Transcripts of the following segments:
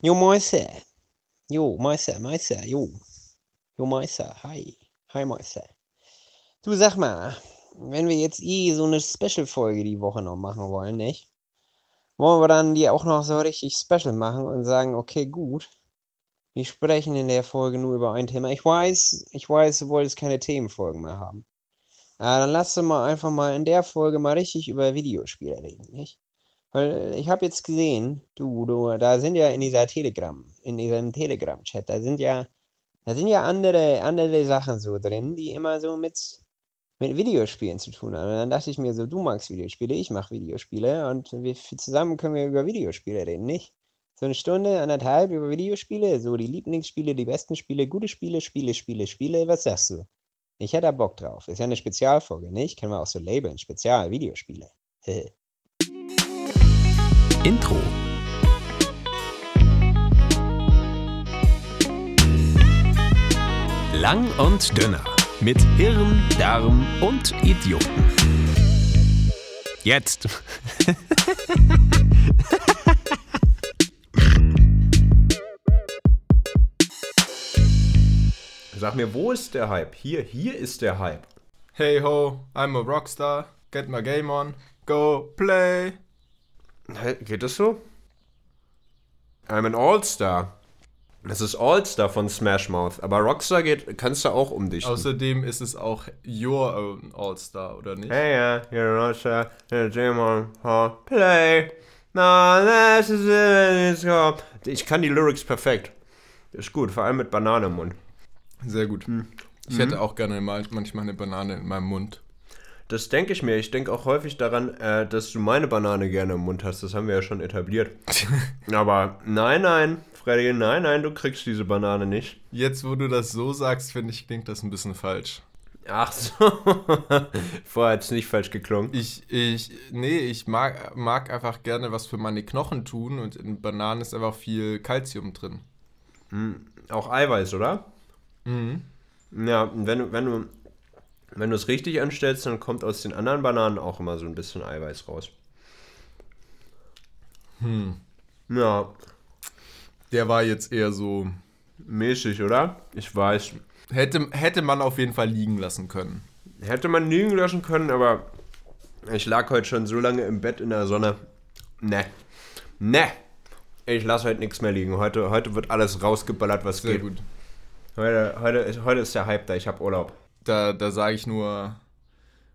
Jo, Meister. Jo, Meister, Meister, jo. Jo, Meister, hi. Hi, Meister. Du sag mal, wenn wir jetzt eh so eine Special-Folge die Woche noch machen wollen, nicht? Wollen wir dann die auch noch so richtig special machen und sagen, okay, gut. Wir sprechen in der Folge nur über ein Thema. Ich weiß, ich weiß, du wolltest keine Themenfolgen mehr haben. Ja, dann lass uns mal einfach mal in der Folge mal richtig über Videospiele reden, nicht? Weil ich habe jetzt gesehen, du, du, da sind ja in dieser Telegram, in diesem Telegram-Chat, da sind ja, da sind ja andere, andere Sachen so drin, die immer so mit, mit Videospielen zu tun haben. Und dann dachte ich mir so, du magst Videospiele, ich mache Videospiele und wir zusammen können wir über Videospiele reden, nicht? So eine Stunde, anderthalb über Videospiele, so die Lieblingsspiele, die besten Spiele, gute Spiele, Spiele, Spiele, Spiele, was sagst du? Ich hätte da Bock drauf. Ist ja eine Spezialfolge, nicht? Können wir auch so labeln, Spezial, Videospiele. Intro. Lang und dünner. Mit Hirn, Darm und Idioten. Jetzt. Sag mir, wo ist der Hype? Hier, hier ist der Hype. Hey ho, I'm a rockstar. Get my game on. Go play. Hä, Geht das so? I'm an All-Star. Das ist All-Star von Smash Mouth. Aber Rockstar geht, kannst du auch umdichten. Außerdem ist es auch your own All-Star, oder nicht? Hey, ja, you're an All-Star. You're a game on. Oh, play. No, this is it. Go. Ich kann die Lyrics perfekt. Ist gut, vor allem mit Banane im Mund. Sehr gut. Ich hätte auch gerne mal manchmal eine Banane in meinem Mund. Das denke ich mir. Ich denke auch häufig daran, äh, dass du meine Banane gerne im Mund hast. Das haben wir ja schon etabliert. Aber nein, nein, Freddy, nein, nein, du kriegst diese Banane nicht. Jetzt, wo du das so sagst, finde ich, klingt das ein bisschen falsch. Ach so. Vorher hat es nicht falsch geklungen. Ich, ich, nee, ich mag, mag einfach gerne was für meine Knochen tun und in Bananen ist einfach viel Kalzium drin. Auch Eiweiß, oder? Mhm. Ja, wenn du, wenn du, wenn du es richtig anstellst, dann kommt aus den anderen Bananen auch immer so ein bisschen Eiweiß raus. Hm. Ja, Der war jetzt eher so. mäßig, oder? Ich weiß. Hätte, hätte man auf jeden Fall liegen lassen können. Hätte man liegen lassen können, aber ich lag heute schon so lange im Bett in der Sonne. Ne. Ne. Ich lasse heute nichts mehr liegen. Heute, heute wird alles rausgeballert, was Sehr geht. gut. Heute, heute, ist, heute ist der Hype da. Ich habe Urlaub. Da, da sage ich nur.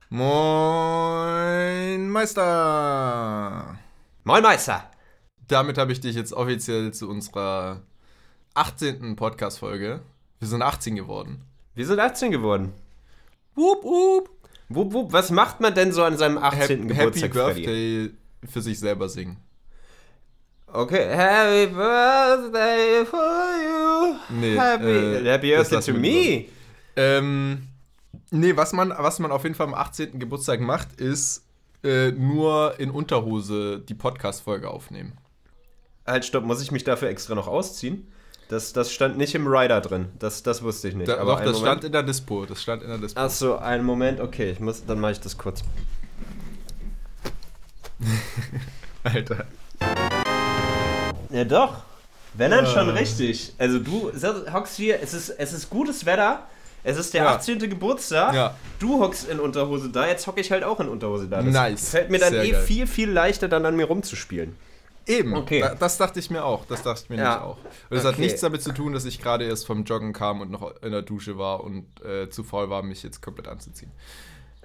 Moin Meister! Moin Meister! Damit habe ich dich jetzt offiziell zu unserer 18. Podcast-Folge. Wir sind 18 geworden. Wir sind 18 geworden. Wup, wup. Wupp, wupp, was macht man denn so an seinem 18. Happy Geburtstag, Freddy? Birthday für sich selber singen. Okay, Happy Birthday for you. Nee, happy, äh, happy Birthday to me. Ähm, nee, was man, was man auf jeden Fall am 18. Geburtstag macht, ist äh, nur in Unterhose die Podcast-Folge aufnehmen. Halt, stopp, muss ich mich dafür extra noch ausziehen? Das, das stand nicht im Rider drin. Das, das wusste ich nicht. Da, Aber doch, das Moment. stand in der Dispo. Das stand in der Dispo. Achso, einen Moment, okay, ich muss, dann mache ich das kurz. Alter. Ja, doch. Wenn dann schon richtig. Also du hockst hier, es ist, es ist gutes Wetter, es ist der Ja. 18. Geburtstag, Ja. du hockst in Unterhose da, jetzt hocke ich halt auch in Unterhose da. Das Nice. fällt mir dann Sehr eh geil. viel, viel leichter, dann an mir rumzuspielen. Eben. Okay. Da, das dachte ich mir auch. Das dachte ich mir Ja. nämlich auch. Und es hat Okay. nichts damit zu tun, dass ich gerade erst vom Joggen kam und noch in der Dusche war und äh, zu faul war, mich jetzt komplett anzuziehen.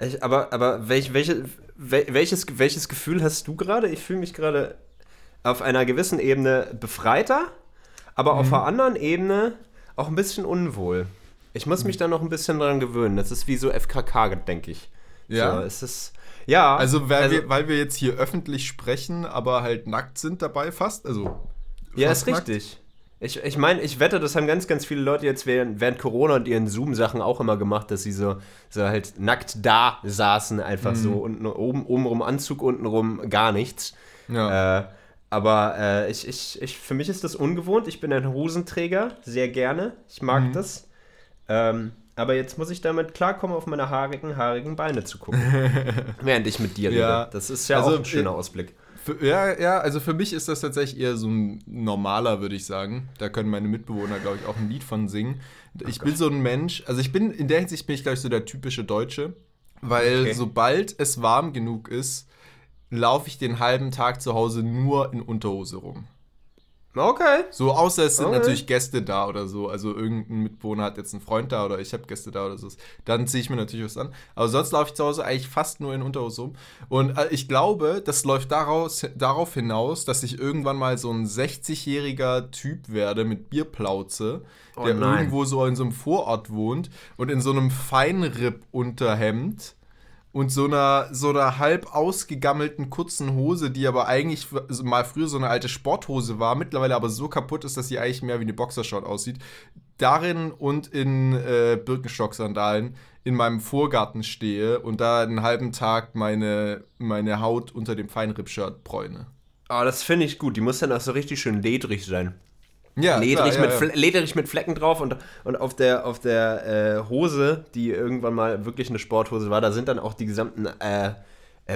Ich, aber aber welch, welche, wel, welches, welches Gefühl hast du gerade? Ich fühle mich gerade auf einer gewissen Ebene befreiter, aber auf einer anderen Ebene auch ein bisschen unwohl. Ich muss mich da noch ein bisschen dran gewöhnen. Das ist wie so FKK, denke ich. Ja? So, es ist, ja. Also, weil, also- wir, weil wir jetzt hier öffentlich sprechen, aber halt nackt sind dabei fast. Also. Ja, fast ist nackt. richtig. Ich, ich meine, ich wette, das haben ganz, ganz viele Leute jetzt während, während Corona und ihren Zoom-Sachen auch immer gemacht, dass sie so, so halt nackt da saßen, einfach so unten oben, obenrum Anzug, untenrum gar nichts. Ja. Äh, aber äh, ich, ich, ich, für mich ist das ungewohnt. Ich bin ein Hosenträger, sehr gerne. Ich mag Mhm. das. Ähm, aber jetzt muss ich damit klarkommen, auf meine haarigen, haarigen Beine zu gucken. während ich mit dir Ja. rede. Das ist ja Also, auch ein schöner äh, Ausblick. Für, ja, ja, also für mich ist das tatsächlich eher so ein normaler, würde ich sagen. Da können meine Mitbewohner, glaube ich, auch ein Lied von singen. Ich bin so ein Mensch, also ich bin, in der Hinsicht bin ich, glaube ich, so der typische Deutsche, weil Okay. sobald es warm genug ist, laufe ich den halben Tag zu Hause nur in Unterhose rum. Okay. So, außer es sind Okay. natürlich Gäste da oder so. Also irgendein Mitbewohner hat jetzt einen Freund da oder ich habe Gäste da oder so. Dann ziehe ich mir natürlich was an. Aber sonst laufe ich zu Hause eigentlich fast nur in Unterhose rum. Und äh, ich glaube, das läuft daraus, darauf hinaus, dass ich irgendwann mal so ein 60-jähriger Typ werde mit Bierplauze, Oh der nein. irgendwo so in so einem Vorort wohnt und in so einem Feinripp-Unterhemd und so einer, so einer halb ausgegammelten kurzen Hose, die aber eigentlich mal früher so eine alte Sporthose war, mittlerweile aber so kaputt ist, dass sie eigentlich mehr wie eine Boxershort aussieht. Darin und in äh, Birkenstock-Sandalen in meinem Vorgarten stehe und da einen halben Tag meine, meine Haut unter dem Feinripp-Shirt bräune. Oh, das finde ich gut. Die muss dann auch so richtig schön ledrig sein. Ja, ledrig, klar, mit, ja, ja. Fle- ledrig mit Flecken drauf und, und auf der, auf der äh, Hose, die irgendwann mal wirklich eine Sporthose war, da sind dann auch die gesamten äh,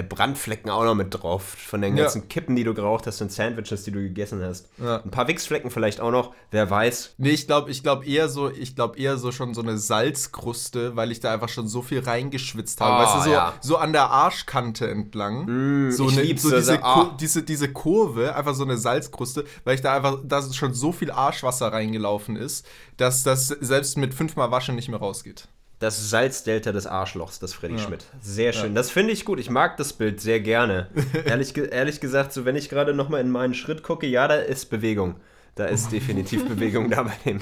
Brandflecken auch noch mit drauf. Von den Ja. ganzen Kippen, die du geraucht hast und Sandwiches, die du gegessen hast. Ja. Ein paar Wichsflecken vielleicht auch noch, wer weiß. Nee, ich glaube ich glaub eher so, ich glaube eher so schon so eine Salzkruste, weil ich da einfach schon so viel reingeschwitzt habe. Oh, weißt du, so, ja. so an der Arschkante entlang. so, ich eine, so diese, ah. Kur- diese, diese Kurve, einfach so eine Salzkruste, weil ich da einfach, da schon so viel Arschwasser reingelaufen ist, dass das selbst mit fünfmal Waschen nicht mehr rausgeht. Das Salzdelta des Arschlochs, das Freddy Ja. Schmidt. Sehr schön. Das finde ich gut. Ich mag das Bild sehr gerne. ehrlich, ehrlich gesagt, so wenn ich gerade nochmal in meinen Schritt gucke, ja, da ist Bewegung. Da ist definitiv Bewegung da bei dem.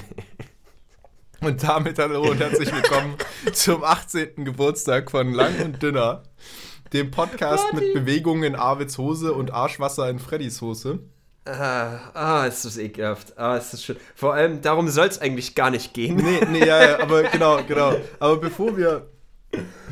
Und damit hallo und herzlich willkommen zum 18. Geburtstag von Lang und Dünner, dem Podcast mit Bewegungen in Arvids Hose und Arschwasser in Freddys Hose. Ah, ah, ist das ekelhaft. Ah, ist das schön. Vor allem, darum soll es eigentlich gar nicht gehen. Nee, nee, ja, ja, aber genau, genau. Aber bevor wir,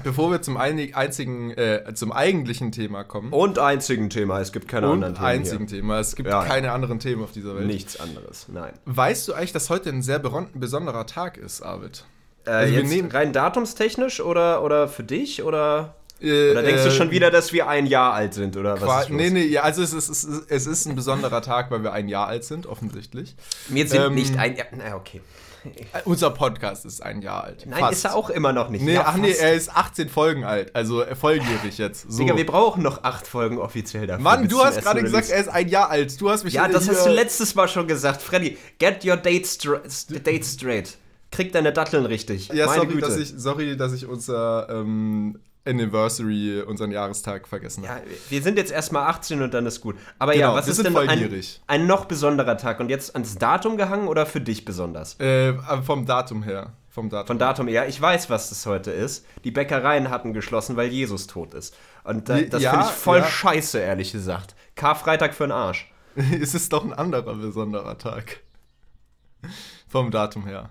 bevor wir zum einig, einzigen, äh, zum eigentlichen Thema kommen Und einzigen Thema. Es gibt keine und anderen Themen. einzigen Thema, es gibt Ja, keine anderen Themen auf dieser Hier. Welt. Nichts anderes. Nein. Weißt du eigentlich, dass heute ein sehr besonderer Tag ist, Arvid? Äh, Also wir jetzt nehmen- rein datumstechnisch oder, oder für dich? Oder, oder denkst du äh, schon wieder, dass wir ein Jahr alt sind? Oder was Qua ist los? nee, nee, ja, also es ist, es, ist, es ist ein besonderer Tag, weil wir ein Jahr alt sind, offensichtlich. Wir sind Ähm, nicht ein Jahr. Na, okay. Äh, Unser Podcast ist ein Jahr alt. Nein, Fast. ist er auch immer noch nicht. Nee, Ja, ach nee, er ist 18 Folgen alt, also äh, volljährig jetzt. So. Digga, wir brauchen noch acht Folgen offiziell dafür. Mann, du hast gerade gesagt, er ist ein Jahr alt. Du hast mich Ja, das hast du letztes Mal schon gesagt. Freddy, get your dates, stra dates straight. Krieg deine Datteln richtig. Ja, Meine sorry Güte. dass, ich, sorry, dass ich unser ähm, Anniversary, unseren Jahrestag vergessen habe. Ja, wir sind jetzt erstmal 18 und dann ist gut. Aber Genau, ja, was ist denn ein, ein noch besonderer Tag? Und jetzt ans Datum gehangen oder für dich besonders? Äh, aber vom Datum her. Vom Datum. Von Datum her, ich weiß, was das heute ist. Die Bäckereien hatten geschlossen, weil Jesus tot ist. Und da, das Ja, finde ich voll ja. scheiße, ehrlich gesagt. Karfreitag für den Arsch. es ist doch ein anderer besonderer Tag. Vom Datum her.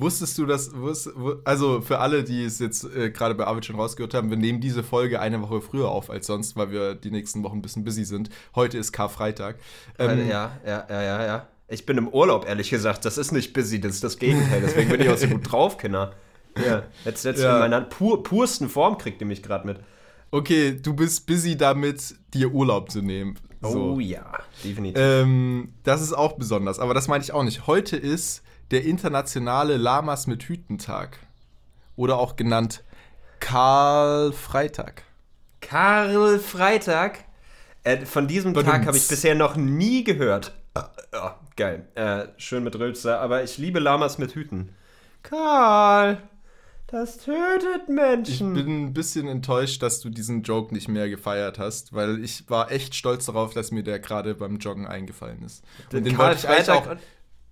Wusstest du das? Wusst, wu- also für alle, die es jetzt äh, gerade bei Arvid schon rausgehört haben, wir nehmen diese Folge eine Woche früher auf als sonst, weil wir die nächsten Wochen ein bisschen busy sind. Heute ist Karfreitag. Ähm, ja, ja, ja, ja, ja. Ich bin im Urlaub, ehrlich gesagt. Das ist nicht busy, das ist das Gegenteil. Deswegen bin ich auch so gut drauf, Kinder. Ja, jetzt, jetzt Ja. in meiner pur, pursten Form kriegt ihr mich gerade mit. Okay, du bist busy damit, dir Urlaub zu nehmen. So. Oh ja, definitiv. Ähm, das ist auch besonders, aber das meine ich auch nicht. Heute ist der internationale Lamas mit Hütentag. Oder auch genannt Karl Freitag. Karl Freitag. Äh, von diesem Badumts. Tag habe ich bisher noch nie gehört. Ah, geil. Äh, schön mit Rülpser, aber ich liebe Lamas mit Hüten. Karl, das tötet Ich Menschen. bin ein bisschen enttäuscht, dass du diesen Joke nicht mehr gefeiert hast, weil ich war echt stolz darauf, dass mir der gerade beim Joggen eingefallen ist. Und den, Karl wollte ich Freitag auch,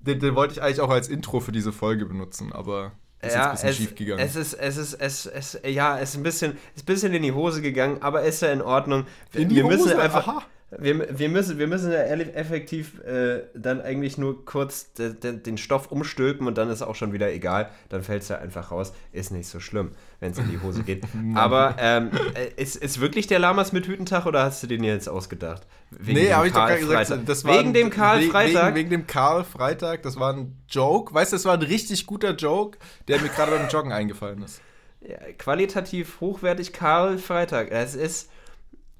den, den wollte ich eigentlich auch als Intro für diese Folge benutzen, aber ist ja, jetzt ein bisschen es, schief gegangen. es ist, es ist, es, es, ja, es ist ein bisschen, ist ein bisschen in die Hose gegangen, aber ist ja in Ordnung. In die wir müssen Hose? einfach, Aha. Wir, wir müssen, wir müssen ja effektiv äh, dann eigentlich nur kurz de, de, den Stoff umstülpen und dann ist auch schon wieder egal. Dann fällt es ja einfach raus. Ist nicht so schlimm, wenn es in die Hose geht. aber ähm, äh, ist, ist wirklich der Lamas mit Hütentag oder hast du den jetzt ausgedacht? Wegen Nee, habe ich doch gerade gesagt. Freitag? Das war wegen ein- dem Karl wegen, Freitag. Wegen, wegen dem Karl Freitag, das war ein Joke. Weißt du, das war ein richtig guter Joke, der mir gerade beim Joggen eingefallen ist. Ja, qualitativ hochwertig Karl Freitag. Es ist.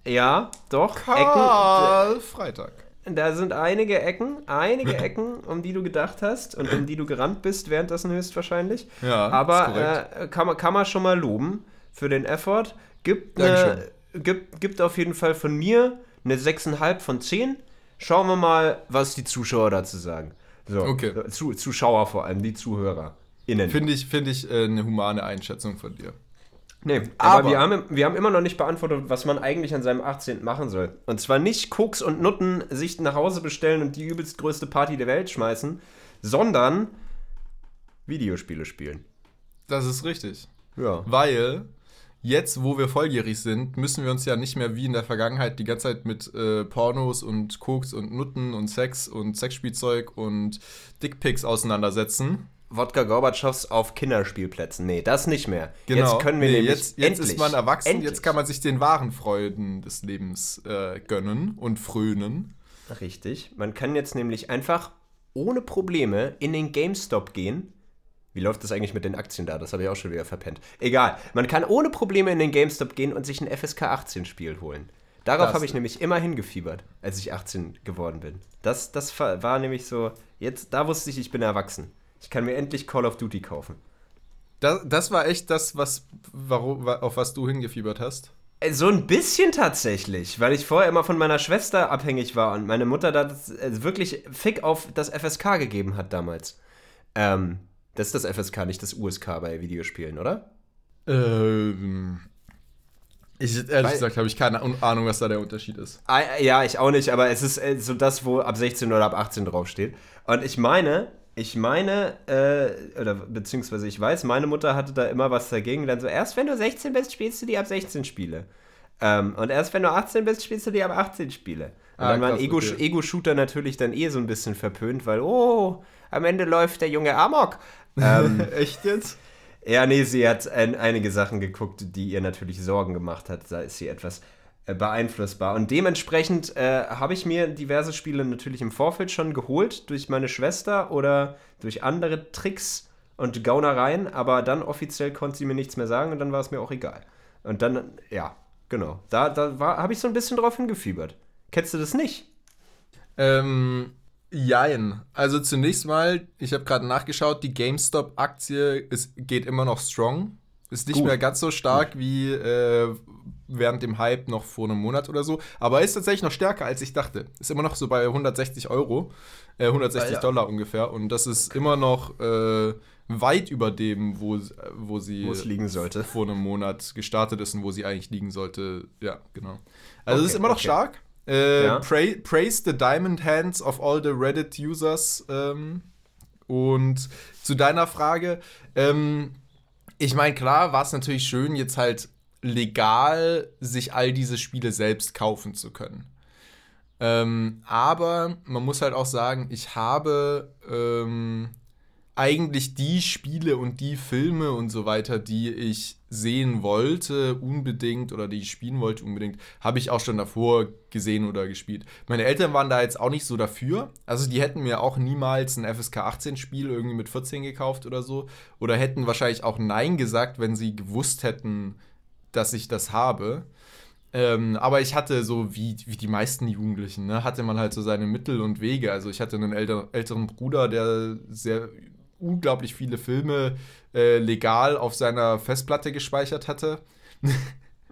Ja, doch. Ecken. Karl Freitag. Da sind einige Ecken, einige Ecken, um die du gedacht hast und um die du gerannt bist, währenddessen höchstwahrscheinlich. Ja, Aber äh, kann, man, kann man schon mal loben für den Effort. Gibt, eine, gibt, gibt auf jeden Fall von mir eine 6,5 von 10. Schauen wir mal, was die Zuschauer dazu sagen. So, Okay. Zu, Zuschauer vor allem, die Zuhörer. Innen. Finde ich, find ich äh, eine humane Einschätzung von dir. Nee, aber, Aber- wir, haben, wir haben immer noch nicht beantwortet, was man eigentlich an seinem 18. machen soll. Und zwar nicht Koks und Nutten sich nach Hause bestellen und die übelst größte Party der Welt schmeißen, sondern Videospiele spielen. Das ist richtig. Ja. Weil jetzt, wo wir volljährig sind, müssen wir uns ja nicht mehr wie in der Vergangenheit die ganze Zeit mit äh, Pornos und Koks und Nutten und Sex und Sexspielzeug und Dickpics auseinandersetzen. Wodka Gorbatschows auf Kinderspielplätzen. Nee, das nicht mehr. Genau. Jetzt können wir Nee, nämlich jetzt, jetzt endlich, ist man erwachsen, endlich. jetzt kann man sich den wahren Freuden des Lebens äh, gönnen und frönen. Richtig. Man kann jetzt nämlich einfach ohne Probleme in den GameStop gehen. Wie läuft das eigentlich mit den Aktien da? Das habe ich auch schon wieder verpennt. Egal. Man kann ohne Probleme in den GameStop gehen und sich ein FSK 18 Spiel holen. Darauf habe ich nämlich immer hingefiebert, als ich 18 geworden bin. Das, das war war nämlich so, jetzt, da wusste ich, ich bin erwachsen. Ich kann mir endlich Call of Duty kaufen. Das, das war echt das, was, warum, wa- auf was du hingefiebert hast. Äh, So ein bisschen tatsächlich, weil ich vorher immer von meiner Schwester abhängig war und meine Mutter da äh, wirklich Fick auf das FSK gegeben hat damals. Ähm, das ist das FSK, nicht das USK bei Videospielen, oder? Ähm, ich, ehrlich Weil- gesagt habe ich keine Ahnung, was da der Unterschied ist. Ah, ja, ich auch nicht, aber es ist äh, so das, wo ab 16 oder ab 18 draufsteht. Und ich meine, ich meine, äh, oder beziehungsweise ich weiß, meine Mutter hatte da immer was dagegen. Dann so, erst wenn du 16 bist, spielst du die ab 16 Spiele. Ähm, und erst wenn du 18 bist, spielst du die ab 18 Spiele. Und Ah, dann waren krass, Ego- okay. Ego-Shooter natürlich dann eh so ein bisschen verpönt, weil, oh, am Ende läuft der Junge Amok. ähm, Echt jetzt? ja, nee, sie hat ein, einige Sachen geguckt, die ihr natürlich Sorgen gemacht hat. Da ist sie etwas beeinflussbar. Und dementsprechend äh, habe ich mir diverse Spiele natürlich im Vorfeld schon geholt, durch meine Schwester oder durch andere Tricks und Gaunereien, aber dann offiziell konnte sie mir nichts mehr sagen und dann war es mir auch egal. Und dann, ja, genau. Da, da habe ich so ein bisschen drauf hingefiebert. Kennst du das nicht? Ähm, jein. Also zunächst mal, ich habe gerade nachgeschaut, die GameStop-Aktie geht immer noch strong. Ist nicht Gut. mehr ganz so stark wie äh, während dem Hype noch vor einem Monat oder so, aber ist tatsächlich noch stärker, als ich dachte. Ist immer noch so bei 160 Euro, äh, 160 Alter. Dollar ungefähr und das ist immer noch äh, weit über dem, wo, wo sie es liegen sollte. vor einem Monat gestartet ist und wo sie eigentlich liegen sollte. Ja, genau. Also es Okay, ist immer noch okay. stark. Äh, Ja. pray, praise the diamond hands of all the Reddit-Users. Ähm, und zu deiner Frage, ähm, ich meine, klar war es natürlich schön, jetzt halt legal sich all diese Spiele selbst kaufen zu können. Ähm, aber man muss halt auch sagen, ich habe ähm, eigentlich die Spiele und die Filme und so weiter, die ich sehen wollte, unbedingt oder die ich spielen wollte, unbedingt, habe ich auch schon davor gesehen oder gespielt. Meine Eltern waren da jetzt auch nicht so dafür. Also die hätten mir auch niemals ein FSK 18 Spiel irgendwie mit 14 gekauft oder so. Oder hätten wahrscheinlich auch Nein gesagt, wenn sie gewusst hätten, dass ich das habe. Ähm, aber ich hatte so, wie, wie die meisten Jugendlichen, ne, hatte man halt so seine Mittel und Wege. Also ich hatte einen älter, älteren Bruder, der sehr unglaublich viele Filme äh, legal auf seiner Festplatte gespeichert hatte.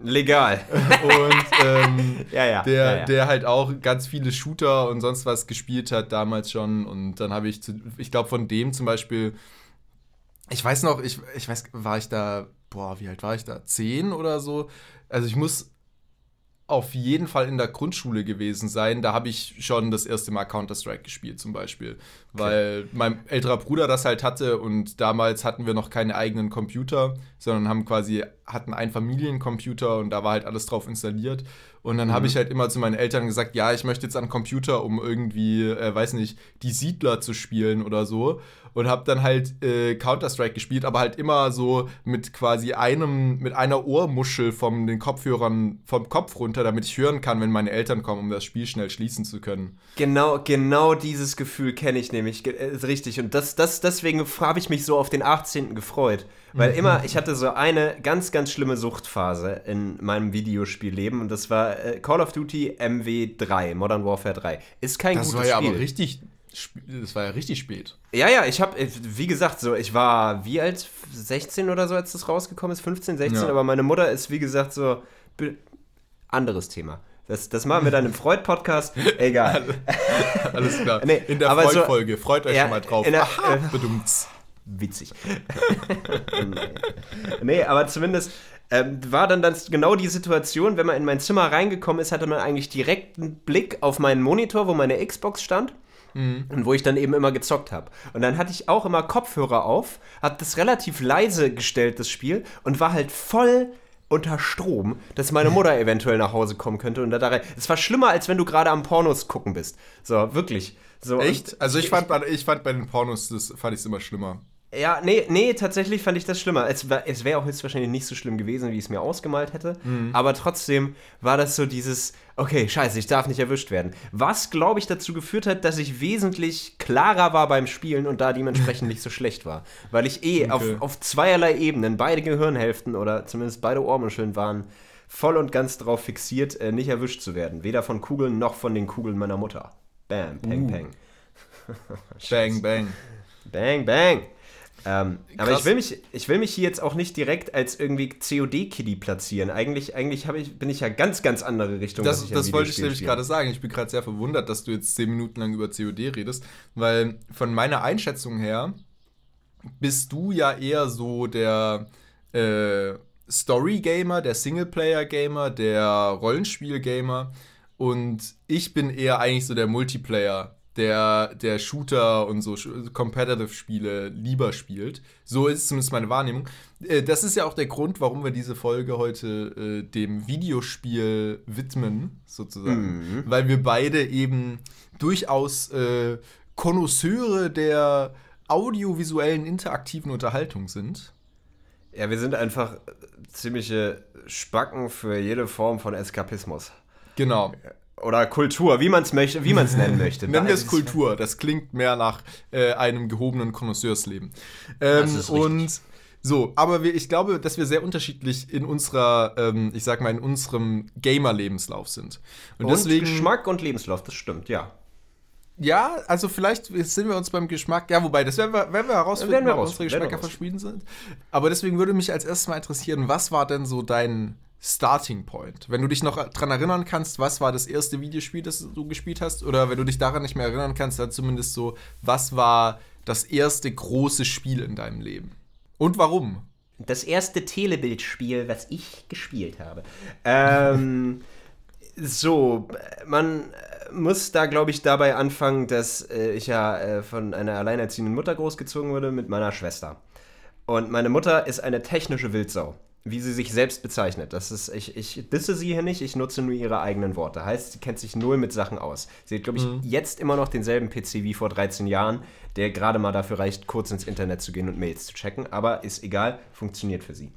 Legal. Und ähm, Ja, ja. der, ja, der halt auch ganz viele Shooter und sonst was gespielt hat damals schon. Und dann habe ich, zu, ich glaube, von dem zum Beispiel, ich weiß noch, ich, ich weiß, war ich da, boah, wie alt war ich da? Zehn oder so? Also ich muss auf jeden Fall in der Grundschule gewesen sein. Da habe ich schon das erste Mal Counter-Strike gespielt zum Beispiel. Weil mein älterer Bruder das halt hatte und damals hatten wir noch keine eigenen Computer, sondern haben quasi, hatten einen Familiencomputer und da war halt alles drauf installiert. Und dann habe ich halt immer zu meinen Eltern gesagt, ja, ich möchte jetzt an Computer, um irgendwie, äh, weiß nicht, die Siedler zu spielen oder so. Und habe dann halt äh, Counter-Strike gespielt, aber halt immer so mit quasi einem, mit einer Ohrmuschel von den Kopfhörern vom Kopf runter, damit ich hören kann, wenn meine Eltern kommen, um das Spiel schnell schließen zu können. Genau, genau dieses Gefühl kenne ich nämlich. Äh, richtig. Und das, das, deswegen habe ich mich so auf den 18. gefreut. Weil immer, ich hatte so eine ganz, ganz schlimme Suchtphase in meinem Videospielleben. Und das war äh, Call of Duty MW3, Modern Warfare 3. Ist kein Das gutes war ja Spiel. aber richtig, das war ja richtig spät. Ja, ja, ich habe, wie gesagt, so, ich war wie alt? 16 oder so, als das rausgekommen ist? 15, 16, Ja. aber meine Mutter ist, wie gesagt, so, anderes Thema. Das, das machen wir dann im Freud-Podcast. Egal. Alles klar. Nee, in der aber so- Freud-Folge. Freut euch Ja, schon mal drauf. in der- Aha, äh. Witzig. nee, aber zumindest ähm, war dann das genau die Situation, wenn man in mein Zimmer reingekommen ist, hatte man eigentlich direkt einen Blick auf meinen Monitor, wo meine Xbox stand. Und wo ich dann eben immer gezockt habe. Und dann hatte ich auch immer Kopfhörer auf, habe das relativ leise gestellt, das Spiel, und war halt voll unter Strom, dass meine Mutter eventuell nach Hause kommen könnte. Und da rein. Es war schlimmer, als wenn du gerade am Pornos gucken bist. So, wirklich. So, Echt? Also ich fand, bei- ich fand bei den Pornos, das fand ich immer schlimmer. Ja, nee, nee, tatsächlich fand ich das schlimmer. Es, war- es wäre auch höchstwahrscheinlich nicht so schlimm gewesen, wie ich es mir ausgemalt hätte. Aber trotzdem war das so dieses, okay, scheiße, ich darf nicht erwischt werden. Was, glaube ich, dazu geführt hat, dass ich wesentlich klarer war beim Spielen und da dementsprechend nicht so schlecht war. Weil ich eh Okay. auf, auf zweierlei Ebenen, beide Gehirnhälften oder zumindest beide Ohrmuscheln waren voll und ganz darauf fixiert, äh, nicht erwischt zu werden. Weder von Kugeln noch von den Kugeln meiner Mutter. Bam, peng, Uh. peng. Bang, bang. Bang, bang. Ähm, aber ich will, mich, ich will mich hier jetzt auch nicht direkt als irgendwie COD-Kiddie platzieren. Eigentlich, eigentlich ich, bin ich ja ganz, ganz andere Richtung. Das, ich das wollte ich nämlich gerade sagen. Ich bin gerade sehr verwundert, dass du jetzt zehn Minuten lang über COD redest, weil von meiner Einschätzung her bist du ja eher so der äh, Story-Gamer, der Singleplayer-Gamer, der Rollenspiel-Gamer und ich bin eher eigentlich so der Multiplayer, der, der Shooter und so Competitive-Spiele lieber spielt. So ist zumindest meine Wahrnehmung. Äh, Das ist ja auch der Grund, warum wir diese Folge heute äh, dem Videospiel widmen, sozusagen. Weil wir beide eben durchaus äh, Konnoisseure der audiovisuellen interaktiven Unterhaltung sind. Ja, wir sind einfach äh, ziemliche Spacken für jede Form von Eskapismus. Genau. Oder Kultur, wie man es möchte, wie man es nennen möchte. Nennen wir es Kultur. Das klingt mehr nach äh, einem gehobenen Konnoisseursleben. Ähm, Das ist richtig. und so, aber wir, ich glaube, dass wir sehr unterschiedlich in unserer, ähm, ich sag mal, in unserem Gamer-Lebenslauf sind. Und, Und deswegen. Geschmack und Lebenslauf, das stimmt, ja. Ja, also vielleicht sind wir uns beim Geschmack, ja, wobei, das werden wir, werden wir herausfinden, Werden wir ob unsere Geschmäcker verschieden sind. Aber deswegen würde mich als erstes mal interessieren, was war denn so dein Starting Point? Wenn du dich noch dran erinnern kannst, was war das erste Videospiel, das du gespielt hast? Oder wenn du dich daran nicht mehr erinnern kannst, dann zumindest so, was war das erste große Spiel in deinem Leben? Und warum? Das erste Telebildspiel, was ich gespielt habe. Ähm, so, man muss da, glaube ich, dabei anfangen, dass äh, ich ja äh, von einer alleinerziehenden Mutter großgezogen wurde mit meiner Schwester. Und meine Mutter ist eine technische Wildsau, wie sie sich selbst bezeichnet. Das ist, ich, ich disse sie hier nicht, ich nutze nur ihre eigenen Worte. Heißt, sie kennt sich null mit Sachen aus. Sie hat, glaube ich, jetzt immer noch denselben PC wie vor 13 Jahren, der gerade mal dafür reicht, kurz ins Internet zu gehen und Mails zu checken. Aber ist egal, funktioniert für sie.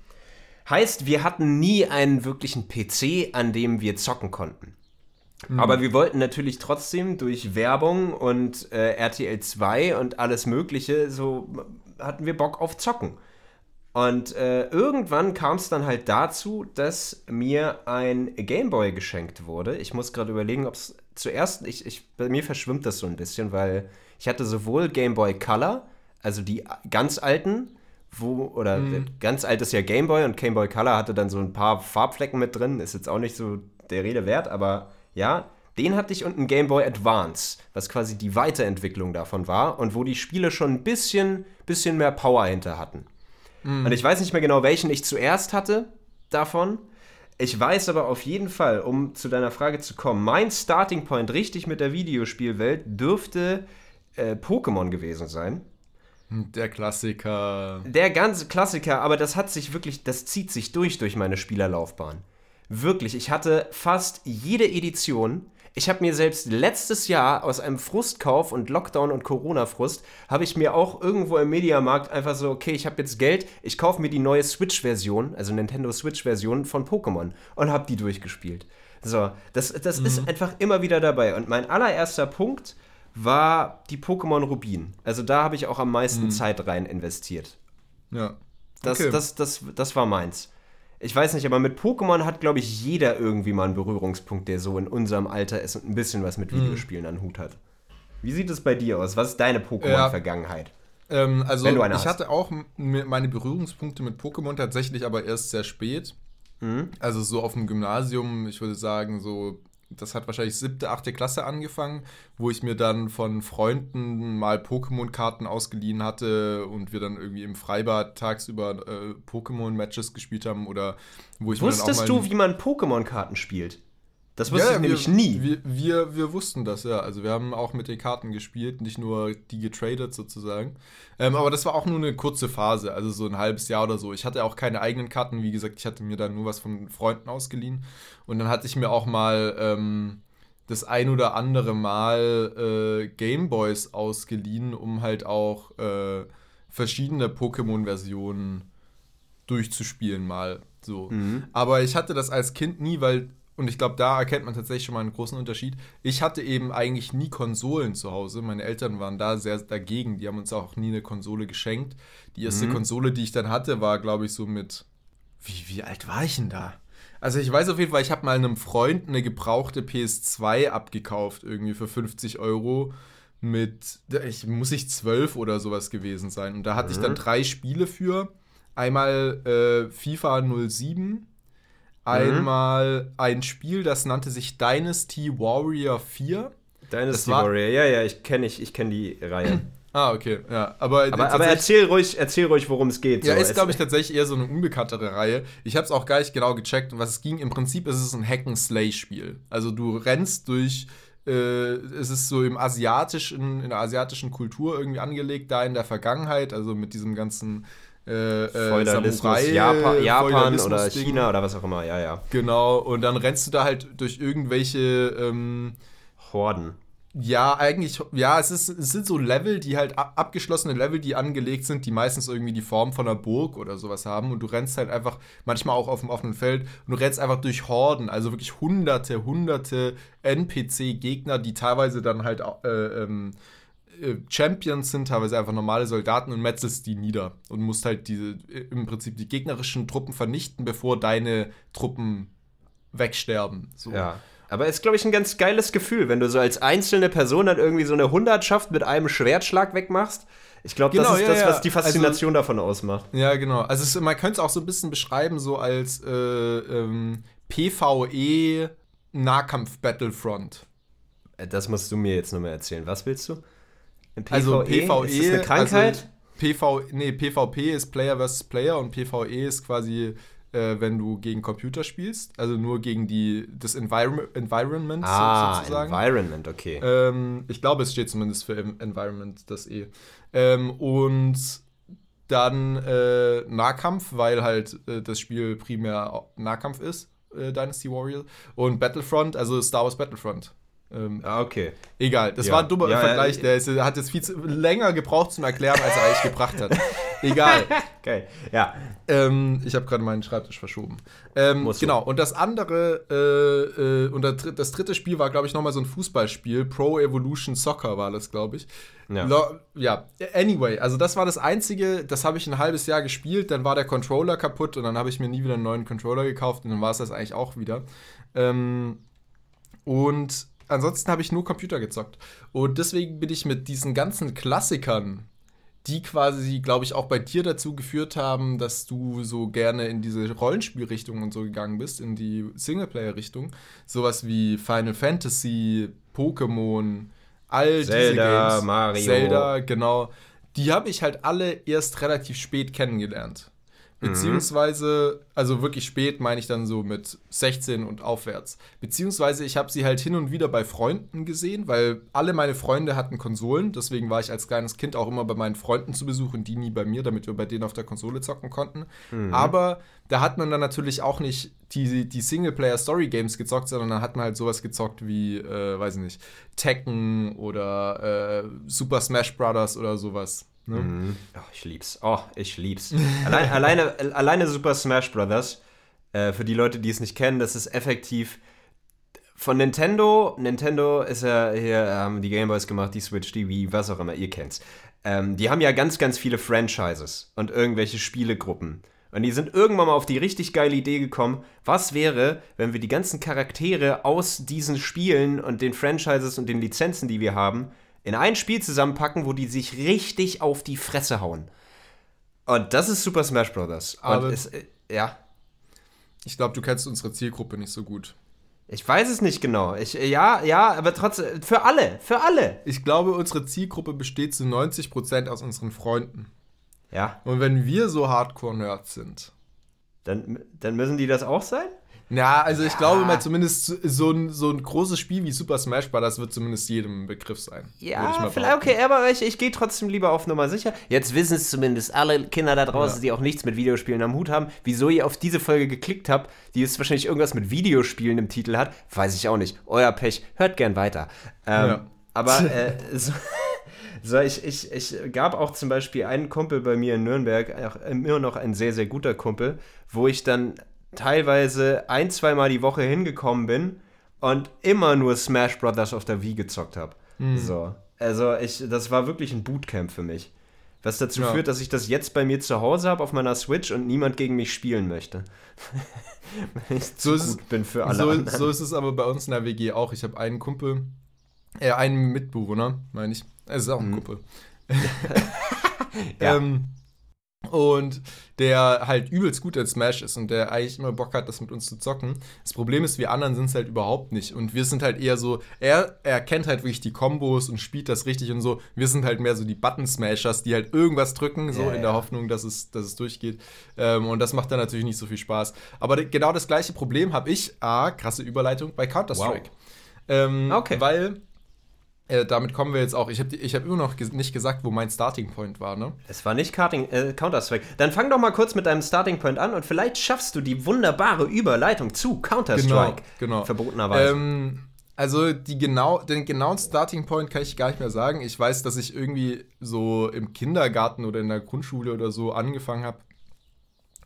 Heißt, wir hatten nie einen wirklichen PC, an dem wir zocken konnten. Aber wir wollten natürlich trotzdem durch Werbung und äh, RTL 2 und alles Mögliche, so hatten wir Bock auf Zocken. Und äh, irgendwann kam es dann halt dazu, dass mir ein Gameboy geschenkt wurde. Ich muss gerade überlegen, ob es zuerst, ich, ich, bei mir verschwimmt das so ein bisschen, weil ich hatte sowohl Gameboy Color, also die ganz alten, wo, oder äh, ganz altes ja Gameboy und Gameboy Color hatte dann so ein paar Farbflecken mit drin, ist jetzt auch nicht so der Rede wert, aber ja, den hatte ich und ein Game Boy Advance, was quasi die Weiterentwicklung davon war und wo die Spiele schon ein bisschen, bisschen mehr Power hinter hatten. Und ich weiß nicht mehr genau, welchen ich zuerst hatte davon. Ich weiß aber auf jeden Fall, um zu deiner Frage zu kommen, mein Starting Point richtig mit der Videospielwelt dürfte äh, Pokémon gewesen sein. Der Klassiker. Der ganze Klassiker, aber das hat sich wirklich, das zieht sich durch durch meine Spielerlaufbahn. Wirklich, ich hatte fast jede Edition. Ich habe mir selbst letztes Jahr aus einem Frustkauf und Lockdown und Corona-Frust, habe ich mir auch irgendwo im Mediamarkt einfach so, okay, ich habe jetzt Geld, ich kaufe mir die neue Switch-Version, also Nintendo Switch-Version von Pokémon und habe die durchgespielt. So, das, das ist einfach immer wieder dabei. Und mein allererster Punkt war die Pokémon Rubin. Also da habe ich auch am meisten Zeit rein investiert. Ja. Das, Okay. das, das, das war meins. Ich weiß nicht, aber mit Pokémon hat, glaube ich, jeder irgendwie mal einen Berührungspunkt, der so in unserem Alter ist und ein bisschen was Mhm. mit Videospielen an Hut hat. Wie sieht es bei dir aus? Was ist deine Pokémon-Vergangenheit? Ähm, also ich hast. hatte auch meine Berührungspunkte mit Pokémon tatsächlich aber erst sehr spät. Mhm. Also so auf dem Gymnasium, ich würde sagen, so, das hat wahrscheinlich siebte, achte Klasse angefangen, wo ich mir dann von Freunden mal Pokémon-Karten ausgeliehen hatte und wir dann irgendwie im Freibad tagsüber äh, Pokémon-Matches gespielt haben oder wo ich Wusstest du, wie man Pokémon-Karten spielt? Das wusste ich nämlich wir, nie. Wir, wir, wir wussten das, ja. Also wir haben auch mit den Karten gespielt, nicht nur die getradet sozusagen. Ähm, aber das war auch nur eine kurze Phase, also so ein halbes Jahr oder so. Ich hatte auch keine eigenen Karten, wie gesagt, ich hatte mir dann nur was von Freunden ausgeliehen. Und dann hatte ich mir auch mal ähm, das ein oder andere Mal äh, Gameboys ausgeliehen, um halt auch äh, verschiedene Pokémon-Versionen durchzuspielen mal. So. Mhm. Aber ich hatte das als Kind nie, weil, und ich glaube, da erkennt man tatsächlich schon mal einen großen Unterschied. Ich hatte eben eigentlich nie Konsolen zu Hause. Meine Eltern waren da sehr dagegen. Die haben uns auch nie eine Konsole geschenkt. Die erste Mhm. Konsole, die ich dann hatte, war, glaube ich, so mit. Wie, wie alt war ich denn da? Also ich weiß auf jeden Fall, ich habe mal einem Freund eine gebrauchte PS2 abgekauft, irgendwie für 50 Euro mit, ich, muss ich 12 oder sowas gewesen sein. Und da hatte ich dann drei Spiele für. Einmal äh, FIFA 07, einmal ein Spiel, das nannte sich Dynasty Warrior 4. Dynasty war- Warrior, ja, ja, ich kenne ich, ich kenn die Reihe. Ah, okay, ja. Aber, aber, aber erzähl ruhig, erzähl ruhig, worum es geht. Ja, so. ist, glaube ich, tatsächlich eher so eine unbekanntere Reihe. Ich habe es auch gar nicht genau gecheckt, um was es ging. Im Prinzip ist es ein Hack-and-Slay-Spiel. Also du rennst durch, äh, es ist so im asiatischen, in der asiatischen Kultur irgendwie angelegt, da in der Vergangenheit, also mit diesem ganzen äh, äh, Feudalismus, Samurai- Japan, Japan oder Feudalismus-Ding. China oder was auch immer, ja, ja. Genau, und dann rennst du da halt durch irgendwelche ähm, Horden. ja, eigentlich, ja, es, ist, es sind so Level, die halt ab, abgeschlossene Level, die angelegt sind, die meistens irgendwie die Form von einer Burg oder sowas haben. Und du rennst halt einfach, manchmal auch auf dem offenen Feld, und du rennst einfach durch Horden, also wirklich hunderte, hunderte NPC-Gegner, die teilweise dann halt äh, ähm, äh, Champions sind, teilweise einfach normale Soldaten und metzelst die nieder. Und musst halt diese, äh, im Prinzip die gegnerischen Truppen vernichten, bevor deine Truppen wegsterben. So. Ja. Aber ist, glaube ich, ein ganz geiles Gefühl, wenn du so als einzelne Person dann irgendwie so eine Hundertschaft mit einem Schwertschlag wegmachst. Ich glaube, Genau, das ist ja, das, ja. was die Faszination davon ausmacht. Ja, genau. Also es, man könnte es auch so ein bisschen beschreiben, so als äh, ähm, PvE Nahkampf Battlefront. Äh, Das musst du mir jetzt nochmal erzählen. Was willst du? Im Also PvE. Ist das eine Krankheit? Also PV, nee, PvP ist Player versus Player und PvE ist quasi, äh, wenn du gegen Computer spielst, also nur gegen die das Environ Environment so- ah, sozusagen. Environment, okay. Ähm, ich glaube, es steht zumindest für Environment, das E. Ähm, und dann äh, Nahkampf, weil halt äh, das Spiel primär Nahkampf ist, äh, Dynasty Warrior. Und Battlefront, also Star Wars Battlefront. Ähm, ah, okay. egal, das Ja. war ein dummer Ja, Vergleich, ja, der ist, hat jetzt viel zu, länger gebraucht zum Erklären, als er eigentlich gebracht hat. Egal. Geil. Ja. Ähm, ich habe gerade meinen Schreibtisch verschoben. Ähm, genau, und das andere, äh, äh, und das dritte Spiel war, glaube ich, nochmal so ein Fußballspiel. Pro Evolution Soccer war das, glaube ich. Ja. Lo- ja, anyway, also das war das Einzige, das habe ich ein halbes Jahr gespielt, dann war der Controller kaputt und dann habe ich mir nie wieder einen neuen Controller gekauft und dann war es das eigentlich auch wieder. Ähm, und ansonsten habe ich nur Computer gezockt. Und deswegen bin ich mit diesen ganzen Klassikern, die quasi, glaube ich, auch bei dir dazu geführt haben, dass du so gerne in diese Rollenspielrichtung und so gegangen bist, in die Singleplayer-Richtung. Sowas wie Final Fantasy, Pokémon, all Zelda, diese Games. Mario. Zelda, genau. Die habe ich halt alle erst relativ spät kennengelernt. Beziehungsweise, also wirklich spät meine ich dann so mit 16 und aufwärts. Beziehungsweise ich habe sie halt hin und wieder bei Freunden gesehen, weil alle meine Freunde hatten Konsolen. Deswegen war ich als kleines Kind auch immer bei meinen Freunden zu Besuch und die nie bei mir, damit wir bei denen auf der Konsole zocken konnten. Aber da hat man dann natürlich auch nicht die, die Singleplayer-Story-Games gezockt, sondern dann hat man halt sowas gezockt wie, äh, weiß ich nicht, Tekken oder äh, Super Smash Brothers oder sowas. Ne? Mhm. Oh, ich lieb's. Oh, ich lieb's. Allein, alleine, alleine Super Smash Brothers, äh, für die Leute, die es nicht kennen, das ist effektiv von Nintendo. Nintendo ist ja hier, haben die Gameboys gemacht, die Switch, die Wii, was auch immer, ihr kennt's. Ähm, die haben ja ganz, ganz viele Franchises und irgendwelche Spielegruppen. Und die sind irgendwann mal auf die richtig geile Idee gekommen, was wäre, wenn wir die ganzen Charaktere aus diesen Spielen und den Franchises und den Lizenzen, die wir haben, in ein Spiel zusammenpacken, wo die sich richtig auf die Fresse hauen. Und das ist Super Smash Bros. Aber- es, äh, ja, Ich glaube, du kennst unsere Zielgruppe nicht so gut. ich weiß es nicht genau. Ich, äh, ja, ja, aber trotzdem, für alle, für alle. Ich glaube, unsere Zielgruppe besteht zu 90% aus unseren Freunden. Ja, Und wenn wir so Hardcore-Nerds sind. dann, dann müssen die das auch sein? Ja, also ich glaube mal zumindest so- ein, so ein großes Spiel wie Super Smash Bros. wird zumindest jedem Begriff sein. Ja, vielleicht, okay, aber ich, ich gehe trotzdem lieber auf Nummer sicher. Jetzt wissen es zumindest alle Kinder da draußen, Ja. die auch nichts mit Videospielen am Hut haben. Wieso ihr auf diese Folge geklickt habt, die jetzt wahrscheinlich irgendwas mit Videospielen im Titel hat, weiß ich auch nicht. Euer Pech, hört gern weiter. Ähm, Ja. Aber äh, so, so ich, ich, ich gab auch zum Beispiel einen Kumpel bei mir in Nürnberg, auch immer noch ein sehr, sehr guter Kumpel, wo ich dann teilweise ein, zweimal die Woche hingekommen bin und immer nur Smash Brothers auf der Wii gezockt habe. Hm. So. Also ich, das war wirklich ein Bootcamp für mich. Was dazu Ja. führt, dass ich das jetzt bei mir zu Hause habe auf meiner Switch und niemand gegen mich spielen möchte. Weil ich zu So ist es- gut bin für alle So, anderen. so ist es aber bei uns in der WG auch. Ich habe einen Kumpel, äh, einen Mitbewohner, meine ich. Es ist auch ein Kumpel. Ja. ähm, und der halt übelst gut in Smash ist und der eigentlich immer Bock hat, das mit uns zu zocken. Das Problem ist, wir anderen sind es halt überhaupt nicht. Und wir sind halt eher so, er, er kennt halt wirklich die Kombos und spielt das richtig und so. Wir sind halt mehr so die Button-Smashers, die halt irgendwas drücken, so Ja, in der ja. Hoffnung, dass es, dass es durchgeht. Ähm, und das macht dann natürlich nicht so viel Spaß. Aber genau das gleiche Problem habe ich, ah, krasse Überleitung, bei Counter-Strike. Ähm, Okay. Weil, äh, damit kommen wir jetzt auch, ich habe ich hab immer noch ges nicht gesagt, wo mein Starting Point war, ne? Es war nicht Karting, äh, Counter-Strike. Dann fang doch mal kurz mit deinem Starting Point an und vielleicht schaffst du die wunderbare Überleitung zu Counter-Strike. genau. Verbotenerweise. Ähm, also die genau, den genauen Starting Point kann ich gar nicht mehr sagen. Ich weiß, dass ich irgendwie so im Kindergarten oder in der Grundschule oder so angefangen habe,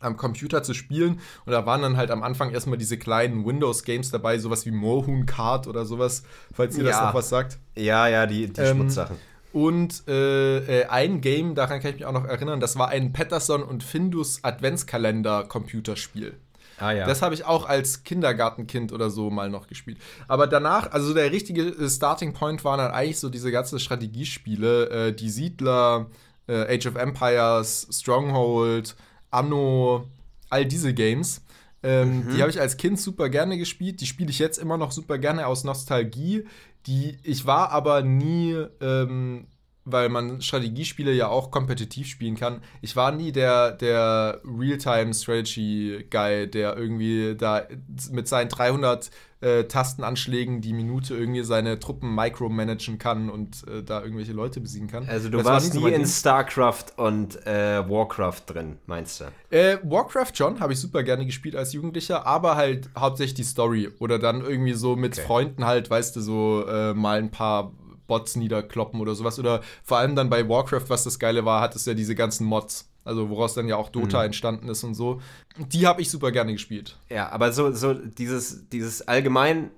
am Computer zu spielen. Und da waren dann halt am Anfang erstmal diese kleinen Windows-Games dabei, sowas wie Moorhuhn Kart oder sowas, falls ihr das Ja. noch was sagt. ja, ja, die, die ähm, Schmutzsachen. Und äh, äh, ein Game, daran kann ich mich auch noch erinnern, das war ein Patterson und Findus Adventskalender-Computerspiel. Ah ja. Das habe ich auch als Kindergartenkind oder so mal noch gespielt. Aber danach, also der richtige äh, Starting Point waren dann eigentlich so diese ganzen Strategiespiele, äh, die Siedler, äh, Age of Empires, Stronghold, Anno, all diese Games. Ähm, Die habe ich als Kind super gerne gespielt. Die spiele ich jetzt immer noch super gerne aus Nostalgie. Die, ich war aber nie, ähm, weil man Strategiespiele ja auch kompetitiv spielen kann. Ich war nie der, der Real-Time-Strategy-Guy, der irgendwie da mit seinen 300 äh, Tastenanschlägen die Minute irgendwie seine Truppen micromanagen kann und äh, da irgendwelche Leute besiegen kann. also du Das war warst nie in Ding. StarCraft und äh, Warcraft drin, meinst du? Äh, Warcraft schon, habe ich super gerne gespielt als Jugendlicher, aber halt hauptsächlich die Story. Oder dann irgendwie so mit Okay. Freunden halt, weißt du, so äh, mal ein paar Bots niederkloppen oder sowas. Oder vor allem dann bei Warcraft, was das Geile war, hat es ja diese ganzen Mods. Also woraus dann ja auch Dota Mhm. entstanden ist und so. Die habe ich super gerne gespielt. Ja, aber so, so dieses, dieses allgemein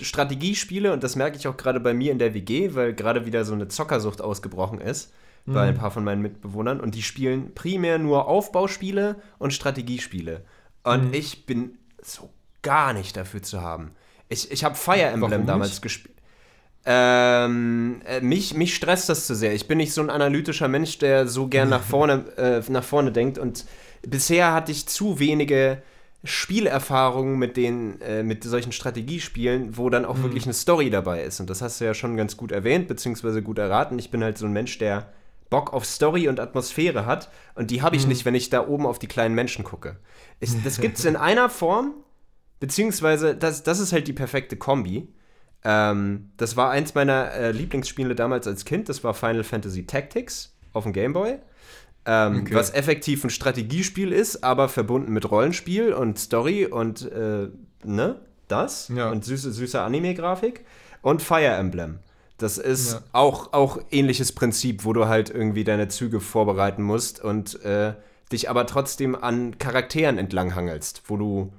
Strategiespiele, und das merke ich auch gerade bei mir in der WG, weil gerade wieder so eine Zockersucht ausgebrochen ist bei ein paar von meinen Mitbewohnern und die spielen primär nur Aufbauspiele und Strategiespiele. Und ich bin so gar nicht dafür zu haben. Ich, ich habe Fire Emblem damals gespielt. Ähm, äh, mich, mich stresst das zu sehr. Ich bin nicht so ein analytischer Mensch, der so gern nach vorne, äh, nach vorne denkt. Und bisher hatte ich zu wenige Spielerfahrungen mit den, äh, mit solchen Strategiespielen, wo dann auch wirklich eine Story dabei ist. Und das hast du ja schon ganz gut erwähnt, beziehungsweise gut erraten. Ich bin halt so ein Mensch, der Bock auf Story und Atmosphäre hat. Und die habe ich nicht, wenn ich da oben auf die kleinen Menschen gucke. Ich, das gibt es in einer Form, beziehungsweise das, das ist halt die perfekte Kombi. Ähm, das war eins meiner äh, Lieblingsspiele damals als Kind. Das war Final Fantasy Tactics auf dem Game Boy. Ähm, Okay. Was effektiv ein Strategiespiel ist, aber verbunden mit Rollenspiel und Story und äh, ne, das Ja. und süße, süße Anime-Grafik und Fire Emblem. Das ist Ja. auch, auch ähnliches Prinzip, wo du halt irgendwie deine Züge vorbereiten musst und äh, dich aber trotzdem an Charakteren entlanghangelst, wo du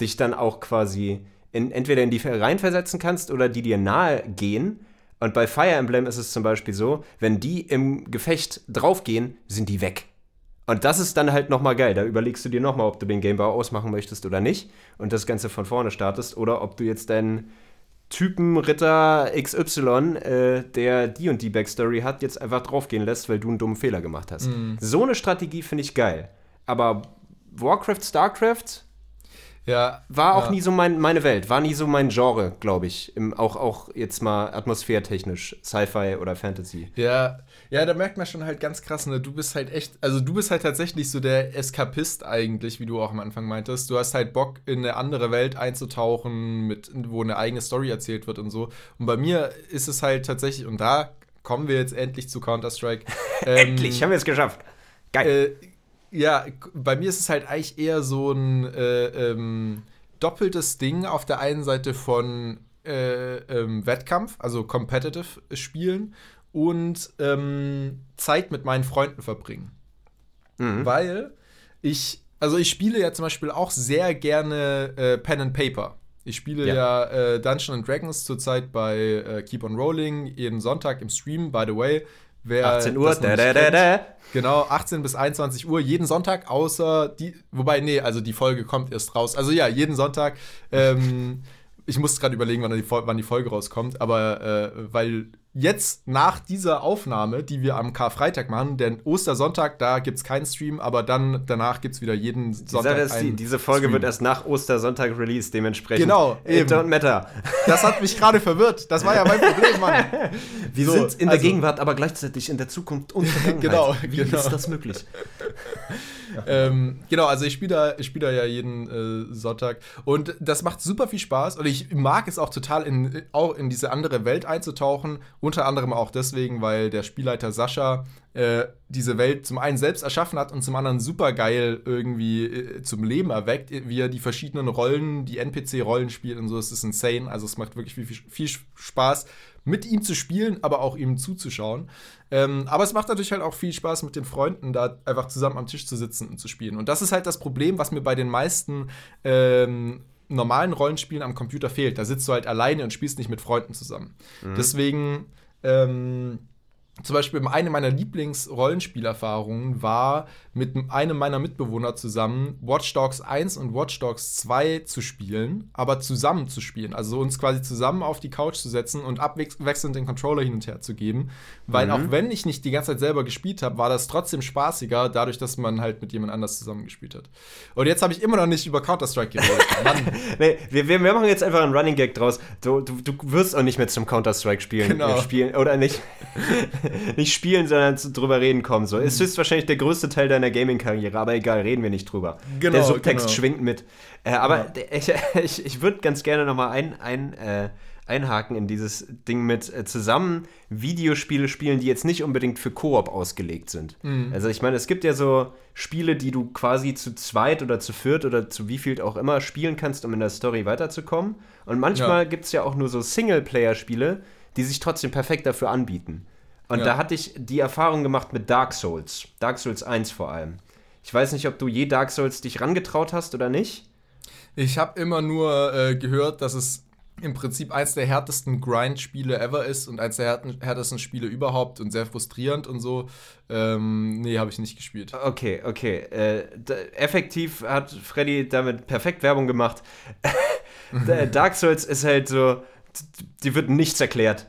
dich dann auch quasi in, entweder in die reinversetzen kannst oder die dir nahe gehen. Und bei Fire Emblem ist es zum Beispiel so, wenn die im Gefecht draufgehen, sind die weg. Und das ist dann halt nochmal geil. Da überlegst du dir nochmal, ob du den Gamebau ausmachen möchtest oder nicht und das Ganze von vorne startest oder ob du jetzt deinen Typen Ritter XY, äh, der die und die Backstory hat, jetzt einfach draufgehen lässt, weil du einen dummen Fehler gemacht hast. So eine Strategie finde ich geil. Aber Warcraft, Starcraft Ja, war auch ja. nie so mein, meine Welt, war nie so mein Genre, glaube ich. Im, auch, auch jetzt mal atmosphärtechnisch, Sci-Fi oder Fantasy. Ja, ja, da merkt man schon halt ganz krass, ne? Du bist halt echt, also du bist halt tatsächlich so der Eskapist eigentlich, wie du auch am Anfang meintest. Du hast halt Bock, in eine andere Welt einzutauchen, mit, wo eine eigene Story erzählt wird und so. Und bei mir ist es halt tatsächlich, und da kommen wir jetzt endlich zu Counter-Strike. ähm, Endlich, haben wir es geschafft. Geil. äh, ja, bei mir ist es halt eigentlich eher so ein äh, ähm, doppeltes Ding auf der einen Seite von äh, ähm, Wettkampf, also Competitive Spielen und ähm, Zeit mit meinen Freunden verbringen. Mhm. Weil ich, also ich spiele ja zum Beispiel auch sehr gerne äh, Pen and Paper. Ich spiele Ja. ja, äh, Dungeons and Dragons zurzeit bei äh, Keep on Rolling, jeden Sonntag im Stream, by the way. Wer 18 Uhr, da, da, da, da. Genau, 18 bis 21 Uhr, jeden Sonntag, außer die, wobei, nee, also die Folge kommt erst raus. Also ja, jeden Sonntag. Ähm, ich muss gerade überlegen, wann die, wann die Folge rauskommt, aber äh, weil jetzt nach dieser Aufnahme, die wir am Karfreitag machen, denn Ostersonntag, da gibt es keinen Stream, aber dann danach gibt es wieder jeden Sonntag ist, die, diese Folge Stream. wird erst nach Ostersonntag released, dementsprechend. Genau, It eben. don't matter. Das hat mich gerade verwirrt. Das war ja mein Problem, Mann. Wir So, sind in der also- Gegenwart, aber gleichzeitig in der Zukunft und Vergangenheit. Genau, Wie genau. ist das möglich? ähm, genau, also ich spiele da, ich spiele da ja jeden äh, Sonntag. Und das macht super viel Spaß. Und ich mag es auch total in, auch in diese andere Welt einzutauchen, unter anderem auch deswegen, weil der Spielleiter Sascha äh, diese Welt zum einen selbst erschaffen hat und zum anderen super geil irgendwie äh, zum Leben erweckt, wie er die verschiedenen Rollen, die NPC-Rollen spielt und so, es ist insane, also es macht wirklich viel, viel, viel Spaß mit ihm zu spielen, aber auch ihm zuzuschauen. Ähm, aber es macht natürlich halt auch viel Spaß mit den Freunden, da einfach zusammen am Tisch zu sitzen und zu spielen. Und das ist halt das Problem, was mir bei den meisten ähm, normalen Rollenspielen am Computer fehlt. Da sitzt du halt alleine und spielst nicht mit Freunden zusammen. Deswegen ähm, zum Beispiel eine meiner Lieblings-Rollenspielerfahrungen war, mit einem meiner Mitbewohner zusammen Watch Dogs 1 und Watch Dogs 2 zu spielen, aber zusammen zu spielen. Also uns quasi zusammen auf die Couch zu setzen und abwechselnd den Controller hin und her zu geben. Weil auch wenn ich nicht die ganze Zeit selber gespielt habe, war das trotzdem spaßiger, dadurch, dass man halt mit jemand anders zusammengespielt hat. Und jetzt habe ich immer noch nicht über Counter-Strike geredet. Nee, wir, wir, wir machen jetzt einfach einen Running Gag draus. Du, du, du wirst auch nicht mehr zum Counter-Strike spielen. Genau. äh, spielen oder nicht, nicht spielen, sondern zu, drüber reden kommen. So. Es ist wahrscheinlich der größte Teil deiner Gaming-Karriere, aber egal, reden wir nicht drüber. Genau, der Subtext genau. schwingt mit. Äh, aber der- ich, ich, ich würde ganz gerne noch mal ein, ein, äh, einhaken in dieses Ding mit äh, zusammen Videospiele spielen, die jetzt nicht unbedingt für Koop ausgelegt sind. Mhm. Also ich meine, es gibt ja so Spiele, die du quasi zu zweit oder zu viert oder zu wie viel auch immer spielen kannst, um in der Story weiterzukommen. Und manchmal Ja. gibt es ja auch nur so Singleplayer-Spiele, die sich trotzdem perfekt dafür anbieten. Und Ja. da hatte ich die Erfahrung gemacht mit Dark Souls. Dark Souls 1 vor allem. Ich weiß nicht, ob du je Dark Souls dich rangetraut hast oder nicht. Ich habe immer nur äh, gehört, dass es im Prinzip eins der härtesten Grind-Spiele ever ist und eins der härtesten Spiele überhaupt und sehr frustrierend und so. Ähm, nee, habe ich nicht gespielt. Okay, okay. Äh, effektiv hat Freddy damit perfekt Werbung gemacht. Dark Souls ist halt so, die wird nichts erklärt.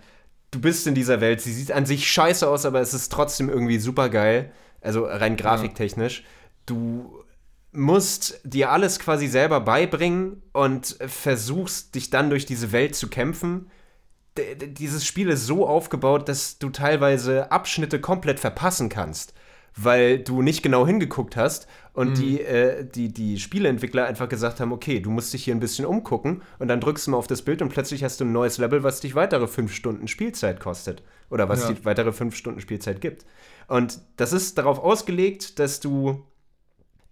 Du bist in dieser Welt, sie sieht an sich scheiße aus, aber es ist trotzdem irgendwie super geil. Also rein grafiktechnisch. Du musst dir alles quasi selber beibringen und versuchst dich dann durch diese Welt zu kämpfen. D- dieses Spiel ist so aufgebaut, dass du teilweise Abschnitte komplett verpassen kannst, weil du nicht genau hingeguckt hast und die, äh, die, die Spieleentwickler einfach gesagt haben, okay, du musst dich hier ein bisschen umgucken und dann drückst du mal auf das Bild und plötzlich hast du ein neues Level, was dich weitere fünf Stunden Spielzeit kostet oder was Ja. dir weitere fünf Stunden Spielzeit gibt. Und das ist darauf ausgelegt, dass du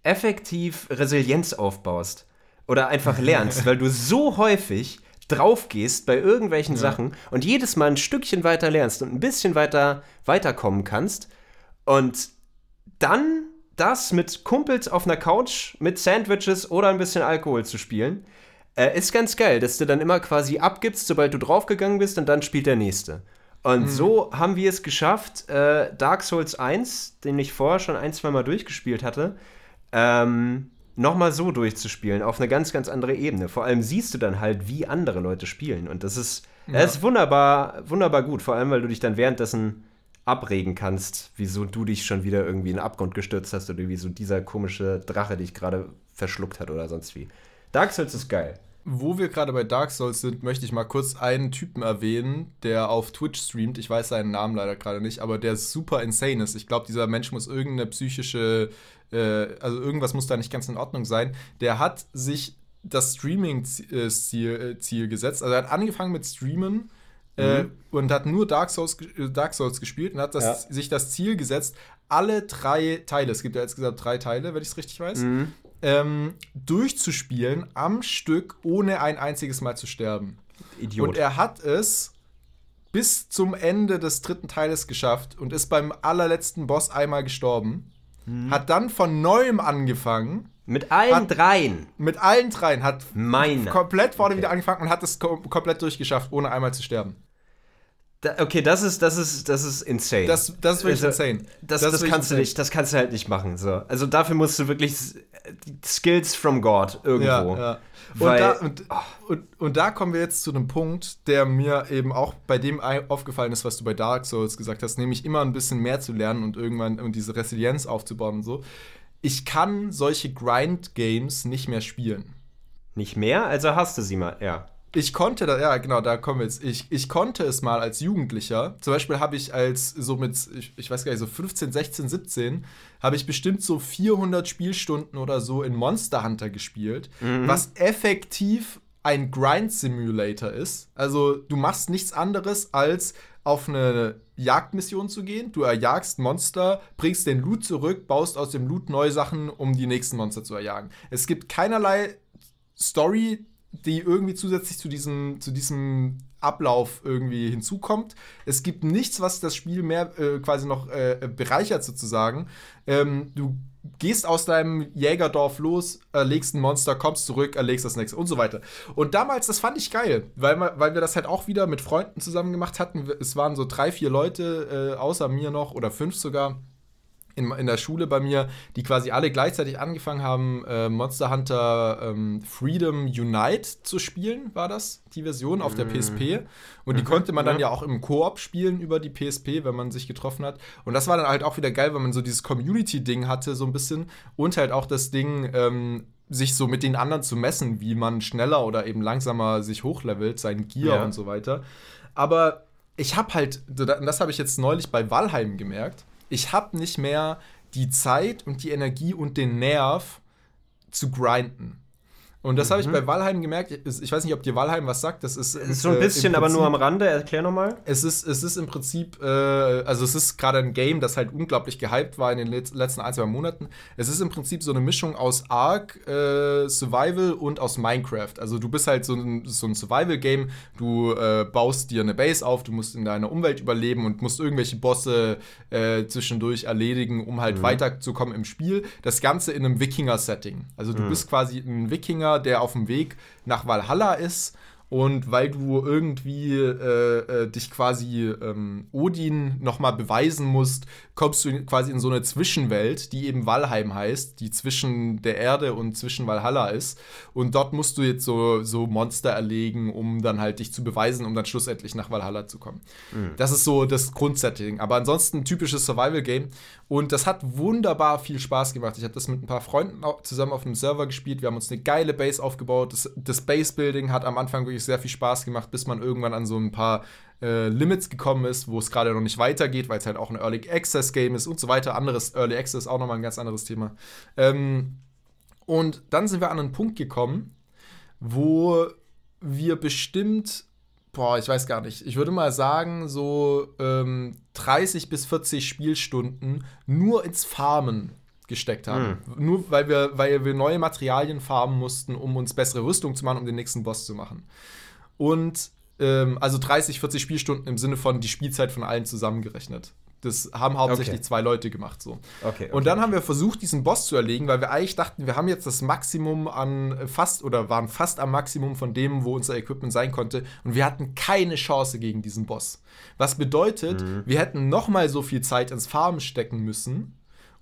effektiv Resilienz aufbaust oder einfach lernst, weil du so häufig drauf gehst bei irgendwelchen Sachen und jedes Mal ein Stückchen weiter lernst und ein bisschen weiter weiterkommen kannst und dann das mit Kumpels auf einer Couch mit Sandwiches oder ein bisschen Alkohol zu spielen, äh, ist ganz geil, dass du dann immer quasi abgibst, sobald du draufgegangen bist und dann spielt der nächste. Und so haben wir es geschafft, äh, Dark Souls 1, den ich vorher schon ein, zwei Mal durchgespielt hatte, ähm, nochmal so durchzuspielen, auf eine ganz, ganz andere Ebene. Vor allem siehst du dann halt, wie andere Leute spielen. Und das ist, das ist wunderbar, wunderbar gut. Vor allem, weil du dich dann währenddessen abregen kannst, wieso du dich schon wieder irgendwie in den Abgrund gestürzt hast oder wieso dieser komische Drache dich gerade verschluckt hat oder sonst wie. Dark Souls ist geil. Wo wir gerade bei Dark Souls sind, möchte ich mal kurz einen Typen erwähnen, der auf Twitch streamt. Ich weiß seinen Namen leider gerade nicht, aber der super insane ist. Ich glaube, dieser Mensch muss irgendeine psychische, äh, also irgendwas muss da nicht ganz in Ordnung sein. Der hat sich das Streaming-Ziel äh, Ziel gesetzt. Also er hat angefangen mit Streamen äh, und hat nur Dark Souls, äh, Dark Souls gespielt und hat das, Ja. sich das Ziel gesetzt, alle drei Teile, es gibt ja insgesamt drei Teile, wenn ich es richtig weiß, ähm, durchzuspielen am Stück, ohne ein einziges Mal zu sterben. Idiot. Und er hat es bis zum Ende des dritten Teiles geschafft und ist beim allerletzten Boss einmal gestorben. Hat dann von neuem angefangen, Mit allen Hat- dreien. mit allen dreien, hat Meine. komplett vorne Okay. wieder angefangen und hat es kom komplett durchgeschafft, ohne einmal zu sterben. Da, okay, das ist, das ist, das ist insane. Das, das ist wirklich Also, insane. Das, das, wirklich kannst du insane. nicht, das kannst du halt nicht machen. So. Also dafür musst du wirklich s- Skills from God irgendwo. Ja, ja. Und, Weil- da, und, und, und da kommen wir jetzt zu einem Punkt, der mir eben auch bei dem aufgefallen ist, was du bei Dark Souls gesagt hast, nämlich immer ein bisschen mehr zu lernen und irgendwann und diese Resilienz aufzubauen und so. Ich kann solche Grind-Games nicht mehr spielen. Nicht mehr? Also hast du sie mal, ja. Ich konnte da, ja, genau, da kommen wir jetzt. Ich, ich konnte es mal als Jugendlicher. Zum Beispiel habe ich als so mit, ich, ich weiß gar nicht, so 15, 16, 17, habe ich bestimmt so 400 Spielstunden oder so in Monster Hunter gespielt, was effektiv ein Grind Simulator ist. Also du machst nichts anderes als auf eine Jagdmission zu gehen. Du erjagst Monster, bringst den Loot zurück, baust aus dem Loot neue Sachen, um die nächsten Monster zu erjagen. Es gibt keinerlei Story, die irgendwie zusätzlich zu diesem, zu diesem Ablauf irgendwie hinzukommt. Es gibt nichts, was das Spiel mehr äh, quasi noch äh, bereichert sozusagen. Ähm, du gehst aus deinem Jägerdorf los, erlegst ein Monster, kommst zurück, erlegst das nächste und so weiter. Und damals, das fand ich geil, weil, wir- weil wir das halt auch wieder mit Freunden zusammen gemacht hatten. Es waren so drei, vier Leute, äh, außer mir noch, oder fünf sogar, in, in der Schule bei mir, die quasi alle gleichzeitig angefangen haben, äh, Monster Hunter ähm, Freedom Unite zu spielen, war das, die Version auf der PSP. Und die konnte man dann ja auch im Koop spielen über die PSP, wenn man sich getroffen hat. Und das war dann halt auch wieder geil, weil man so dieses Community-Ding hatte, so ein bisschen. Und halt auch das Ding, ähm, sich so mit den anderen zu messen, wie man schneller oder eben langsamer sich hochlevelt, sein Gear Ja. und so weiter. Aber ich habe halt, und das habe ich jetzt neulich bei Valheim gemerkt, ich habe nicht mehr die Zeit und die Energie und den Nerv zu grinden. Und das habe ich bei Valheim gemerkt. Ich weiß nicht, ob dir Valheim was sagt. Das ist, So ein äh, bisschen, im aber nur Prinzip- am Rande. Erklär nochmal. es ist, es ist im Prinzip, äh, also es ist gerade ein Game, das halt unglaublich gehypt war in den letz- letzten ein, zwei Monaten. Es ist im Prinzip so eine Mischung aus Ark, äh, Survival und aus Minecraft. Also du bist halt so ein, so ein Survival-Game, du äh, baust dir eine Base auf, du musst in deiner Umwelt überleben und musst irgendwelche Bosse äh, zwischendurch erledigen, um halt weiterzukommen im Spiel. Das Ganze in einem Wikinger-Setting. Also du bist quasi ein Wikinger, der auf dem Weg nach Valhalla ist und weil du irgendwie äh, äh, dich quasi ähm, Odin nochmal beweisen musst, kommst du quasi in so eine Zwischenwelt, die eben Valheim heißt, die zwischen der Erde und zwischen Valhalla ist. Und dort musst du jetzt so, so Monster erlegen, um dann halt dich zu beweisen, um dann schlussendlich nach Valhalla zu kommen. Das ist so das Grundsetting. Aber ansonsten ein typisches Survival-Game. Und das hat wunderbar viel Spaß gemacht. Ich habe das mit ein paar Freunden zusammen auf einem Server gespielt. Wir haben uns eine geile Base aufgebaut. Das, das Base-Building hat am Anfang wirklich sehr viel Spaß gemacht, bis man irgendwann an so ein paar äh, Limits gekommen ist, wo es gerade noch nicht weitergeht, weil es halt auch ein Early Access Game ist und so weiter. Anderes Early Access auch nochmal ein ganz anderes Thema. Ähm, und dann sind wir an einen Punkt gekommen, wo wir bestimmt, boah, ich weiß gar nicht, ich würde mal sagen, so ähm, 30 bis 40 Spielstunden nur ins Farmen gesteckt haben. Nur weil wir, weil wir neue Materialien farmen mussten, um uns bessere Rüstung zu machen, um den nächsten Boss zu machen. Und ähm, also 30, 40 Spielstunden im Sinne von die Spielzeit von allen zusammengerechnet. Das haben hauptsächlich Okay. zwei Leute gemacht so. Okay, Und dann haben wir versucht, diesen Boss zu erlegen, weil wir eigentlich dachten, wir haben jetzt das Maximum an fast oder waren fast am Maximum von dem, wo unser Equipment sein konnte. Und wir hatten keine Chance gegen diesen Boss. Was bedeutet, wir hätten noch mal so viel Zeit ins Farmen stecken müssen,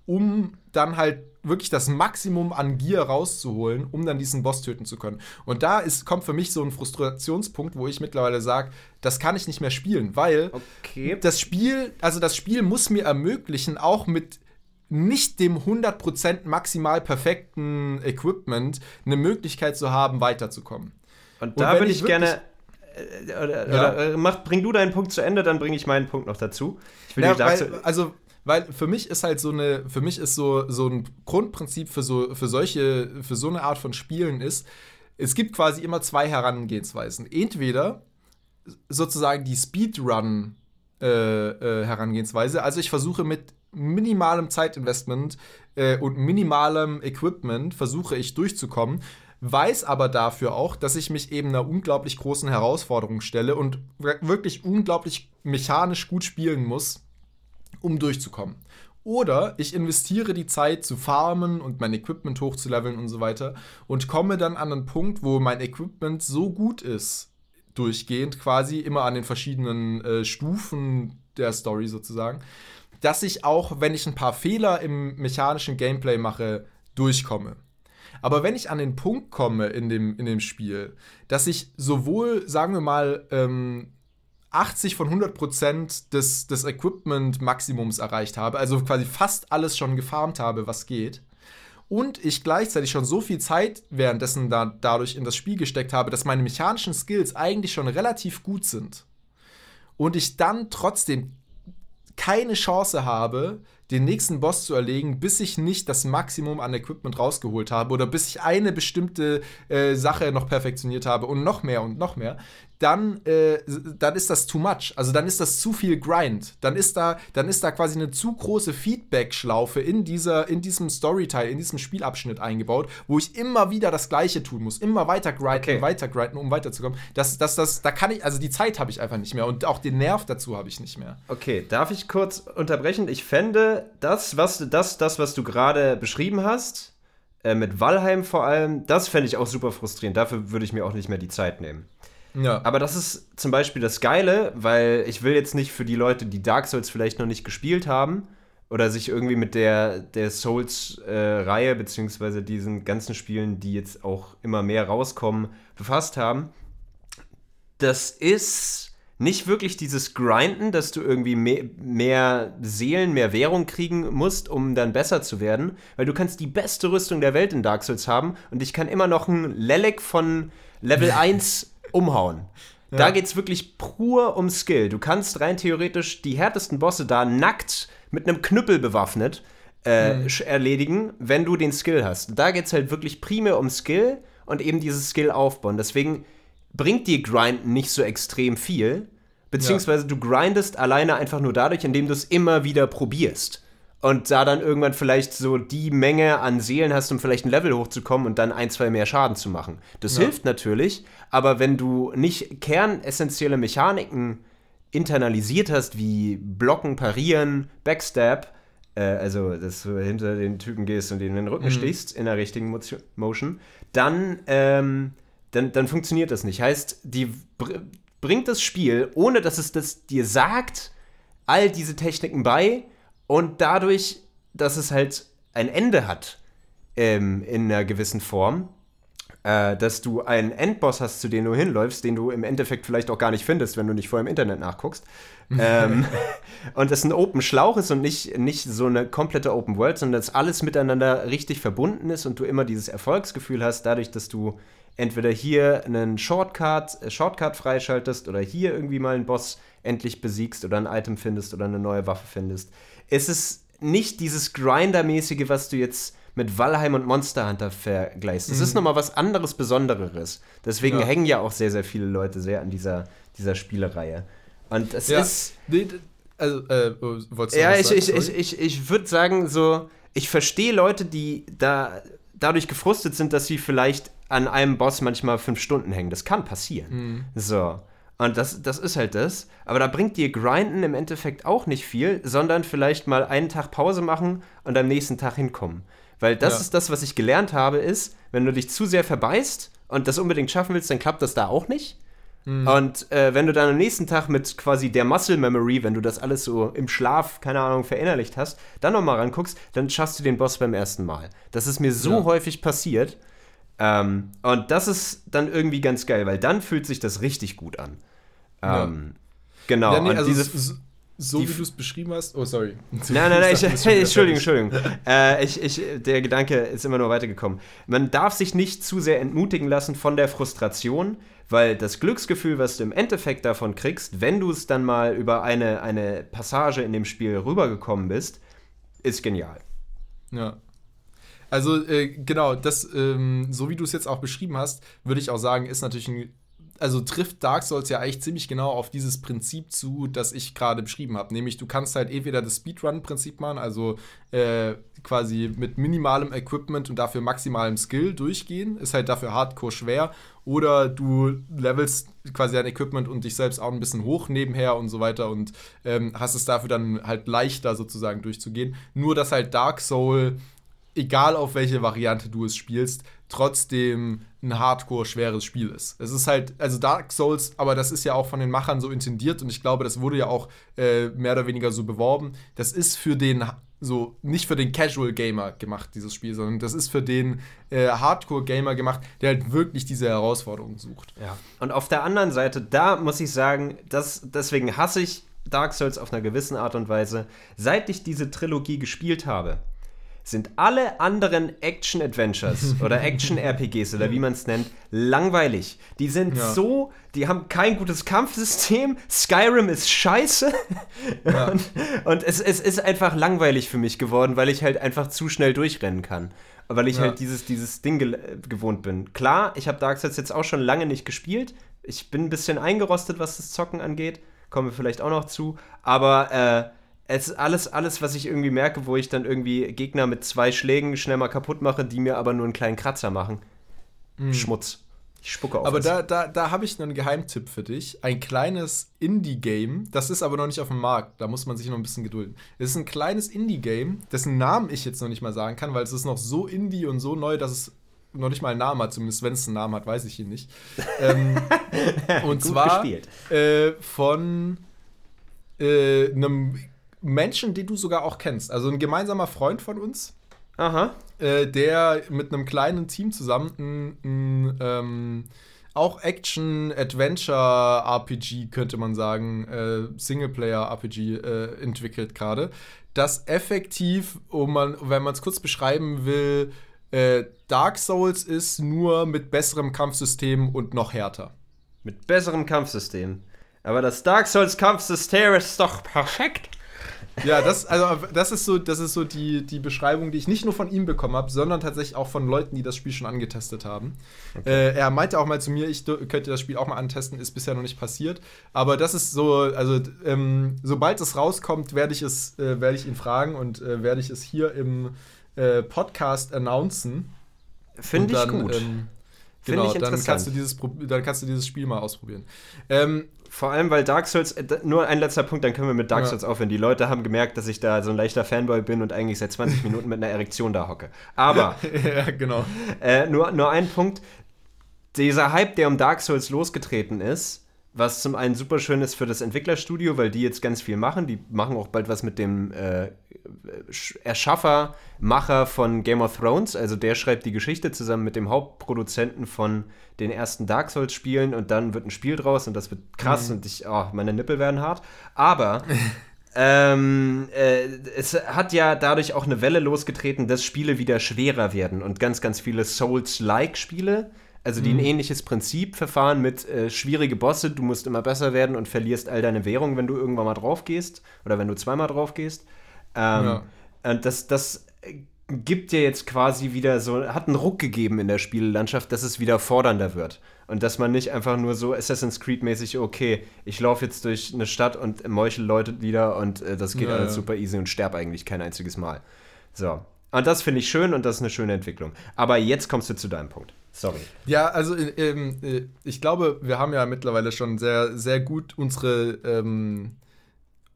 um dann halt wirklich das Maximum an Gier rauszuholen, um dann diesen Boss töten zu können. Und da ist, kommt für mich so ein Frustrationspunkt, wo ich mittlerweile sage, das kann ich nicht mehr spielen, weil Okay. das Spiel, also das Spiel muss mir ermöglichen, auch mit nicht dem 100% maximal perfekten Equipment eine Möglichkeit zu haben, weiterzukommen. Und da würde ich gerne. äh, Oder, Ja. oder äh, mach, bring du deinen Punkt zu Ende, dann bringe ich meinen Punkt noch dazu. Ich will Ja, weil, Souls- also, weil für mich ist halt so eine, für mich ist so, so ein Grundprinzip für so, für solche, für so eine Art von Spielen ist, es gibt quasi immer zwei Herangehensweisen. Entweder sozusagen die Speedrun äh, äh, Herangehensweise. Also ich versuche mit minimalem Zeitinvestment äh, und minimalem Equipment versuche ich durchzukommen, weiß aber dafür auch, dass ich mich eben einer unglaublich großen Herausforderung stelle und wir- wirklich unglaublich mechanisch gut spielen muss, um durchzukommen. Oder ich investiere die Zeit zu farmen und mein Equipment hochzuleveln und so weiter und komme dann an einen Punkt, wo mein Equipment so gut ist, durchgehend quasi immer an den verschiedenen äh, Stufen der Story sozusagen, dass ich auch, wenn ich ein paar Fehler im mechanischen Gameplay mache, durchkomme. Aber wenn ich an den Punkt komme in dem, in dem Spiel, dass ich sowohl, sagen wir mal, ähm, 80 von 100 Prozent des, des Equipment-Maximums erreicht habe, also quasi fast alles schon gefarmt habe, was geht, und ich gleichzeitig schon so viel Zeit währenddessen da, dadurch in das Spiel gesteckt habe, dass meine mechanischen Skills eigentlich schon relativ gut sind. Und ich dann trotzdem keine Chance habe, den nächsten Boss zu erlegen, bis ich nicht das Maximum an Equipment rausgeholt habe oder bis ich eine bestimmte äh, Sache noch perfektioniert habe und noch mehr und noch mehr, dann, äh, dann ist das too much. Also dann ist das zu viel Grind. Dann ist da, dann ist da quasi eine zu große Feedback-Schlaufe in, dieser, in diesem Storyteil, in diesem Spielabschnitt eingebaut, wo ich immer wieder das Gleiche tun muss, immer weiter grinden, Okay. weiter grinden, um weiterzukommen. Das, das, das, da kann ich, also die Zeit habe ich einfach nicht mehr und auch den Nerv dazu habe ich nicht mehr. Okay, darf ich kurz unterbrechen? Ich fände, das, was, das, das, was du gerade beschrieben hast, äh, mit Valheim vor allem, das fände ich auch super frustrierend. Dafür würde ich mir auch nicht mehr die Zeit nehmen. Ja. Aber das ist zum Beispiel das Geile, weil ich will jetzt nicht für die Leute, die Dark Souls vielleicht noch nicht gespielt haben oder sich irgendwie mit der, der Souls-Reihe beziehungsweise diesen ganzen Spielen, die jetzt auch immer mehr rauskommen, befasst haben. Das ist nicht wirklich dieses Grinden, dass du irgendwie mehr, mehr Seelen, mehr Währung kriegen musst, um dann besser zu werden, weil du kannst die beste Rüstung der Welt in Dark Souls haben und ich kann immer noch einen Lelek von Level 1 umhauen. Da geht's wirklich pur um Skill. Du kannst rein theoretisch die härtesten Bosse da nackt mit einem Knüppel bewaffnet äh, sch- erledigen, wenn du den Skill hast. Da geht's halt wirklich primär um Skill und eben dieses Skill aufbauen. Deswegen bringt dir Grinden nicht so extrem viel, beziehungsweise du grindest alleine einfach nur dadurch, indem du es immer wieder probierst. Und da dann irgendwann vielleicht so die Menge an Seelen hast, um vielleicht ein Level hochzukommen und dann ein, zwei mehr Schaden zu machen. Das hilft natürlich, aber wenn du nicht kernessentielle Mechaniken internalisiert hast, wie Blocken, Parieren, Backstab, äh, also dass du hinter den Typen gehst und in den Rücken stichst in der richtigen Motion, Motion, dann, ähm, dann, dann funktioniert das nicht. Heißt, die br bringt das Spiel, ohne dass es das dir sagt, all diese Techniken bei und dadurch, dass es halt ein Ende hat ähm, in einer gewissen Form, äh, dass du einen Endboss hast, zu dem du hinläufst, den du im Endeffekt vielleicht auch gar nicht findest, wenn du nicht vorher im Internet nachguckst. ähm, und das ein Open Schlauch ist und nicht, nicht so eine komplette Open World, sondern dass alles miteinander richtig verbunden ist und du immer dieses Erfolgsgefühl hast, dadurch, dass du entweder hier einen Shortcut, äh, Shortcut freischaltest oder hier irgendwie mal einen Boss endlich besiegst oder ein Item findest oder eine neue Waffe findest. Es ist nicht dieses Grinder-mäßige, was du jetzt mit Valheim und Monster Hunter vergleichst. Es ist nochmal was anderes, Besondereres. Deswegen Ja. hängen ja auch sehr, sehr viele Leute sehr an dieser, dieser Spielereihe. Und es Ja. ist. Nee, also, äh, wolltest du Ja, ich, sagen? ich, ich, ich, ich würde sagen, so, ich verstehe Leute, die da dadurch gefrustet sind, dass sie vielleicht an einem Boss manchmal fünf Stunden hängen. Das kann passieren. Mhm. So. Und das, das ist halt das. Aber da bringt dir Grinden im Endeffekt auch nicht viel, sondern vielleicht mal einen Tag Pause machen und am nächsten Tag hinkommen. Weil das Ja. ist das, was ich gelernt habe, ist, wenn du dich zu sehr verbeißt und das unbedingt schaffen willst, dann klappt das da auch nicht. Und äh, wenn du dann am nächsten Tag mit quasi der Muscle Memory, wenn du das alles so im Schlaf, keine Ahnung, verinnerlicht hast, dann nochmal ranguckst, dann schaffst du den Boss beim ersten Mal. Das ist mir so Ja. häufig passiert. Ähm, und das ist dann irgendwie ganz geil, weil dann fühlt sich das richtig gut an. Ja. Ähm, Genau. ja, nee, und also dieses, so, wie du es beschrieben hast. Oh, sorry. Nein, nein, nein, ich, hey, Entschuldigung. Entschuldigung. Äh, ich, ich, der Gedanke ist immer nur weitergekommen. Man darf sich nicht zu sehr entmutigen lassen von der Frustration, weil das Glücksgefühl, was du im Endeffekt davon kriegst, wenn du es dann mal über eine, eine Passage in dem Spiel rübergekommen bist, ist genial. Ja. Also, äh, genau, das, ähm, so wie du es jetzt auch beschrieben hast, würde ich auch sagen, ist natürlich ein. Also trifft Dark Souls ja eigentlich ziemlich genau auf dieses Prinzip zu, das ich gerade beschrieben habe. Nämlich, du kannst halt entweder das Speedrun-Prinzip machen, also äh, quasi mit minimalem Equipment und dafür maximalem Skill durchgehen. Ist halt dafür hardcore schwer. Oder du levelst quasi dein Equipment und dich selbst auch ein bisschen hoch nebenher und so weiter und ähm, hast es dafür dann halt leichter sozusagen durchzugehen. Nur, dass halt Dark Soul egal auf welche Variante du es spielst, trotzdem ein hardcore schweres Spiel ist. Es ist halt, also Dark Souls, aber das ist ja auch von den Machern so intendiert und ich glaube, das wurde ja auch äh, mehr oder weniger so beworben. Das ist für den, so, nicht für den Casual Gamer gemacht, dieses Spiel, sondern das ist für den äh, Hardcore Gamer gemacht, der halt wirklich diese Herausforderung sucht. Ja. Und auf der anderen Seite, da muss ich sagen, das, deswegen hasse ich Dark Souls auf einer gewissen Art und Weise. Seit ich diese Trilogie gespielt habe, sind alle anderen Action-Adventures oder Action-RPGs oder wie man es nennt, langweilig. Die sind Ja. so, die haben kein gutes Kampfsystem, Skyrim ist scheiße Ja. und, und es, es ist einfach langweilig für mich geworden, weil ich halt einfach zu schnell durchrennen kann. Weil ich Ja. halt dieses, dieses Ding gel- äh, gewohnt bin. Klar, ich habe Dark Souls jetzt auch schon lange nicht gespielt. Ich bin ein bisschen eingerostet, was das Zocken angeht. Kommen wir vielleicht auch noch zu. Aber äh, es ist alles, alles, was ich irgendwie merke, wo ich dann irgendwie Gegner mit zwei Schlägen schnell mal kaputt mache, die mir aber nur einen kleinen Kratzer machen. Schmutz. Ich spucke auf Aber da, da, da habe ich einen Geheimtipp für dich. Ein kleines Indie-Game. Das ist aber noch nicht auf dem Markt. Da muss man sich noch ein bisschen gedulden. Es ist ein kleines Indie-Game, dessen Namen ich jetzt noch nicht mal sagen kann, weil es ist noch so indie und so neu, dass es noch nicht mal einen Namen hat. Zumindest wenn es einen Namen hat, weiß ich ihn nicht. ähm, und Gut zwar äh, von äh, einem Menschen, den du sogar auch kennst. Also ein gemeinsamer Freund von uns Aha. äh, der mit einem kleinen Team zusammen ein, ein ähm, auch Action-Adventure-RPG, könnte man sagen, äh, Singleplayer-RPG äh, entwickelt gerade, das effektiv, um man, wenn man es kurz beschreiben will, äh, Dark Souls ist nur mit besserem Kampfsystem und noch härter. Mit besserem Kampfsystem. Aber das Dark Souls Kampfsystem ist doch perfekt. Ja, das, also, das ist so, das ist so die, die Beschreibung, die ich nicht nur von ihm bekommen habe, sondern tatsächlich auch von Leuten, die das Spiel schon angetestet haben. Äh, er meinte auch mal zu mir, ich könnte das Spiel auch mal antesten, ist bisher noch nicht passiert. Aber das ist so, also ähm, sobald es rauskommt, werde ich es, äh, werde ich ihn fragen und äh, werde ich es hier im äh, Podcast announcen. Finde ich gut. Ähm, Finde genau, ich dann interessant. kannst, du dieses, dann kannst du dieses Spiel mal ausprobieren. Ähm, Vor allem, weil Dark Souls, äh, nur ein letzter Punkt, dann können wir mit Dark Ja. Souls aufhören. Die Leute haben gemerkt, dass ich da so ein leichter Fanboy bin und eigentlich seit 20 Minuten mit einer Erektion da hocke. Aber ja, genau. äh, nur, nur ein Punkt. Dieser Hype, der um Dark Souls losgetreten ist, was zum einen super schön ist für das Entwicklerstudio, weil die jetzt ganz viel machen. Die machen auch bald was mit dem äh, Sch- Erschaffer, Macher von Game of Thrones. Also der schreibt die Geschichte zusammen mit dem Hauptproduzenten von den ersten Dark Souls-Spielen und dann wird ein Spiel draus und das wird krass und ich, oh, meine Nippel werden hart. Aber ähm, äh, es hat ja dadurch auch eine Welle losgetreten, dass Spiele wieder schwerer werden und ganz, ganz viele Souls-like-Spiele, also die ein ähnliches Prinzip verfahren mit äh, schwierige Bosse, du musst immer besser werden und verlierst all deine Währung, wenn du irgendwann mal drauf gehst oder wenn du zweimal drauf gehst. Ähm, Ja. Und das, das gibt ja jetzt quasi wieder so, hat einen Ruck gegeben in der Spielelandschaft, dass es wieder fordernder wird. Und dass man nicht einfach nur so Assassin's Creed-mäßig, okay, ich laufe jetzt durch eine Stadt und meuchel Leute wieder und äh, das geht Ja, alles ja. super easy und sterbe eigentlich kein einziges Mal. So. Und das finde ich schön und das ist eine schöne Entwicklung. Aber jetzt kommst du zu deinem Punkt. Sorry. Ja, also äh, ähm, äh, ich glaube, wir haben ja mittlerweile schon sehr, sehr gut unsere ähm,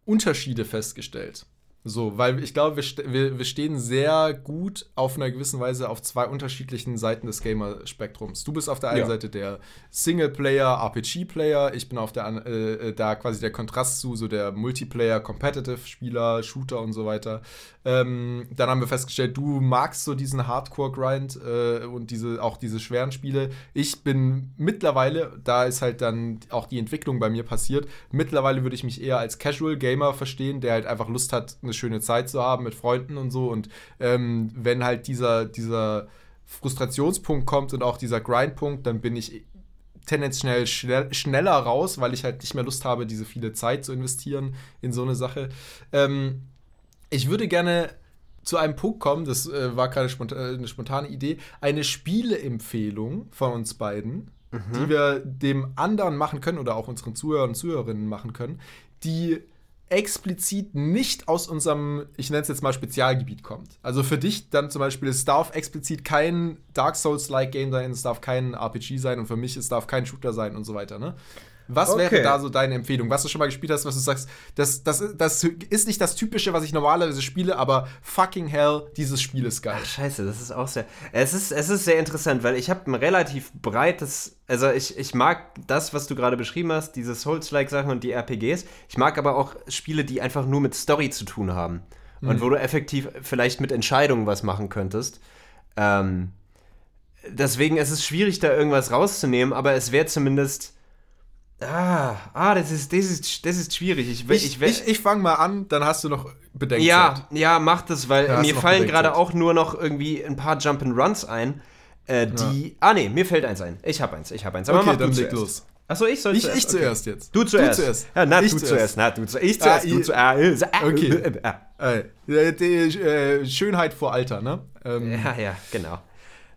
Unterschiede festgestellt. So, weil ich glaube, wir, wir, wir stehen sehr gut auf einer gewissen Weise auf zwei unterschiedlichen Seiten des Gamer-Spektrums. Du bist auf der einen Ja. Seite der Singleplayer, RPG-Player, ich bin auf der äh, äh, da quasi der Kontrast zu so der Multiplayer, Competitive-Spieler, Shooter und so weiter. Ähm, dann haben wir festgestellt, du magst so diesen Hardcore-Grind äh, und diese, auch diese schweren Spiele. Ich bin mittlerweile, da ist halt dann auch die Entwicklung bei mir passiert, mittlerweile würde ich mich eher als Casual-Gamer verstehen, der halt einfach Lust hat, eine schöne Zeit zu haben mit Freunden und so. Und ähm, wenn halt dieser, dieser Frustrationspunkt kommt und auch dieser Grindpunkt, dann bin ich tendenziell schnell, schneller raus, weil ich halt nicht mehr Lust habe, diese viele Zeit zu investieren in so eine Sache. Ähm, ich würde gerne zu einem Punkt kommen, das äh, war gerade sponta äh, eine spontane Idee, eine Spieleempfehlung von uns beiden, die wir dem anderen machen können oder auch unseren Zuhörern und Zuhörerinnen machen können, die explizit nicht aus unserem, ich nenne es jetzt mal Spezialgebiet kommt. Also für dich dann zum Beispiel, es darf explizit kein Dark Souls-like Game sein, es darf kein RPG sein und für mich, es darf kein Shooter sein und so weiter, ne? Was Okay. wäre da so deine Empfehlung? Was du schon mal gespielt hast, was du sagst, das, das, das ist nicht das Typische, was ich normalerweise spiele, aber fucking hell, dieses Spiel ist geil. Ach, scheiße, das ist auch sehr. Es ist, es ist sehr interessant, weil ich habe ein relativ breites. Also, ich, ich mag das, was du gerade beschrieben hast, diese Souls-like-Sachen und die RPGs. Ich mag aber auch Spiele, die einfach nur mit Story zu tun haben. Und wo du effektiv vielleicht mit Entscheidungen was machen könntest. Ähm, deswegen ist es schwierig, da irgendwas rauszunehmen, aber es wäre zumindest. Ah, ah, das ist, das ist, das ist schwierig. Ich, Ich, ich, ich, ich, fange mal an, dann hast du noch Bedenkzeit. ja, ja, macht es, weil Ja, mir fallen gerade auch nur noch irgendwie ein paar Jump'n'Runs ein, äh, die. Ah, nee, mir fällt eins ein. Ich hab eins, ich hab eins. Aber Okay, mach dann leg los. Achso, ich soll Ich, zuerst. ich okay. zuerst jetzt. Du zuerst. Du zuerst. Ja, na, Ich du zuerst. zuerst. Na, du zuerst. Ich zuerst. Ah, du zuerst. Okay. Äh, Äh, die, die, äh, Schönheit vor Alter, ne? Ähm, Ja, ja, genau.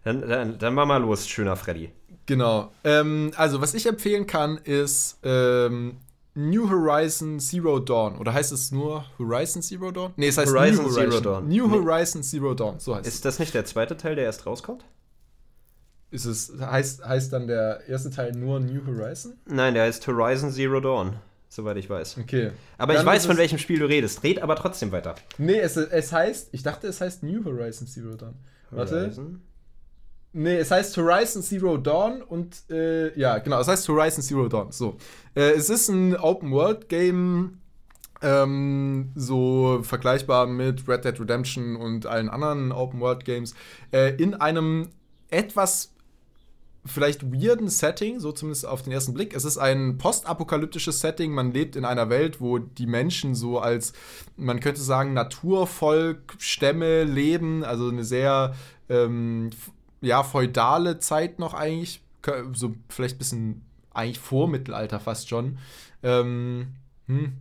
Dann, dann, dann mach mal los, schöner Freddy. Genau. Ähm, also, was ich empfehlen kann, ist ähm, New Horizon Zero Dawn. Oder heißt es nur Horizon Zero Dawn? Nee, es heißt Horizon New Zero Horizon. Dawn. New Nee. Horizon Zero Dawn, so heißt Ist das nicht der zweite Teil, der erst rauskommt? es. Ist es heißt, heißt dann der erste Teil nur New Horizon? Nein, der heißt Horizon Zero Dawn, soweit ich weiß. Okay. Aber Dann ich weiß, ist von es- welchem Spiel du redest. Red aber trotzdem weiter. Nee, es, es heißt, ich dachte, es heißt New Horizon Zero Dawn. Warte. Horizon. Nee, es heißt Horizon Zero Dawn und äh, ja, genau, es heißt Horizon Zero Dawn. So. Äh, es ist ein Open-World-Game, ähm, so vergleichbar mit Red Dead Redemption und allen anderen Open-World-Games, äh, in einem etwas vielleicht weirden Setting, so zumindest auf den ersten Blick. Es ist ein postapokalyptisches Setting. Man lebt in einer Welt, wo die Menschen so als, man könnte sagen, Naturvolk, Stämme leben. Also eine sehr, ähm, ja, feudale Zeit noch eigentlich. So vielleicht ein bisschen eigentlich Vormittelalter fast schon. Ähm, hm.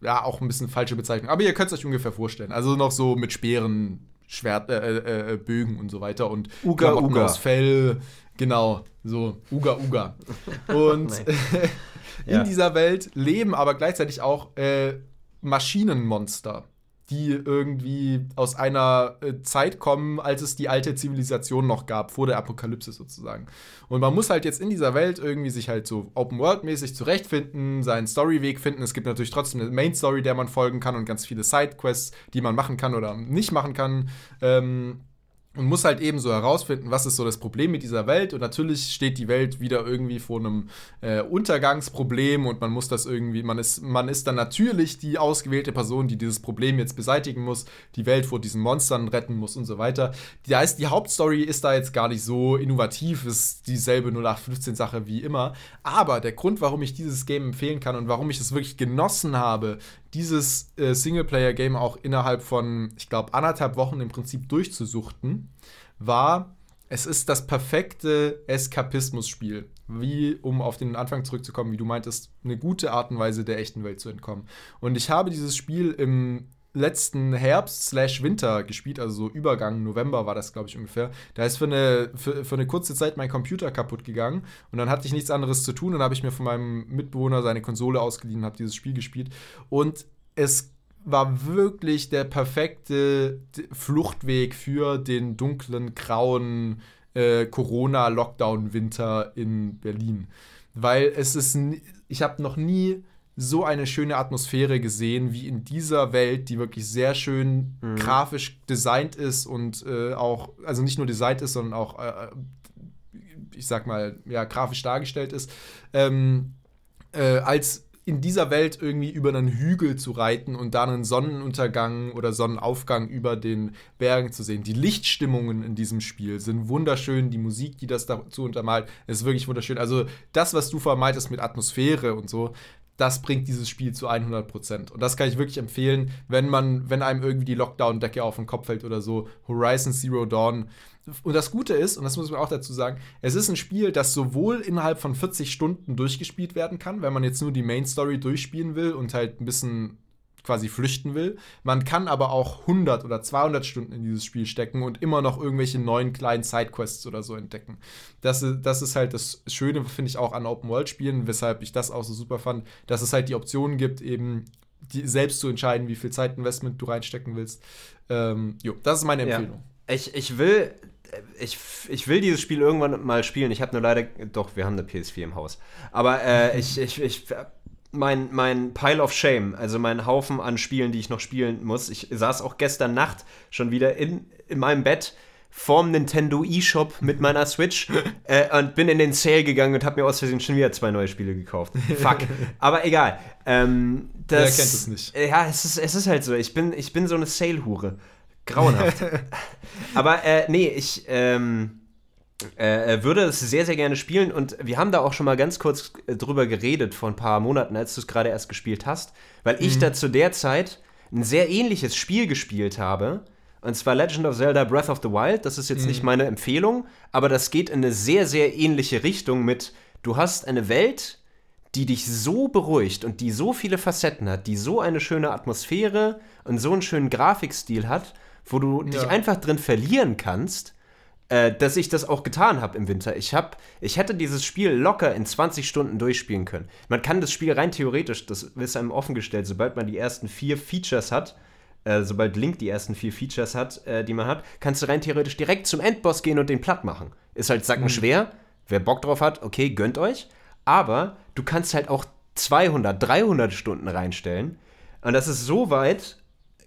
Ja, auch ein bisschen falsche Bezeichnung. Aber ihr könnt es euch ungefähr vorstellen. Also noch so mit Speeren, Schwert, äh, äh, äh, Bögen und so weiter und Uga, Klamotten Uga. aus Fell. Genau, so Uga Uga. Und in Ja. dieser Welt leben aber gleichzeitig auch äh, Maschinenmonster, die irgendwie aus einer äh, Zeit kommen, als es die alte Zivilisation noch gab, vor der Apokalypse sozusagen. Und man muss halt jetzt in dieser Welt irgendwie sich halt so Open-World-mäßig zurechtfinden, seinen Storyweg finden. Es gibt natürlich trotzdem eine Main-Story, der man folgen kann und ganz viele Side-Quests, die man machen kann oder nicht machen kann. Ähm, und muss halt eben so herausfinden, was ist so das Problem mit dieser Welt. Und natürlich steht die Welt wieder irgendwie vor einem äh, Untergangsproblem und man muss das irgendwie, man ist, man ist dann natürlich die ausgewählte Person, die dieses Problem jetzt beseitigen muss, die Welt vor diesen Monstern retten muss und so weiter. Die heißt, die Hauptstory ist da jetzt gar nicht so innovativ, ist dieselbe 0815-Sache wie immer. Aber der Grund, warum ich dieses Game empfehlen kann und warum ich es wirklich genossen habe, dieses äh, Singleplayer-Game auch innerhalb von, ich glaube, anderthalb Wochen im Prinzip durchzusuchten, war, es ist das perfekte Eskapismus-Spiel. Wie, um auf den Anfang zurückzukommen, wie du meintest, eine gute Art und Weise der echten Welt zu entkommen. Und ich habe dieses Spiel im letzten Herbst slash Winter gespielt, also so Übergang November war das, glaube ich, ungefähr. Da ist für eine, für, für eine kurze Zeit mein Computer kaputt gegangen und dann hatte ich nichts anderes zu tun und habe ich mir von meinem Mitbewohner seine Konsole ausgeliehen und habe dieses Spiel gespielt. Und es war wirklich der perfekte Fluchtweg für den dunklen, grauen äh, Corona-Lockdown-Winter in Berlin. Weil es ist, ich habe noch nie so eine schöne Atmosphäre gesehen wie in dieser Welt, die wirklich sehr schön grafisch designt ist und äh, auch, also nicht nur designt ist, sondern auch, äh, ich sag mal, ja, grafisch dargestellt ist. Ähm, äh, als in dieser Welt irgendwie über einen Hügel zu reiten und da einen Sonnenuntergang oder Sonnenaufgang über den Bergen zu sehen. Die Lichtstimmungen in diesem Spiel sind wunderschön. Die Musik, die das dazu untermalt, ist wirklich wunderschön. Also das, was du vermeintest mit Atmosphäre und so, das bringt dieses Spiel zu 100 Prozent. Und das kann ich wirklich empfehlen, wenn man, wenn einem irgendwie die Lockdown-Decke auf den Kopf fällt oder so. Horizon Zero Dawn. Und das Gute ist, und das muss man auch dazu sagen, es ist ein Spiel, das sowohl innerhalb von 40 Stunden durchgespielt werden kann, wenn man jetzt nur die Main Story durchspielen will und halt ein bisschen quasi flüchten will. Man kann aber auch 100 oder 200 Stunden in dieses Spiel stecken und immer noch irgendwelche neuen kleinen Sidequests oder so entdecken. Das, ist- das ist halt das Schöne, finde ich, auch an Open-World-Spielen, weshalb ich das auch so super fand, dass es halt die Option gibt, eben die, selbst zu entscheiden, wie viel Zeitinvestment du reinstecken willst. Ähm, jo, das ist meine Ja. Empfehlung. Ich, ich will. Ich, ich will dieses Spiel irgendwann mal spielen. Ich habe nur leider. Doch, wir haben eine PS4 im Haus. Aber äh, ich, ich, ich. Mein, mein Pile of Shame, also mein Haufen an Spielen, die ich noch spielen muss. Ich saß auch gestern Nacht schon wieder in, in meinem Bett vorm Nintendo eShop mit meiner Switch äh, und bin in den Sale gegangen und habe mir aus Versehen schon wieder zwei neue Spiele gekauft. Fuck. Aber egal. Ähm, das, Wer kennt es nicht? Ja, es ist, es ist halt so. Ich bin, ich bin so eine Sale-Hure. Grauenhaft. Aber äh, nee, ich ähm, äh, würde es sehr, sehr gerne spielen und wir haben da auch schon mal ganz kurz äh, drüber geredet vor ein paar Monaten, als du es gerade erst gespielt hast, weil ich da zu der Zeit ein sehr ähnliches Spiel gespielt habe. Und zwar Legend of Zelda Breath of the Wild. Das ist jetzt nicht meine Empfehlung, aber das geht in eine sehr, sehr ähnliche Richtung mit, du hast eine Welt, die dich so beruhigt und die so viele Facetten hat, die so eine schöne Atmosphäre und so einen schönen Grafikstil hat, wo du dich Ja. einfach drin verlieren kannst, äh, dass ich das auch getan habe im Winter. Ich, hab, ich hätte dieses Spiel locker in 20 Stunden durchspielen können. Man kann das Spiel rein theoretisch, das ist einem offengestellt, sobald man die ersten vier Features hat, äh, sobald Link die ersten vier Features hat, äh, die man hat, kannst du rein theoretisch direkt zum Endboss gehen und den platt machen. Ist halt sackenschwer. Wer Bock drauf hat, okay, gönnt euch. Aber du kannst halt auch 200, 300 Stunden reinstellen. Und das ist so weit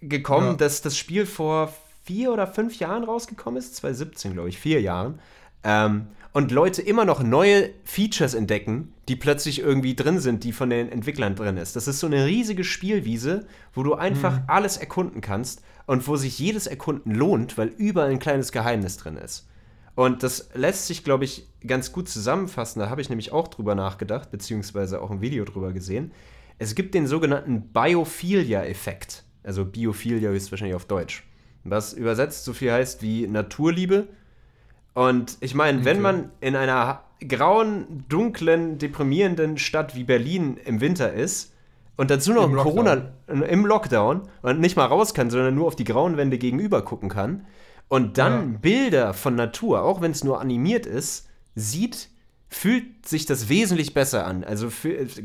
gekommen, Ja. dass das Spiel vor vier oder fünf Jahren rausgekommen ist. 2017, glaube ich, vier Jahren. Ähm, und Leute immer noch neue Features entdecken, die plötzlich irgendwie drin sind, die von den Entwicklern drin ist. Das ist so eine riesige Spielwiese, wo du einfach alles erkunden kannst und wo sich jedes Erkunden lohnt, weil überall ein kleines Geheimnis drin ist. Und das lässt sich, glaube ich, ganz gut zusammenfassen. Da habe ich nämlich auch drüber nachgedacht, beziehungsweise auch ein Video drüber gesehen. Es gibt den sogenannten Biophilia-Effekt. Also Biophilia ist wahrscheinlich auf Deutsch. Was übersetzt so viel heißt wie Naturliebe. Und ich meine, wenn Okay. man in einer grauen, dunklen, deprimierenden Stadt wie Berlin im Winter ist und dazu noch Im Corona im Lockdown und nicht mal raus kann, sondern nur auf die grauen Wände gegenüber gucken kann und dann Ja. Bilder von Natur, auch wenn es nur animiert ist, sieht, fühlt sich das wesentlich besser an. Also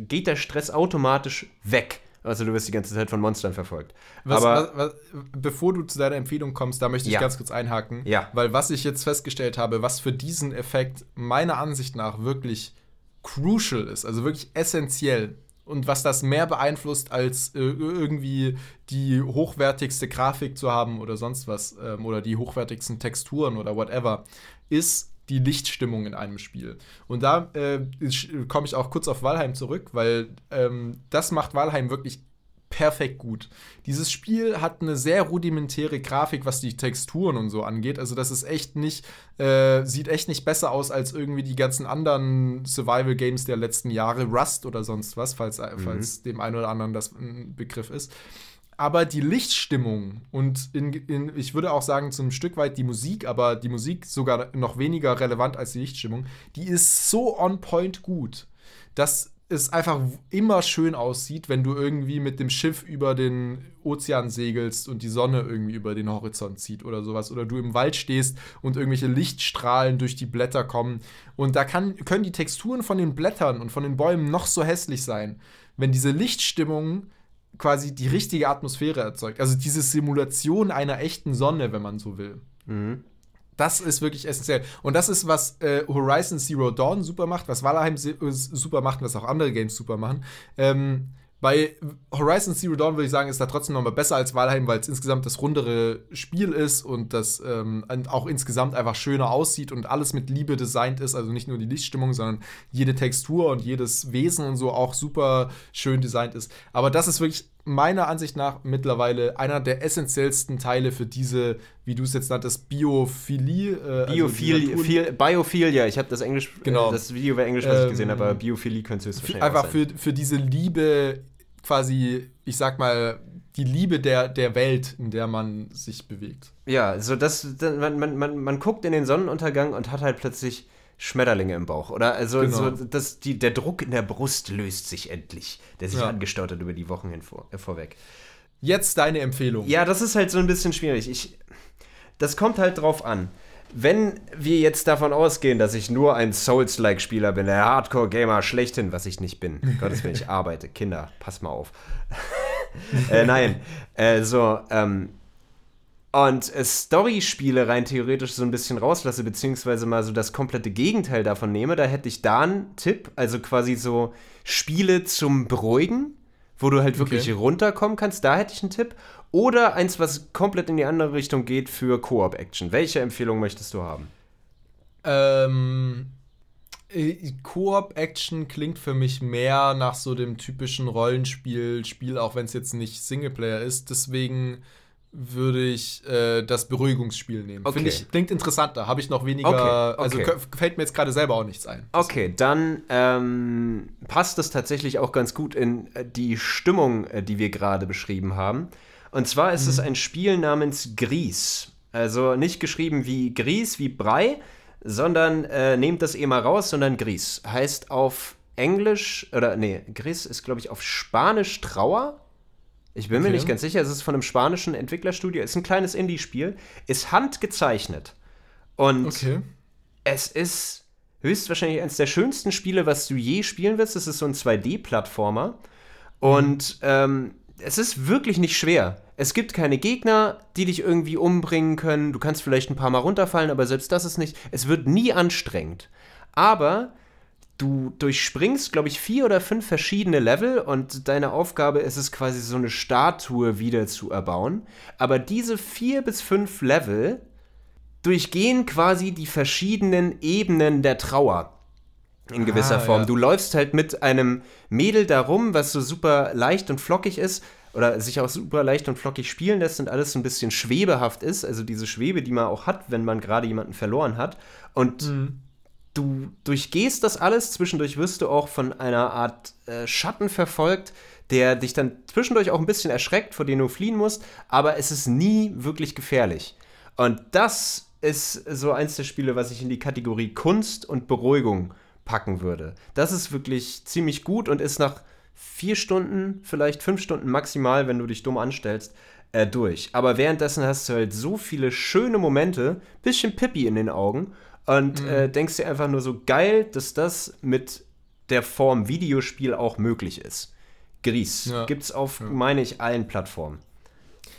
geht der Stress automatisch weg. Also du wirst die ganze Zeit von Monstern verfolgt. Was, Aber was, was, bevor du zu deiner Empfehlung kommst, da möchte ich Ja. ganz kurz einhaken. Ja. Weil was ich jetzt festgestellt habe, was für diesen Effekt meiner Ansicht nach wirklich crucial ist, also wirklich essentiell und was das mehr beeinflusst, als äh, irgendwie die hochwertigste Grafik zu haben oder sonst was ähm, oder die hochwertigsten Texturen oder whatever, ist die Lichtstimmung in einem Spiel. Und da äh, komme ich auch kurz auf Valheim zurück, weil ähm, das macht Valheim wirklich perfekt gut. Dieses Spiel hat eine sehr rudimentäre Grafik, was die Texturen und so angeht. Also das ist echt nicht, äh, sieht echt nicht besser aus als irgendwie die ganzen anderen Survival-Games der letzten Jahre, Rust oder sonst was, falls, falls dem einen oder anderen das ein Begriff ist. Aber die Lichtstimmung und in, in, ich würde auch sagen, zum Stück weit die Musik, aber die Musik sogar noch weniger relevant als die Lichtstimmung, die ist so on point gut, dass es einfach immer schön aussieht, wenn du irgendwie mit dem Schiff über den Ozean segelst und die Sonne irgendwie über den Horizont zieht oder sowas. Oder du im Wald stehst und irgendwelche Lichtstrahlen durch die Blätter kommen. Und da kann, können die Texturen von den Blättern und von den Bäumen noch so hässlich sein. Wenn diese Lichtstimmung quasi die richtige Atmosphäre erzeugt. Also diese Simulation einer echten Sonne, wenn man so will. Mhm. Das ist wirklich essentiell. Und das ist, was äh, Horizon Zero Dawn super macht, was Valheim äh, super macht und was auch andere Games super machen. Ähm, bei Horizon Zero Dawn würde ich sagen, ist da trotzdem nochmal besser als Valheim, weil es insgesamt das rundere Spiel ist und das ähm, auch insgesamt einfach schöner aussieht und alles mit Liebe designt ist. Also nicht nur die Lichtstimmung, sondern jede Textur und jedes Wesen und so auch super schön designt ist. Aber das ist wirklich meiner Ansicht nach mittlerweile einer der essentiellsten Teile für diese, wie du es jetzt nanntest, Biophilie. Äh, also Biophil, die Natur- viel, Biophilia, ich habe das Englisch, Genau. äh, das Video war Englisch, was ich Ähm, gesehen habe, aber Biophilie könnte es für, wahrscheinlich einfach für, für diese Liebe, quasi, ich sag mal, die Liebe der, der Welt, in der man sich bewegt. Ja, so das, man, man, man, man guckt in den Sonnenuntergang und hat halt plötzlich Schmetterlinge im Bauch, oder? Also Genau. so, das, die, der Druck in der Brust löst sich endlich, der sich Ja. angestaut hat über die Wochen hin vor, äh, vorweg. Jetzt deine Empfehlung. Ja, das ist halt so ein bisschen schwierig. Ich, das kommt halt drauf an. Wenn wir jetzt davon ausgehen, dass ich nur ein Souls-like-Spieler bin, der Hardcore-Gamer schlechthin, was ich nicht bin, Gottes Willen, ich arbeite, Kinder, pass mal auf. äh, nein, äh, so, ähm, und äh, Story-Spiele rein theoretisch so ein bisschen rauslasse, beziehungsweise mal so das komplette Gegenteil davon nehme, da hätte ich da einen Tipp, also quasi so Spiele zum Beruhigen, wo du halt wirklich Okay. runterkommen kannst, da hätte ich einen Tipp. Oder eins, was komplett in die andere Richtung geht für Koop-Action. Welche Empfehlung möchtest du haben? Ähm, äh, Koop-Action klingt für mich mehr nach so dem typischen Rollenspiel-Spiel, auch wenn es jetzt nicht Singleplayer ist. Deswegen würde ich äh, das Beruhigungsspiel nehmen. Okay. Finde ich, klingt interessanter. Habe ich noch weniger. Okay, Also okay. kö- fällt mir jetzt gerade selber auch nichts ein. Okay, dann ähm, passt es tatsächlich auch ganz gut in äh, die Stimmung, äh, die wir gerade beschrieben haben. Und zwar ist es ein Spiel namens Gries. Also nicht geschrieben wie Gries, wie Brei, sondern äh, nehmt das eh mal raus, sondern Gries. Heißt auf Englisch, oder nee, Gries ist, glaube ich, auf Spanisch Trauer. Ich bin mir Okay. nicht ganz sicher, es ist von einem spanischen Entwicklerstudio, ist ein kleines Indie-Spiel, ist handgezeichnet. Und Okay. es ist höchstwahrscheinlich eines der schönsten Spiele, was du je spielen wirst. Es ist so ein 2D-Plattformer. Und ähm, es ist wirklich nicht schwer. Es gibt keine Gegner, die dich irgendwie umbringen können. Du kannst vielleicht ein paar Mal runterfallen, aber selbst das ist nicht. Es wird nie anstrengend. Aber du durchspringst, glaube ich, vier oder fünf verschiedene Level und deine Aufgabe ist es quasi so eine Statue wieder zu erbauen. Aber diese vier bis fünf Level durchgehen quasi die verschiedenen Ebenen der Trauer. In gewisser Ah, Form. ja. Du läufst halt mit einem Mädel darum, was so super leicht und flockig ist oder sich auch super leicht und flockig spielen lässt und alles so ein bisschen schwebehaft ist. Also diese Schwebe, die man auch hat, wenn man gerade jemanden verloren hat. Und du durchgehst das alles. Zwischendurch wirst du auch von einer Art äh, Schatten verfolgt, der dich dann zwischendurch auch ein bisschen erschreckt, vor dem du fliehen musst. Aber es ist nie wirklich gefährlich. Und das ist so eins der Spiele, was ich in die Kategorie Kunst und Beruhigung packen würde. Das ist wirklich ziemlich gut und ist nach vier Stunden, vielleicht fünf Stunden maximal, wenn du dich dumm anstellst, äh, durch. Aber währenddessen hast du halt so viele schöne Momente, bisschen Pippi in den Augen und äh, denkst dir einfach nur so geil, dass das mit der Form Videospiel auch möglich ist. Gries Ja. gibt's auf, meine ich, allen Plattformen.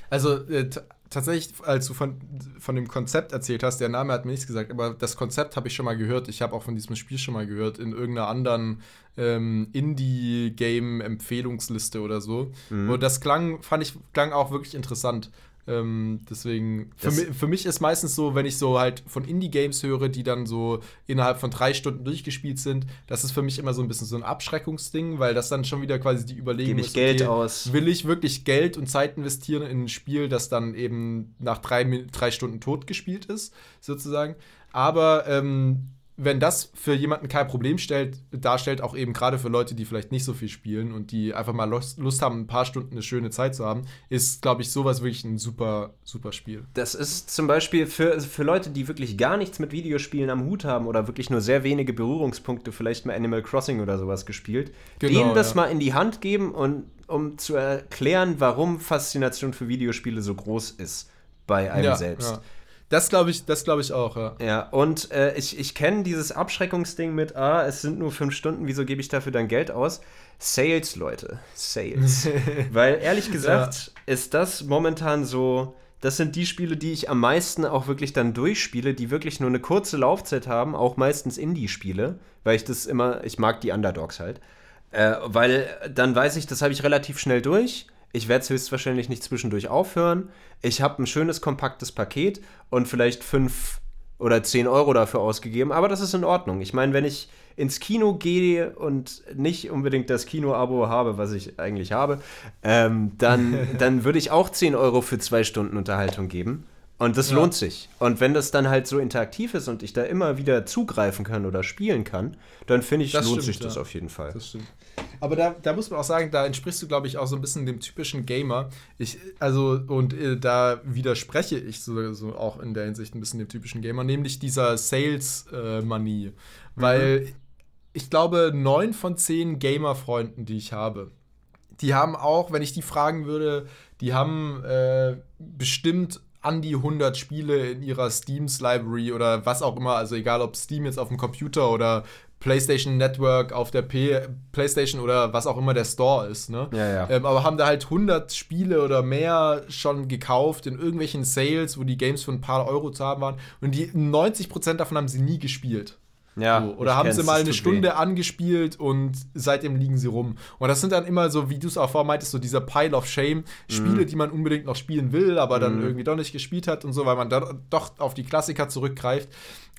Also äh, tatsächlich, als du von, von dem Konzept erzählt hast, der Name hat mir nichts gesagt, aber das Konzept habe ich schon mal gehört. Ich habe auch von diesem Spiel schon mal gehört in irgendeiner anderen ähm, Indie-Game-Empfehlungsliste oder so. Mhm. Und das klang, fand ich, klang auch wirklich interessant. Ähm, deswegen, für, mi für mich ist meistens so, wenn ich so halt von Indie-Games höre, die dann so innerhalb von drei Stunden durchgespielt sind, das ist für mich immer so ein bisschen so ein Abschreckungsding, weil das dann schon wieder quasi die Überlegung ich Geld aus. Will ich wirklich Geld und Zeit investieren in ein Spiel, das dann eben nach drei, drei Stunden tot gespielt ist, sozusagen. Aber ähm, wenn das für jemanden kein Problem stellt, darstellt, auch eben gerade für Leute, die vielleicht nicht so viel spielen und die einfach mal Lust, haben, ein paar Stunden eine schöne Zeit zu haben, ist, glaube ich, sowas wirklich ein super, super Spiel. Das ist zum Beispiel für, für Leute, die wirklich gar nichts mit Videospielen am Hut haben oder wirklich nur sehr wenige Berührungspunkte, vielleicht mal Animal Crossing oder sowas gespielt, Genau, denen das ja. mal in die Hand geben und um zu erklären, warum Faszination für Videospiele so groß ist bei einem selbst. Ja. Das glaube ich, das glaube ich auch, ja. Ja, und äh, ich, ich kenne dieses Abschreckungsding mit, ah, es sind nur fünf Stunden, wieso gebe ich dafür dann Geld aus? Sales, Leute. Sales. Weil ehrlich gesagt ist das momentan so das sind die Spiele, die ich am meisten auch wirklich dann durchspiele, die wirklich nur eine kurze Laufzeit haben, auch meistens Indie-Spiele, weil ich das immer, ich mag die Underdogs halt. Äh, weil dann weiß ich, das habe ich relativ schnell durch. Ich werde es höchstwahrscheinlich nicht zwischendurch aufhören. Ich habe ein schönes, kompaktes Paket und vielleicht fünf oder zehn Euro dafür ausgegeben, aber das ist in Ordnung. Ich meine, wenn ich ins Kino gehe und nicht unbedingt das Kino-Abo habe, was ich eigentlich habe, ähm, dann, dann würde ich auch 10 Euro für zwei Stunden Unterhaltung geben. Und das Ja. lohnt sich. Und wenn das dann halt so interaktiv ist und ich da immer wieder zugreifen kann oder spielen kann, dann finde ich, Das lohnt stimmt, sich das ja. auf jeden Fall. Das stimmt. Aber da, da muss man auch sagen, da entsprichst du, glaube ich, auch so ein bisschen dem typischen Gamer. Ich, also, und äh, da widerspreche ich so, so auch in der Hinsicht ein bisschen dem typischen Gamer, nämlich dieser Sales-Manie. Weil ich glaube, neun von zehn Gamer-Freunden, die ich habe, die haben auch, wenn ich die fragen würde, die haben äh, bestimmt an die 100 Spiele in ihrer Steams Library oder was auch immer, also egal ob Steam jetzt auf dem Computer oder PlayStation Network auf der P PlayStation oder was auch immer der Store ist, ne? Ja, ja. Ähm, aber haben da halt 100 Spiele oder mehr schon gekauft in irgendwelchen Sales, wo die Games für ein paar Euro zu haben waren und die 90% davon haben sie nie gespielt. Ja, So, oder haben sie mal eine Stunde weh. angespielt und seitdem liegen sie rum. Und das sind dann immer so, wie du es auch vorher meintest, so dieser Pile of Shame. Spiele, Mhm. die man unbedingt noch spielen will, aber dann irgendwie doch nicht gespielt hat und so, weil man da doch auf die Klassiker zurückgreift.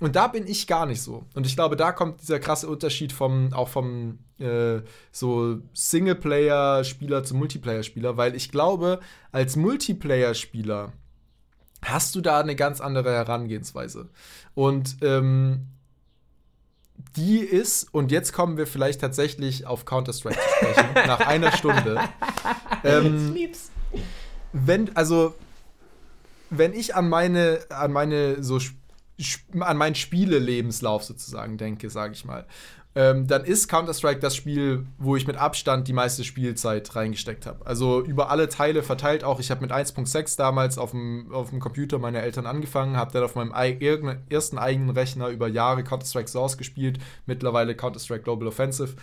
Und da bin ich gar nicht so. Und ich glaube, da kommt dieser krasse Unterschied vom, auch vom äh, so Singleplayer-Spieler zum Multiplayer-Spieler, weil ich glaube, als Multiplayer-Spieler hast du da eine ganz andere Herangehensweise. Und ähm, die ist, und jetzt kommen wir vielleicht tatsächlich auf Counter-Strike zu sprechen, nach einer Stunde. Ähm, wenn, also, wenn ich an meine, an meine, so, Sp- Sp- an meinen Spielelebenslauf sozusagen denke, sage ich mal, ähm, dann ist Counter-Strike das Spiel, wo ich mit Abstand die meiste Spielzeit reingesteckt habe. Also über alle Teile verteilt auch. Ich habe mit 1.6 damals auf dem, Computer meiner Eltern angefangen, habe dann auf meinem ei- irgendeinen ersten eigenen Rechner über Jahre Counter-Strike Source gespielt, mittlerweile Counter-Strike Global Offensive.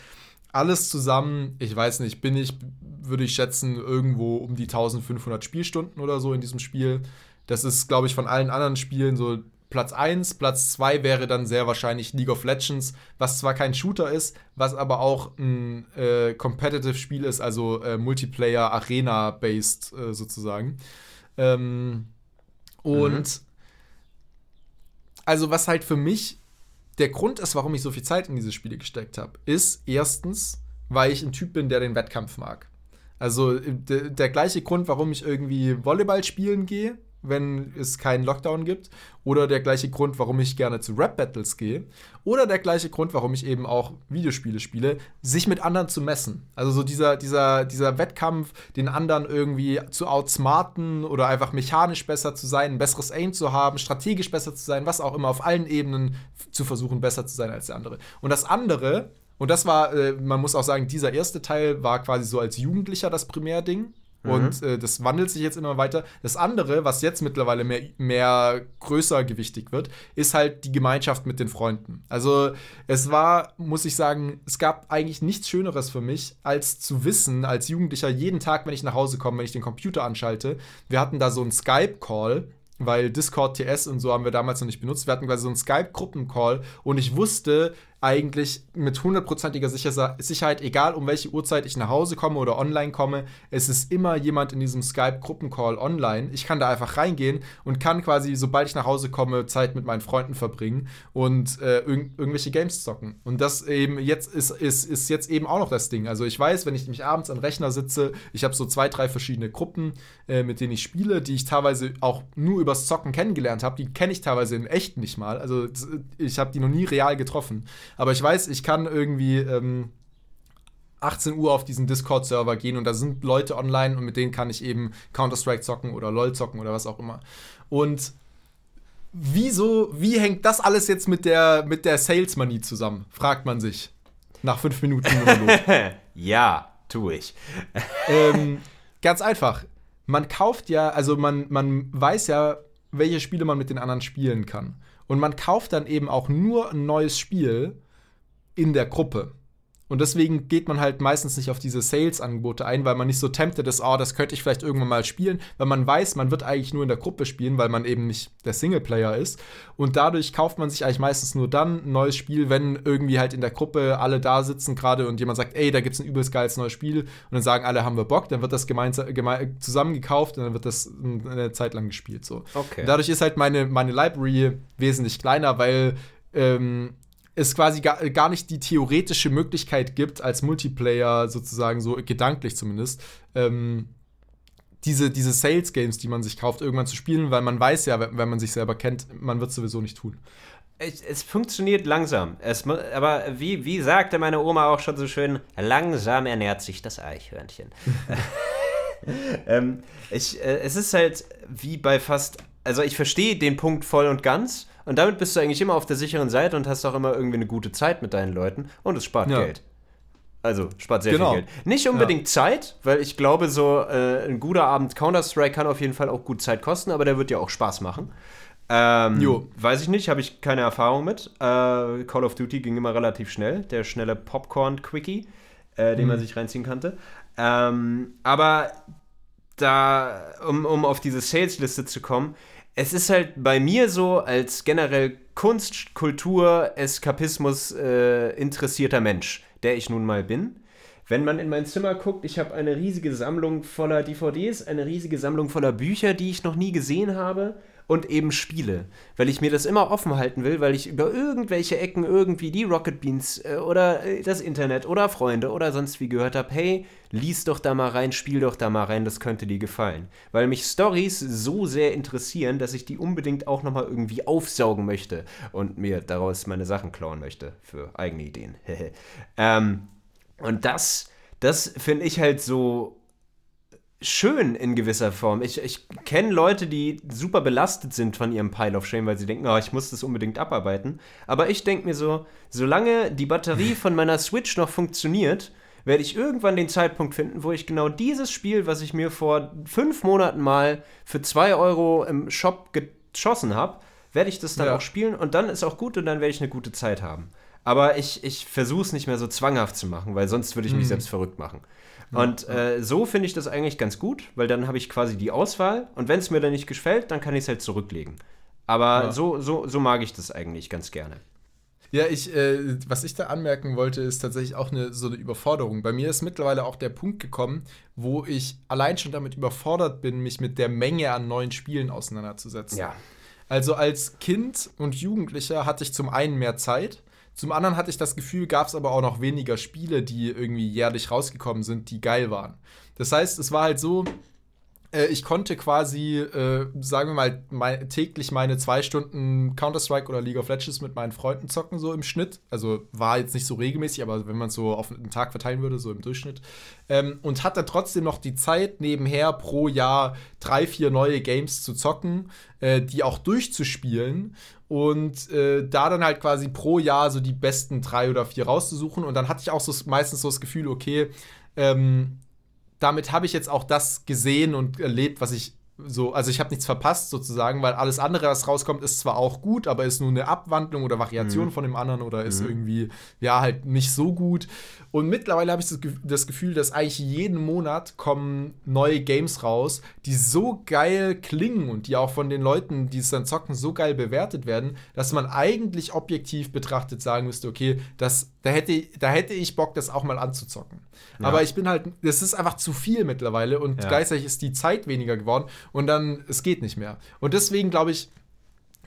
Alles zusammen, ich weiß nicht, bin ich, würde ich schätzen, irgendwo um die 1500 Spielstunden oder so in diesem Spiel. Das ist, glaube ich, von allen anderen Spielen so Platz 1. Platz 2 wäre dann sehr wahrscheinlich League of Legends, was zwar kein Shooter ist, was aber auch ein äh, Competitive-Spiel ist, also äh, Multiplayer, Arena-based äh, sozusagen. Ähm, und also was halt für mich der Grund ist, warum ich so viel Zeit in diese Spiele gesteckt habe, ist erstens, weil ich ein Typ bin, der den Wettkampf mag. Also der, der gleiche Grund, warum ich irgendwie Volleyball spielen gehe, wenn es keinen Lockdown gibt, oder der gleiche Grund, warum ich gerne zu Rap-Battles gehe, oder der gleiche Grund, warum ich eben auch Videospiele spiele, sich mit anderen zu messen. Also so dieser, dieser, dieser Wettkampf, den anderen irgendwie zu outsmarten oder einfach mechanisch besser zu sein, ein besseres Aim zu haben, strategisch besser zu sein, was auch immer, auf allen Ebenen zu versuchen, besser zu sein als der andere. Und das andere, und das war, äh, man muss auch sagen, dieser erste Teil war quasi so als Jugendlicher das Primärding. Und äh, das wandelt sich jetzt immer weiter. Das andere, was jetzt mittlerweile mehr, mehr größer gewichtig wird, ist halt die Gemeinschaft mit den Freunden. Also es war, muss ich sagen, es gab eigentlich nichts Schöneres für mich, als zu wissen, als Jugendlicher, jeden Tag, wenn ich nach Hause komme, wenn ich den Computer anschalte, wir hatten da so einen Skype-Call, weil Discord TS und so haben wir damals noch nicht benutzt. Wir hatten quasi so einen Skype-Gruppencall und ich wusste eigentlich mit hundertprozentiger Sicher Sicherheit, egal um welche Uhrzeit ich nach Hause komme oder online komme, es ist immer jemand in diesem Skype-Gruppencall online. Ich kann da einfach reingehen und kann quasi, sobald ich nach Hause komme, Zeit mit meinen Freunden verbringen und äh, irg irgendwelche Games zocken. Und das eben jetzt ist, ist, ist jetzt eben auch noch das Ding. Also ich weiß, wenn ich mich abends den Rechner sitze, ich habe so zwei, drei verschiedene Gruppen, äh, mit denen ich spiele, die ich teilweise auch nur übers Zocken kennengelernt habe. Die kenne ich teilweise in echt nicht mal. Also ich habe die noch nie real getroffen. Aber ich weiß, ich kann irgendwie ähm, 18 Uhr auf diesen Discord-Server gehen und da sind Leute online und mit denen kann ich eben Counter-Strike zocken oder LOL zocken oder was auch immer. Und wieso, wie hängt das alles jetzt mit der, mit der Sales-Money zusammen? Fragt man sich. Nach fünf Minuten. Ja, tue ich. ähm, ganz einfach. Man kauft ja, also man, man weiß ja, welche Spiele man mit den anderen spielen kann. Und man kauft dann eben auch nur ein neues Spiel in der Gruppe. Und deswegen geht man halt meistens nicht auf diese Sales-Angebote ein, weil man nicht so tempted ist, oh, das könnte ich vielleicht irgendwann mal spielen, weil man weiß, man wird eigentlich nur in der Gruppe spielen, weil man eben nicht der Singleplayer ist. Und dadurch kauft man sich eigentlich meistens nur dann ein neues Spiel, wenn irgendwie halt in der Gruppe alle da sitzen gerade und jemand sagt, ey, da gibt es ein übelst geiles neues Spiel und dann sagen alle, haben wir Bock, dann wird das gemeinsam geme zusammen gekauft und dann wird das eine Zeit lang gespielt. So. Okay. Und dadurch ist halt meine, meine Library wesentlich kleiner, weil ähm, es quasi gar, gar nicht die theoretische Möglichkeit gibt, als Multiplayer sozusagen, so gedanklich zumindest, ähm, diese, diese Sales-Games, die man sich kauft, irgendwann zu spielen, weil man weiß ja, wenn, wenn man sich selber kennt, man wird es sowieso nicht tun. Es, es funktioniert langsam. Es, aber wie, wie sagte meine Oma auch schon so schön, langsam ernährt sich das Eichhörnchen. ähm, ich, äh, es ist halt wie bei fast. Also ich verstehe den Punkt voll und ganz. Und damit bist du eigentlich immer auf der sicheren Seite und hast auch immer irgendwie eine gute Zeit mit deinen Leuten. Und es spart Ja. Geld. Also spart sehr Genau. viel Geld. Nicht unbedingt Zeit, weil ich glaube, so äh, ein guter Abend Counter-Strike kann auf jeden Fall auch gut Zeit kosten, aber der wird ja auch Spaß machen. Ähm, Jo. Weiß ich nicht, habe ich keine Erfahrung mit. Äh, Call of Duty ging immer relativ schnell. Der schnelle Popcorn-Quickie, äh, den man sich reinziehen konnte. Ähm, aber da, um, um auf diese Sales-Liste zu kommen, es ist halt bei mir so, als generell Kunst, Kultur, Eskapismus äh, interessierter Mensch, der ich nun mal bin. Wenn man in mein Zimmer guckt, ich habe eine riesige Sammlung voller DVDs, eine riesige Sammlung voller Bücher, die ich noch nie gesehen habe und eben Spiele, weil ich mir das immer offen halten will, weil ich über irgendwelche Ecken irgendwie die Rocket Beans äh, oder äh, das Internet oder Freunde oder sonst wie gehört habe, hey, lies doch da mal rein, spiel doch da mal rein, das könnte dir gefallen. Weil mich Stories so sehr interessieren, dass ich die unbedingt auch nochmal irgendwie aufsaugen möchte und mir daraus meine Sachen klauen möchte für eigene Ideen. ähm, und das, das finde ich halt so schön in gewisser Form. Ich, ich kenne Leute, die super belastet sind von ihrem Pile of Shame, weil sie denken, oh, ich muss das unbedingt abarbeiten. Aber ich denke mir so, solange die Batterie von meiner Switch noch funktioniert, werde ich irgendwann den Zeitpunkt finden, wo ich genau dieses Spiel, was ich mir vor fünf Monaten mal für zwei Euro im Shop geschossen habe, werde ich das dann Ja. auch spielen und dann ist auch gut und dann werde ich eine gute Zeit haben. Aber ich, ich versuche es nicht mehr so zwanghaft zu machen, weil sonst würde ich mich selbst verrückt machen. Und äh, so finde ich das eigentlich ganz gut, weil dann habe ich quasi die Auswahl und wenn es mir dann nicht gefällt, dann kann ich es halt zurücklegen. Aber Ja. so, so, so mag ich das eigentlich ganz gerne. Ja, ich, äh, was ich da anmerken wollte, ist tatsächlich auch eine, so eine Überforderung. Bei mir ist mittlerweile auch der Punkt gekommen, wo ich allein schon damit überfordert bin, mich mit der Menge an neuen Spielen auseinanderzusetzen. Ja. Also als Kind und Jugendlicher hatte ich zum einen mehr Zeit, zum anderen hatte ich das Gefühl, gab es aber auch noch weniger Spiele, die irgendwie jährlich rausgekommen sind, die geil waren. Das heißt, es war halt so, äh, ich konnte quasi, äh, sagen wir mal, mei- täglich meine zwei Stunden Counter-Strike oder League of Legends mit meinen Freunden zocken, so im Schnitt. Also war jetzt nicht so regelmäßig, aber wenn man es so auf einen Tag verteilen würde, so im Durchschnitt. Ähm, und hatte trotzdem noch die Zeit, nebenher pro Jahr drei, vier neue Games zu zocken, äh, die auch durchzuspielen und äh, da dann halt quasi pro Jahr so die besten drei oder vier rauszusuchen. Und dann hatte ich auch so meistens so das Gefühl, okay, ähm, damit habe ich jetzt auch das gesehen und erlebt, was ich so, also ich habe nichts verpasst sozusagen, weil alles andere, was rauskommt, ist zwar auch gut, aber ist nur eine Abwandlung oder Variation von dem anderen oder ist irgendwie, ja, halt nicht so gut. Und mittlerweile habe ich das, Ge- das Gefühl, dass eigentlich jeden Monat kommen neue Games raus, die so geil klingen und die auch von den Leuten, die es dann zocken, so geil bewertet werden, dass man eigentlich objektiv betrachtet sagen müsste, okay, das, da, hätte, da hätte ich Bock, das auch mal anzuzocken. Aber ich bin halt, das ist einfach zu viel mittlerweile und Ja. gleichzeitig ist die Zeit weniger geworden und dann, es geht nicht mehr. Und deswegen glaube ich,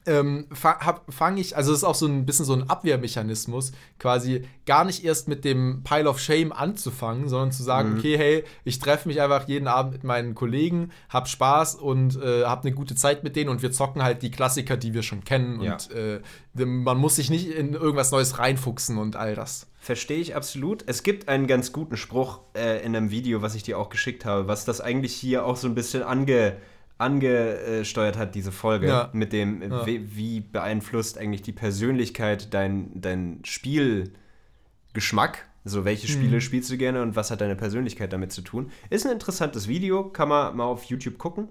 ähm, fange ich, also es ist auch so ein bisschen so ein Abwehrmechanismus, quasi gar nicht erst mit dem Pile of Shame anzufangen, sondern zu sagen, Mhm. okay, hey, ich treffe mich einfach jeden Abend mit meinen Kollegen, hab Spaß und äh, hab eine gute Zeit mit denen und wir zocken halt die Klassiker, die wir schon kennen Ja. und äh, man muss sich nicht in irgendwas Neues reinfuchsen und all das. Verstehe ich absolut. Es gibt einen ganz guten Spruch äh, in einem Video, was ich dir auch geschickt habe, was das eigentlich hier auch so ein bisschen ange, angesteuert hat, diese Folge. Ja. Mit dem, Ja. wie, wie beeinflusst eigentlich die Persönlichkeit dein, dein Spielgeschmack? So, welche Spiele spielst du gerne und was hat deine Persönlichkeit damit zu tun? Ist ein interessantes Video, kann man mal auf YouTube gucken.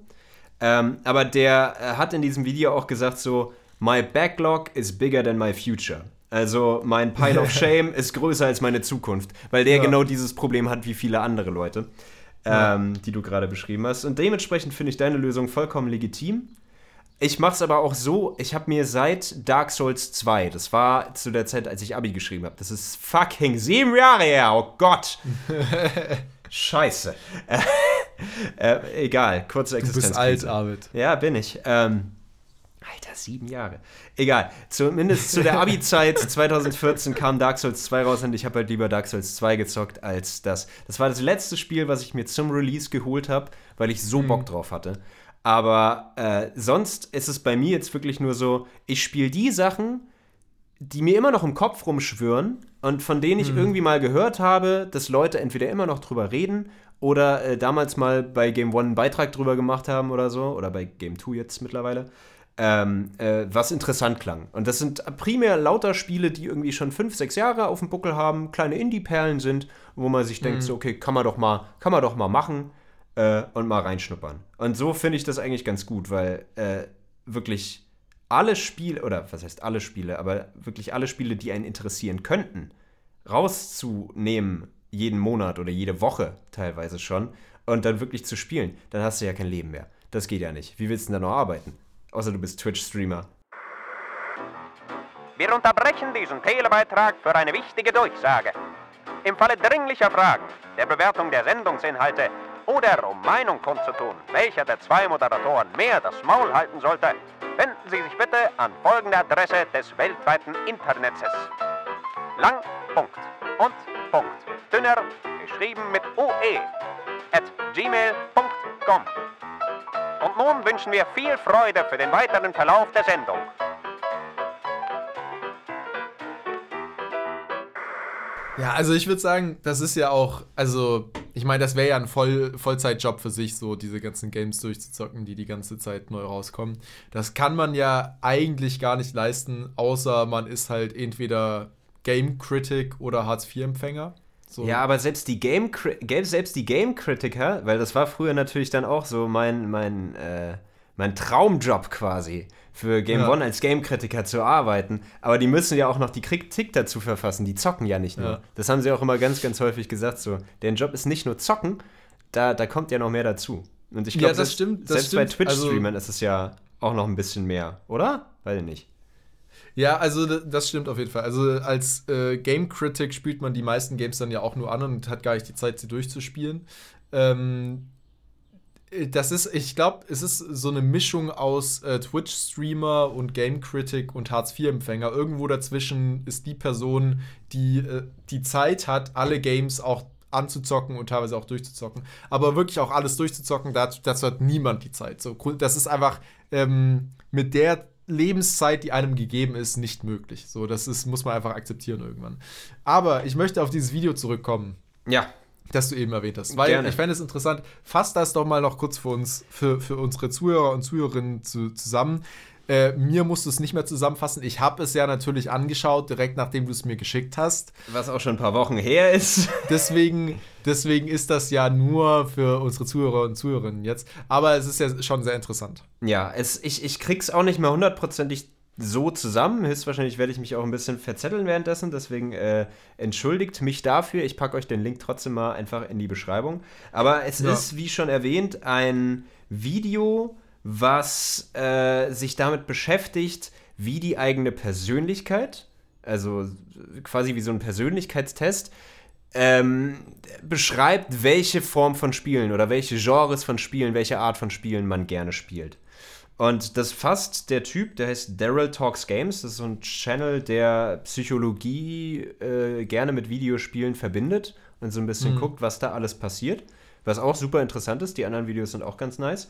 Ähm, aber der äh, hat in diesem Video auch gesagt so, My backlog is bigger than my future. Also mein Pile of Shame ist größer als meine Zukunft, weil der Ja. genau dieses Problem hat wie viele andere Leute, ähm, die du gerade beschrieben hast. Und dementsprechend finde ich deine Lösung vollkommen legitim. Ich mache es aber auch so, ich habe mir seit Dark Souls 2, das war zu der Zeit, als ich Abi geschrieben habe, das ist fucking sieben Jahre her, oh Gott. Scheiße. Äh, äh, egal, kurze Du Existenz. bist alt, Arvid. Ja, bin ich. Ähm, Alter, sieben Jahre. Egal. Zumindest zu der Abi-Zeit 2014 kam Dark Souls 2 raus und ich habe halt lieber Dark Souls 2 gezockt als das. Das war das letzte Spiel, was ich mir zum Release geholt habe, weil ich so Bock drauf hatte. Aber äh, sonst ist es bei mir jetzt wirklich nur so, ich spiele die Sachen, die mir immer noch im Kopf rumschwirren und von denen ich irgendwie mal gehört habe, dass Leute entweder immer noch drüber reden oder äh, damals mal bei Game One einen Beitrag drüber gemacht haben oder so, oder bei Game 2 jetzt mittlerweile, ähm, äh, was interessant klang. Und das sind primär lauter Spiele, die irgendwie schon fünf, sechs Jahre auf dem Buckel haben, kleine Indie-Perlen sind, wo man sich denkt, so, okay, kann man doch mal, kann man doch mal machen äh, und mal reinschnuppern. Und so finde ich das eigentlich ganz gut, weil äh, wirklich alle Spiele, oder was heißt alle Spiele, aber wirklich alle Spiele, die einen interessieren könnten, rauszunehmen, jeden Monat oder jede Woche teilweise schon, und dann wirklich zu spielen, dann hast du ja kein Leben mehr. Das geht ja nicht. Wie willst du denn da noch arbeiten? Außer du bist Twitch-Streamer. Wir unterbrechen diesen Telebeitrag für eine wichtige Durchsage. Im Falle dringlicher Fragen, der Bewertung der Sendungsinhalte oder um Meinung kundzutun, welcher der zwei Moderatoren mehr das Maul halten sollte, wenden Sie sich bitte an folgende Adresse des weltweiten Internets. Lang, Punkt und Punkt. Dünner, geschrieben mit UE, at gmail.com. Und nun wünschen wir viel Freude für den weiteren Verlauf der Sendung. Ja, also ich würde sagen, das ist ja auch, also ich meine, das wäre ja ein Voll Vollzeitjob für sich, so diese ganzen Games durchzuzocken, die die ganze Zeit neu rauskommen. Das kann man ja eigentlich gar nicht leisten, außer man ist halt entweder Game Critic oder Hartz-IV-Empfänger. So. Ja, aber selbst die Game selbst die Game Kritiker, weil das war früher natürlich dann auch so mein mein äh, mein Traumjob quasi für Game Ja. One als Game Kritiker zu arbeiten, aber die müssen ja auch noch die Kritik dazu verfassen, die zocken ja nicht nur. Ja. Das haben sie auch immer ganz ganz häufig gesagt so, deren Job ist nicht nur zocken, da da kommt ja noch mehr dazu. Und ich Ja, glaube, das selbst, stimmt, das selbst bei. Twitch Also- Streamern ist es ja auch noch ein bisschen mehr, oder? Weiß ich nicht. Ja, also das stimmt auf jeden Fall. Also als äh, Game Critic spielt man die meisten Games dann ja auch nur an und hat gar nicht die Zeit, sie durchzuspielen. Ähm, äh, das ist, ich glaube, es ist so eine Mischung aus äh, Twitch-Streamer und Game Critic und Hartz-IV-Empfänger. Irgendwo dazwischen ist die Person, die äh, die Zeit hat, alle Games auch anzuzocken und teilweise auch durchzuzocken. Aber wirklich auch alles durchzuzocken, dazu, dazu hat niemand die Zeit. So, das ist einfach ähm, mit der Lebenszeit, die einem gegeben ist, nicht möglich. So, das ist, muss man einfach akzeptieren irgendwann. Aber ich möchte auf dieses Video zurückkommen Ja, das du eben erwähnt hast. Weil Gerne. ich fände es interessant, fass das doch mal noch kurz für uns, für, für unsere Zuhörer und Zuhörerinnen zu, zusammen. Äh, mir musst du es nicht mehr zusammenfassen. Ich habe es ja natürlich angeschaut, direkt nachdem du es mir geschickt hast. was auch schon ein paar Wochen her ist. Deswegen, deswegen ist das ja nur für unsere Zuhörer und Zuhörerinnen jetzt. Aber es ist ja schon sehr interessant. Ja, es, ich, ich krieg's auch nicht mehr hundertprozentig so zusammen. Höchstwahrscheinlich werde ich mich auch ein bisschen verzetteln währenddessen. Deswegen äh, entschuldigt mich dafür. Ich packe euch den Link trotzdem mal einfach in die Beschreibung. Aber es Ja. ist, wie schon erwähnt, ein Video, was äh, sich damit beschäftigt, wie die eigene Persönlichkeit, also quasi wie so ein Persönlichkeitstest, ähm, beschreibt, welche Form von Spielen oder welche Genres von Spielen, welche Art von Spielen man gerne spielt. Und das fasst der Typ, der heißt Daryl Talks Games. Das ist so ein Channel, der Psychologie äh, gerne mit Videospielen verbindet und so ein bisschen guckt, was da alles passiert. Was auch super interessant ist. Die anderen Videos sind auch ganz nice.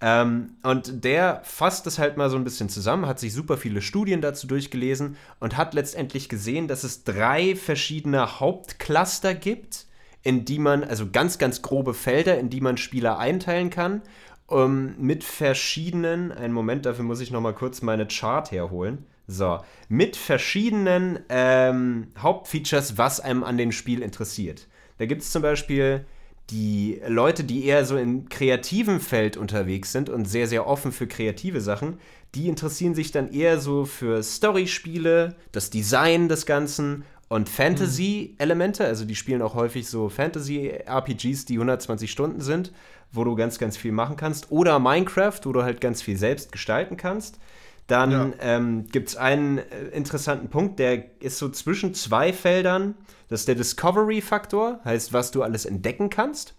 Ähm, und der fasst das halt mal so ein bisschen zusammen, hat sich super viele Studien dazu durchgelesen und hat letztendlich gesehen, dass es drei verschiedene Hauptcluster gibt, in die man, also ganz, ganz grobe Felder, in die man Spieler einteilen kann, ähm, mit verschiedenen, einen Moment, dafür muss ich noch mal kurz meine Chart herholen. So, mit verschiedenen ähm, Hauptfeatures, was einem an dem Spiel interessiert. Da gibt es zum Beispiel die Leute, die eher so im kreativen Feld unterwegs sind und sehr, sehr offen für kreative Sachen, die interessieren sich dann eher so für Storyspiele, das Design des Ganzen und Fantasy-Elemente. Also die spielen auch häufig so Fantasy-RPGs, die 120 Stunden sind, wo du ganz, ganz viel machen kannst. Oder Minecraft, wo du halt ganz viel selbst gestalten kannst. Dann Ja. ähm, gibt es einen äh, interessanten Punkt, der ist so zwischen zwei Feldern. Das ist der Discovery-Faktor, heißt, was du alles entdecken kannst.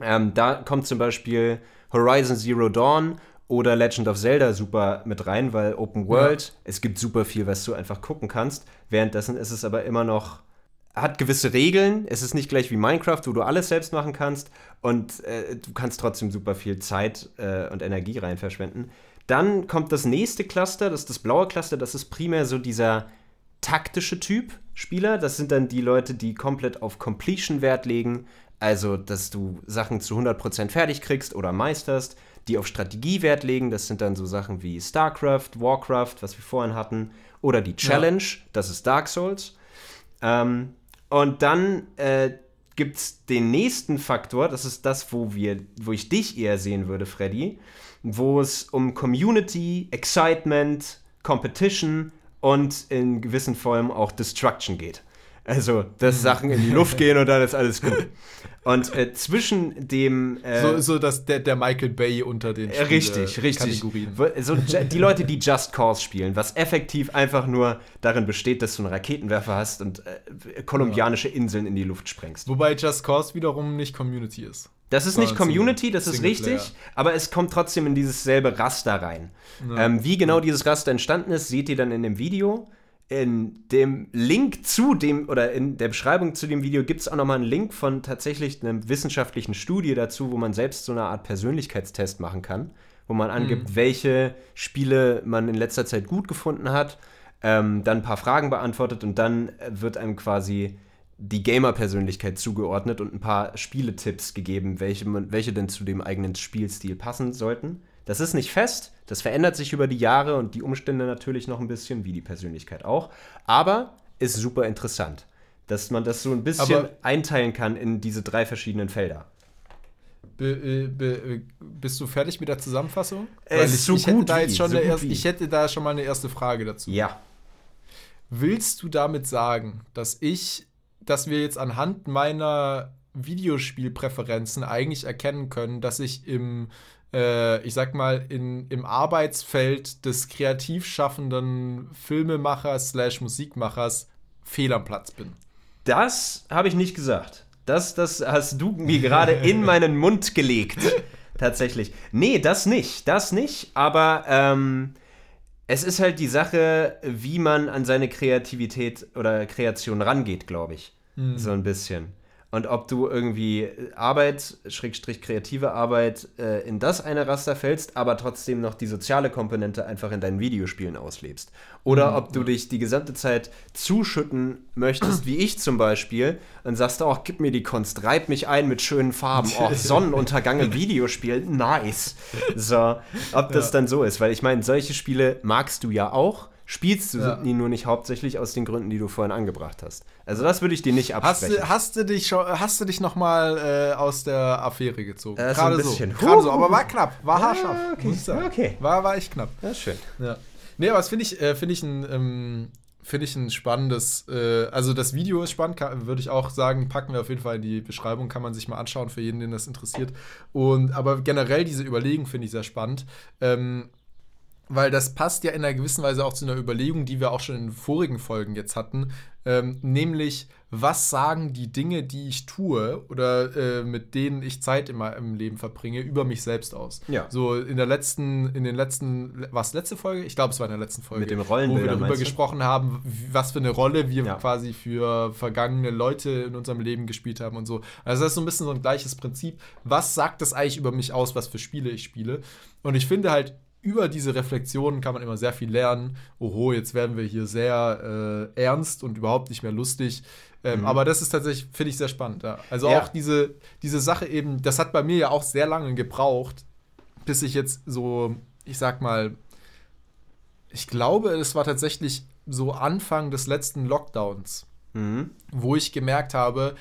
Ähm, da kommt zum Beispiel Horizon Zero Dawn oder Legend of Zelda super mit rein, weil Open World, es gibt super viel, was du einfach gucken kannst. Währenddessen ist es aber immer noch, hat gewisse Regeln. Es ist nicht gleich wie Minecraft, wo du alles selbst machen kannst und äh, du kannst trotzdem super viel Zeit äh, und Energie rein verschwenden. Dann kommt das nächste Cluster, das ist das blaue Cluster, das ist primär so dieser taktische Typ Spieler. Das sind dann die Leute, die komplett auf Completion Wert legen. Also, dass du Sachen zu 100% fertig kriegst oder meisterst. Die auf Strategie Wert legen. Das sind dann so Sachen wie StarCraft, Warcraft, was wir vorhin hatten. Oder die Challenge, das ist Dark Souls. Ähm, und dann äh, gibt es den nächsten Faktor, das ist das, wo, wir, wo ich dich eher sehen würde, Freddy, wo es um Community, Excitement, Competition und in gewissen Formen auch Destruction geht. Also, dass Sachen in die Luft gehen und dann ist alles gut. Und äh, zwischen dem. Äh, So, so dass der, der Michael Bay unter den äh, Richtig, Spiele- richtig. Kategorien. Wo- So, die Leute, die Just Cause spielen, was effektiv einfach nur darin besteht, dass du einen Raketenwerfer hast und äh, kolumbianische Inseln in die Luft sprengst. Wobei Just Cause wiederum nicht Community ist. Das ist Sondern nicht Community, das ist richtig, aber es kommt trotzdem in dieses selbe Raster rein. Ähm, wie genau dieses Raster entstanden ist, seht ihr dann in dem Video. In dem Link zu dem oder in der Beschreibung zu dem Video gibt es auch nochmal einen Link von tatsächlich einer wissenschaftlichen Studie dazu, wo man selbst so eine Art Persönlichkeitstest machen kann, wo man angibt, welche Spiele man in letzter Zeit gut gefunden hat, ähm, dann ein paar Fragen beantwortet und dann wird einem quasi die Gamer-Persönlichkeit zugeordnet und ein paar Spieletipps gegeben, welche, welche denn zu dem eigenen Spielstil passen sollten. Das ist nicht fest, das verändert sich über die Jahre und die Umstände natürlich noch ein bisschen, wie die Persönlichkeit auch, aber ist super interessant, dass man das so ein bisschen Aber- einteilen kann in diese drei verschiedenen Felder. Be, äh, be, äh, bist du fertig mit der Zusammenfassung? Äh, ich, so ich, hätte gut da wie, jetzt schon so eine gut erste, wie. ich hätte da schon mal eine erste Frage dazu. Ja. Willst du damit sagen, dass ich, dass wir jetzt anhand meiner Videospielpräferenzen eigentlich erkennen können, dass ich im, äh, ich sag mal, in, im Arbeitsfeld des kreativ schaffenden Filmemachers slash Musikmachers fehl am Platz bin? Das habe ich nicht gesagt. Das, das hast du mir gerade in meinen Mund gelegt. Tatsächlich. Nee, das nicht. Das nicht. Aber ähm, es ist halt die Sache, wie man an seine Kreativität oder Kreation rangeht, glaube ich. So ein bisschen. Und ob du irgendwie Arbeit, Schrägstrich kreative Arbeit, äh, in das eine Raster fällst, aber trotzdem noch die soziale Komponente einfach in deinen Videospielen auslebst. Oder ob du dich die gesamte Zeit zuschütten möchtest, wie ich zum Beispiel, und sagst, oh, gib mir die Kunst, reib mich ein mit schönen Farben, oh, Sonnenuntergang im Videospiel, nice. So, ob das dann so ist, weil ich meine, solche Spiele magst du ja auch, spielst du Ja. die nur nicht hauptsächlich aus den Gründen, die du vorhin angebracht hast. Also das würde ich dir nicht Hast absprechen. du, hast du dich schon, hast du dich noch mal äh, aus der Affäre gezogen? Äh, so ein Gerade so. Gerade so, aber war knapp, war haarscharf. okay. muss ich sagen. Okay. War, war echt knapp. Ja, schön. Ja. Nee, aber das finde ich, äh, finde ich ein, ähm, finde ich ein spannendes, äh, also das Video ist spannend, würde ich auch sagen, packen wir auf jeden Fall in die Beschreibung, kann man sich mal anschauen für jeden, den das interessiert. Und aber generell diese Überlegung finde ich sehr spannend. Ähm, weil das passt ja in einer gewissen Weise auch zu einer Überlegung, die wir auch schon in vorigen Folgen jetzt hatten, ähm, nämlich was sagen die Dinge, die ich tue oder äh, mit denen ich Zeit in meinem Leben verbringe, über mich selbst aus. Ja. So in der letzten, in den letzten, was letzte Folge? Ich glaube, es war in der letzten Folge, Mit den wo wir darüber gesprochen haben, was für eine Rolle wir Ja. quasi für vergangene Leute in unserem Leben gespielt haben und so. Also das ist so ein bisschen so ein gleiches Prinzip. Was sagt das eigentlich über mich aus, was für Spiele ich spiele? Und ich finde halt, über diese Reflexionen kann man immer sehr viel lernen. Oho, jetzt werden wir hier sehr äh, ernst und überhaupt nicht mehr lustig. Ähm, Aber das ist tatsächlich, finde ich, sehr spannend. Ja. Also Mhm. Ja. auch diese, diese Sache eben, das hat bei mir ja auch sehr lange gebraucht, bis ich jetzt so, ich sag mal, ich glaube, es war tatsächlich so Anfang des letzten Lockdowns, Mhm. wo ich gemerkt habe,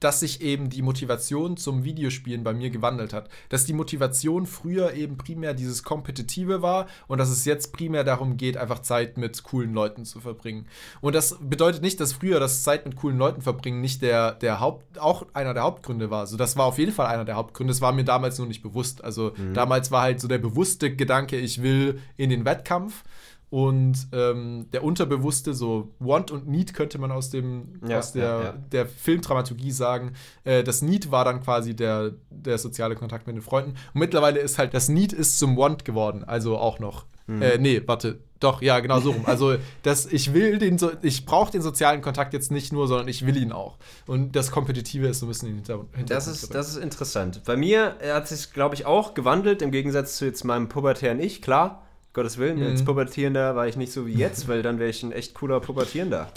dass sich eben die Motivation zum Videospielen bei mir gewandelt hat. Dass die Motivation früher eben primär dieses Kompetitive war und dass es jetzt primär darum geht, einfach Zeit mit coolen Leuten zu verbringen. Und das bedeutet nicht, dass früher das Zeit mit coolen Leuten verbringen nicht der, der Haupt, auch einer der Hauptgründe war. Also das war auf jeden Fall einer der Hauptgründe. Das war mir damals nur nicht bewusst. Also damals war halt so der bewusste Gedanke, ich will in den Wettkampf. Und ähm, der Unterbewusste, so Want und Need könnte man aus, dem, Ja, aus der, ja, ja. der Filmdramaturgie sagen. Äh, das Need war dann quasi der, der soziale Kontakt mit den Freunden. Und mittlerweile ist halt, das Need ist zum Want geworden. Also auch noch. Mhm. Äh, nee, warte. Doch, ja, genau so rum. Also, das, ich will den, so, ich brauche den sozialen Kontakt jetzt nicht nur, sondern ich will ihn auch. Und das Kompetitive ist so ein bisschen in den Hinter- Hintergrund. Das ist, das ist interessant. Bei mir hat sich, glaube ich, auch gewandelt, im Gegensatz zu jetzt meinem pubertären Ich. Klar, Gottes Willen, als Pubertierender war ich nicht so wie jetzt, weil dann wäre ich ein echt cooler Pubertierender.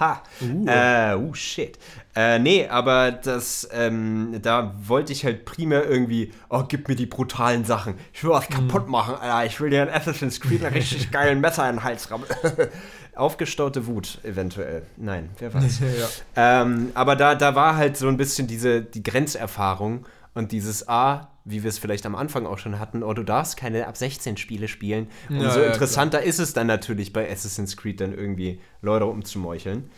Ha! Uh. Äh, uh, shit. Äh, nee, aber das, ähm, da wollte ich halt primär irgendwie, oh, gib mir die brutalen Sachen. Ich will was kaputt machen, Alter. Ich will dir in Assassin's Creed einen richtig geilen Messer in den Hals rammen. Aufgestaute Wut, eventuell. Nein, wer weiß. ja. Ähm, aber da, da war halt so ein bisschen diese die Grenzerfahrung und dieses A, wie wir es vielleicht am Anfang auch schon hatten, oh, du darfst keine ab 16 Spiele spielen. Umso Ja, ja, interessanter ist es dann natürlich bei Assassin's Creed dann irgendwie Leute umzumeucheln.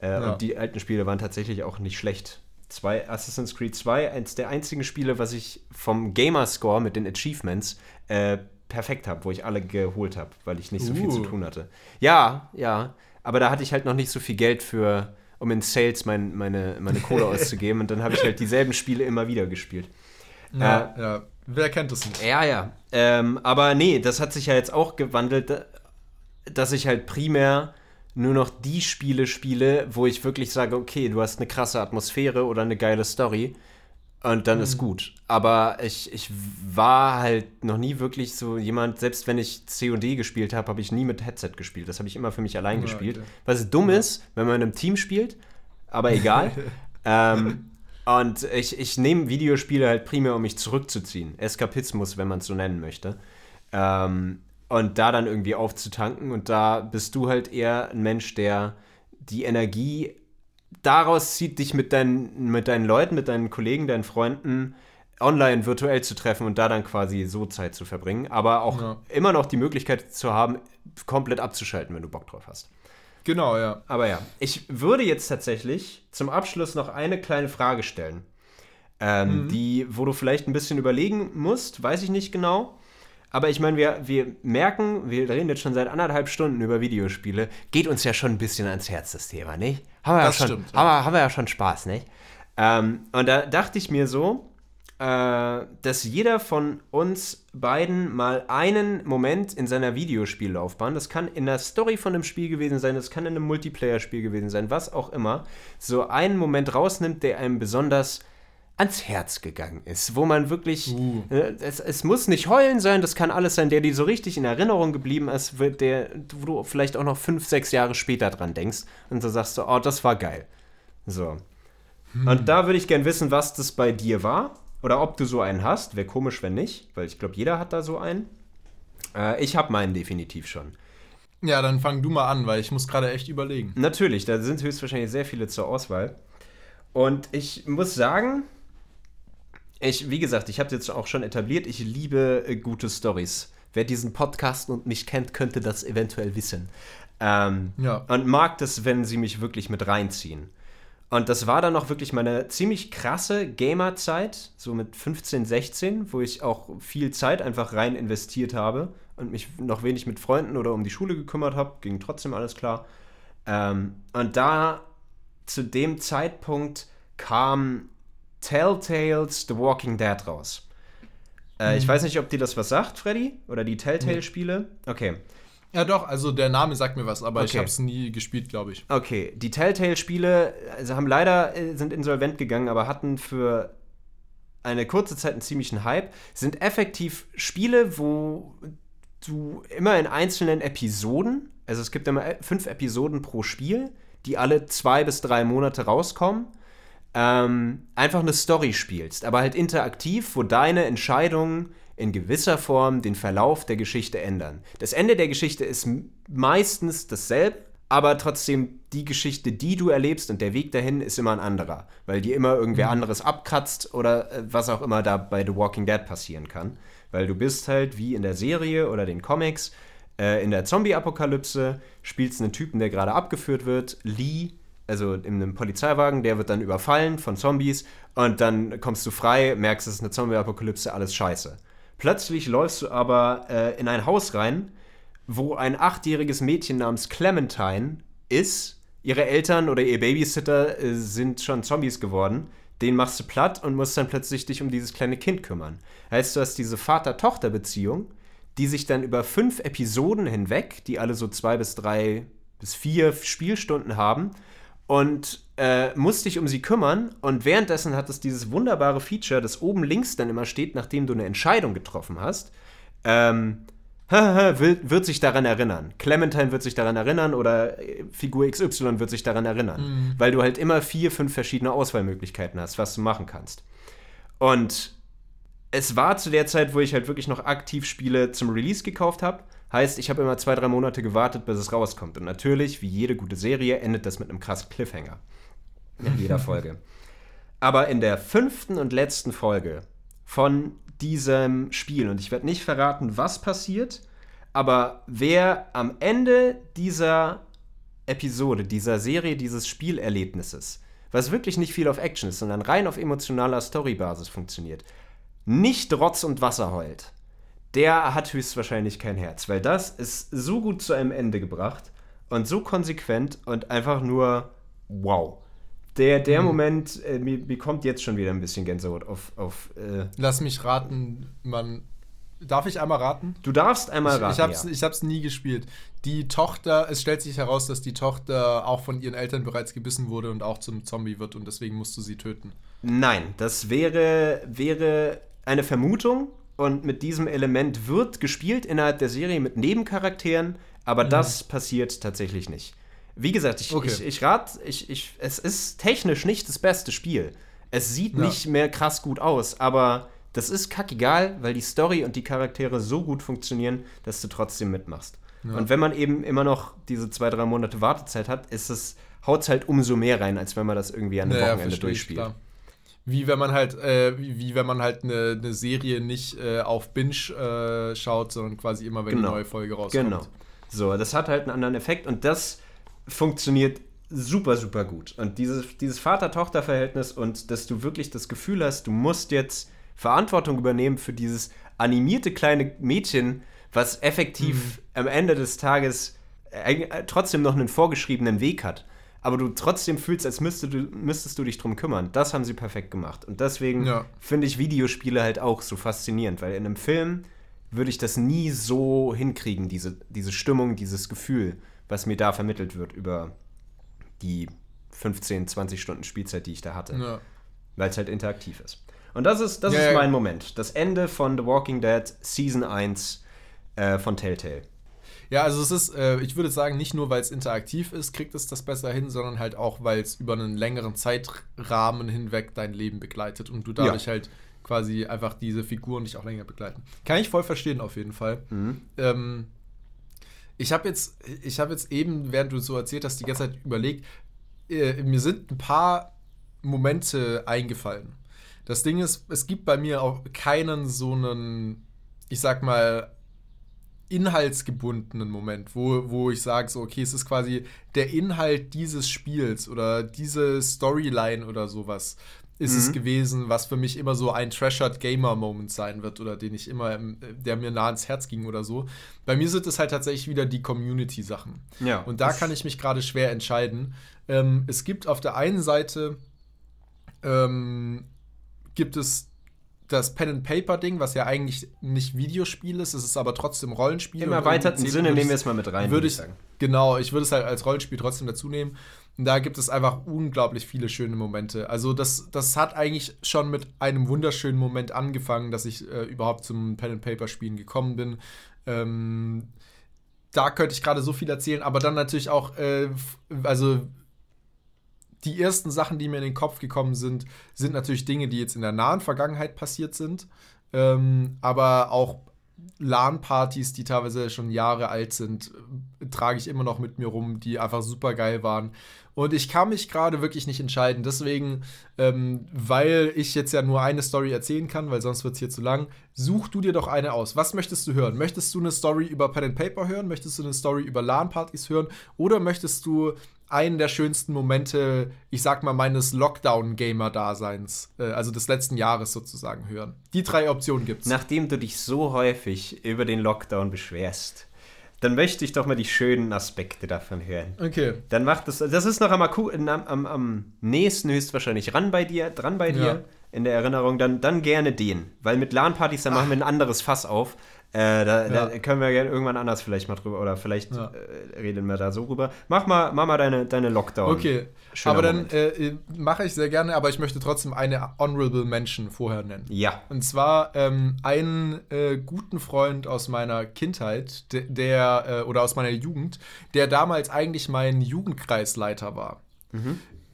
Äh, Ja. Und die alten Spiele waren tatsächlich auch nicht schlecht. Zwei, Assassin's Creed 2, eins der einzigen Spiele, was ich vom Gamerscore mit den Achievements äh, perfekt habe, wo ich alle geholt habe, weil ich nicht so viel Uh. zu tun hatte. Ja, ja. Aber da hatte ich halt noch nicht so viel Geld für, um in Sales mein, meine, meine Kohle auszugeben. Und dann habe ich halt dieselben Spiele immer wieder gespielt. Ja, ja. Wer kennt das nicht? Ja, ja. Ähm, aber nee, das hat sich ja jetzt auch gewandelt, da- dass ich halt primär nur noch die Spiele spiele, wo ich wirklich sage, okay, du hast eine krasse Atmosphäre oder eine geile Story und dann ist gut. Aber ich, ich war halt noch nie wirklich so jemand, selbst wenn ich C&D gespielt habe, habe ich nie mit Headset gespielt. Das habe ich immer für mich allein Ja, gespielt. okay. Was dumm ist, wenn man in einem Team spielt, aber egal. ähm, und ich, ich nehme Videospiele halt primär, um mich zurückzuziehen. Eskapismus, wenn man es so nennen möchte. Ähm, und da dann irgendwie aufzutanken. Und da bist du halt eher ein Mensch, der die Energie daraus zieht, dich mit deinen, mit deinen Leuten, mit deinen Kollegen, deinen Freunden online virtuell zu treffen und da dann quasi so Zeit zu verbringen. Aber auch Ja. immer noch die Möglichkeit zu haben, komplett abzuschalten, wenn du Bock drauf hast. Genau, ja. Aber ja, ich würde jetzt tatsächlich zum Abschluss noch eine kleine Frage stellen. Ähm, Die, wo du vielleicht ein bisschen überlegen musst, weiß ich nicht genau. Aber ich meine, wir, wir merken, wir reden jetzt schon seit anderthalb Stunden über Videospiele. Geht uns ja schon ein bisschen ans Herz, das Thema, nicht? Haben wir, Das ja, schon, stimmt, ja. haben wir, haben wir ja schon Spaß, nicht? Ähm, und da dachte ich mir so, äh, dass jeder von uns beiden mal einen Moment in seiner Videospiellaufbahn, das kann in der Story von einem Spiel gewesen sein, das kann in einem Multiplayer-Spiel gewesen sein, was auch immer, so einen Moment rausnimmt, der einem besonders ans Herz gegangen ist, wo man wirklich, Uh. äh, es, es muss nicht heulen sein, das kann alles sein, der dir so richtig in Erinnerung geblieben ist, wird der, wo du vielleicht auch noch fünf, sechs Jahre später dran denkst und so sagst du, oh, das war geil. So. Und da würde ich gern wissen, was das bei dir war. Oder ob du so einen hast. Wäre komisch, wenn nicht, weil ich glaube, jeder hat da so einen. Äh, ich habe meinen definitiv schon. Ja, dann fang du mal an, weil ich muss gerade echt überlegen. Natürlich, da sind höchstwahrscheinlich sehr viele zur Auswahl. Und ich muss sagen, ich, wie gesagt, ich habe jetzt auch schon etabliert, ich liebe äh, gute Stories. Wer diesen Podcast und mich kennt, könnte das eventuell wissen. Ähm, Ja. Und mag das, wenn sie mich wirklich mit reinziehen. Und das war dann auch wirklich meine ziemlich krasse Gamer-Zeit, so mit 15, 16, wo ich auch viel Zeit einfach rein investiert habe und mich noch wenig mit Freunden oder um die Schule gekümmert habe. Ging trotzdem alles klar. Ähm, und da zu dem Zeitpunkt kam Telltales The Walking Dead raus. Äh, Ich weiß nicht, ob dir das was sagt, Freddy? Oder die Telltale-Spiele? Okay. Ja, doch, also der Name sagt mir was, aber ich Okay. habe es nie gespielt, glaube ich. Okay, die Telltale-Spiele also haben leider äh, sind insolvent gegangen, aber hatten für eine kurze Zeit einen ziemlichen Hype. Sind effektiv Spiele, wo du immer in einzelnen Episoden, also es gibt immer e- fünf Episoden pro Spiel, die alle zwei bis drei Monate rauskommen, ähm, einfach eine Story spielst, aber halt interaktiv, wo deine Entscheidungen in gewisser Form den Verlauf der Geschichte ändern. Das Ende der Geschichte ist meistens dasselbe, aber trotzdem die Geschichte, die du erlebst und der Weg dahin ist immer ein anderer, weil dir immer irgendwer anderes abkratzt oder äh, was auch immer da bei The Walking Dead passieren kann. Weil du bist halt wie in der Serie oder den Comics äh, in der Zombie-Apokalypse, spielst einen Typen, der gerade abgeführt wird, Lee, also in einem Polizeiwagen, der wird dann überfallen von Zombies und dann kommst du frei, merkst, es ist eine Zombie-Apokalypse, alles scheiße. Plötzlich läufst du aber äh, in ein Haus rein, wo ein achtjähriges Mädchen namens Clementine ist. Ihre Eltern oder ihr Babysitter äh, sind schon Zombies geworden. Den machst du platt und musst dann plötzlich dich um dieses kleine Kind kümmern. Heißt, du hast diese Vater-Tochter-Beziehung, die sich dann über fünf Episoden hinweg, die alle so zwei bis drei bis vier Spielstunden haben, und äh, musst dich um sie kümmern. Und währenddessen hat es dieses wunderbare Feature, das oben links dann immer steht, nachdem du eine Entscheidung getroffen hast. Ähm, wird, wird sich daran erinnern. Clementine wird sich daran erinnern oder äh, Figur XY wird sich daran erinnern. Mhm. Weil du halt immer vier, fünf verschiedene Auswahlmöglichkeiten hast, was du machen kannst. Und es war zu der Zeit, wo ich halt wirklich noch aktiv Spiele zum Release gekauft habe. Heißt, ich habe immer zwei, drei Monate gewartet, bis es rauskommt. Und natürlich, wie jede gute Serie, endet das mit einem krassen Cliffhanger. In jeder Folge. Aber in der fünften und letzten Folge von diesem Spiel, und ich werde nicht verraten, was passiert, aber wer am Ende dieser Episode, dieser Serie, dieses Spielerlebnisses, was wirklich nicht viel auf Action ist, sondern rein auf emotionaler Storybasis funktioniert, nicht Rotz und Wasser heult, der hat höchstwahrscheinlich kein Herz, weil das ist so gut zu einem Ende gebracht und so konsequent und einfach nur wow. Der, der Mhm. Moment, äh, mir, mir kommt jetzt schon wieder ein bisschen Gänsehaut auf. auf äh, Lass mich raten, man. Darf ich einmal raten? du darfst einmal Ich, raten. ich, hab's, ja. ich hab's nie gespielt. Die Tochter, es stellt sich heraus, dass die Tochter auch von ihren Eltern bereits gebissen wurde und auch zum Zombie wird und deswegen musst du sie töten. Nein, das wäre, wäre eine Vermutung und mit diesem Element wird gespielt innerhalb der Serie mit Nebencharakteren, aber das passiert tatsächlich nicht. Wie gesagt, ich, Okay. ich, ich rate, ich, ich, es ist technisch nicht das beste Spiel. Es sieht Ja. nicht mehr krass gut aus, aber das ist kackegal, weil die Story und die Charaktere so gut funktionieren, dass du trotzdem mitmachst. Und wenn man eben immer noch diese zwei, drei Monate Wartezeit hat, ist es, haut es halt umso mehr rein, als wenn man das irgendwie an einem Naja, Wochenende durchspielt. klar. Wie wenn man halt, äh, wie, wie wenn man halt eine, eine Serie nicht äh, auf Binge äh, schaut, sondern quasi immer, wenn Genau. die neue Folge rauskommt. Genau. So, das hat halt einen anderen Effekt und das funktioniert super, super gut. Und dieses, dieses Vater-Tochter-Verhältnis und dass du wirklich das Gefühl hast, du musst jetzt Verantwortung übernehmen für dieses animierte kleine Mädchen, was effektiv am Ende des Tages äh, trotzdem noch einen vorgeschriebenen Weg hat. Aber du trotzdem fühlst, als müsste du, müsstest du dich drum kümmern. Das haben sie perfekt gemacht. Und deswegen Ja. finde ich Videospiele halt auch so faszinierend, weil in einem Film würde ich das nie so hinkriegen, diese, diese Stimmung, dieses Gefühl, was mir da vermittelt wird über die 15, 20 Stunden Spielzeit, die ich da hatte. Ja. Weil es halt interaktiv ist. Und das ist, das Ja, ist mein Moment. Das Ende von The Walking Dead Season 1 äh, von Telltale. Ja, also es ist, äh, ich würde sagen, nicht nur, weil es interaktiv ist, kriegt es das besser hin, sondern halt auch, weil es über einen längeren Zeitrahmen hinweg dein Leben begleitet und du dadurch halt quasi einfach diese Figuren dich auch länger begleiten. Kann ich voll verstehen, auf jeden Fall. Ähm, ich habe jetzt, ich habe jetzt eben, während du so erzählt hast, die ganze Zeit überlegt, äh, mir sind ein paar Momente eingefallen. Das Ding ist, es gibt bei mir auch keinen so einen, ich sag mal, inhaltsgebundenen Moment, wo, wo ich sage, so, okay, es ist quasi der Inhalt dieses Spiels oder diese Storyline oder sowas ist es gewesen, was für mich immer so ein Treasured Gamer-Moment sein wird oder den ich immer, ähm, der mir nah ans Herz ging oder so. Bei mir sind es halt tatsächlich wieder die Community-Sachen. Ja. Und da kann ich mich gerade schwer entscheiden. Ähm, es gibt auf der einen Seite ähm, gibt es das Pen-and-Paper-Ding, was ja eigentlich nicht Videospiel ist, es ist aber trotzdem Rollenspiel. Im erweiterten Sinne nehmen wir es mal mit rein, Würde ich, genau, ich würde es halt als Rollenspiel trotzdem dazu nehmen. Und da gibt es einfach unglaublich viele schöne Momente. Also das, das hat eigentlich schon mit einem wunderschönen Moment angefangen, dass ich äh, überhaupt zum Pen-and-Paper-Spielen gekommen bin. Ähm, da könnte ich gerade so viel erzählen, aber dann natürlich auch, äh, also die ersten Sachen, die mir in den Kopf gekommen sind, sind natürlich Dinge, die jetzt in der nahen Vergangenheit passiert sind, ähm, aber auch LAN-Partys, die teilweise schon Jahre alt sind, äh, trage ich immer noch mit mir rum, die einfach super geil waren. Und ich kann mich gerade wirklich nicht entscheiden. Deswegen, ähm, weil ich jetzt ja nur eine Story erzählen kann, weil sonst wird es hier zu lang, such du dir doch eine aus. Was möchtest du hören? Möchtest du eine Story über Pen and Paper hören? Möchtest du eine Story über LAN-Partys hören? Oder möchtest du einen der schönsten Momente, ich sag mal, meines Lockdown-Gamer-Daseins, äh, also des letzten Jahres sozusagen, hören? Die drei Optionen gibt's. Nachdem du dich so häufig über den Lockdown beschwerst, dann möchte ich doch mal die schönen Aspekte davon hören. Okay. Dann macht das, das ist noch am, am, am, am nächsten höchstwahrscheinlich ran bei dir, dran bei dir Ja. in der Erinnerung, dann, dann gerne den. Weil mit LAN-Partys, da machen wir ein anderes Fass auf. Äh, da, da Ja. können wir gerne irgendwann anders vielleicht mal drüber, oder vielleicht Ja. äh, reden wir da so rüber. Mach mal, mach mal deine, deine Lockdown. Okay, Schöner aber dann äh, mache ich sehr gerne, aber ich möchte trotzdem eine Honorable Mention vorher nennen. Ja. Und zwar ähm, einen äh, guten Freund aus meiner Kindheit, de- der, äh, oder aus meiner Jugend, der damals eigentlich mein Jugendkreisleiter war.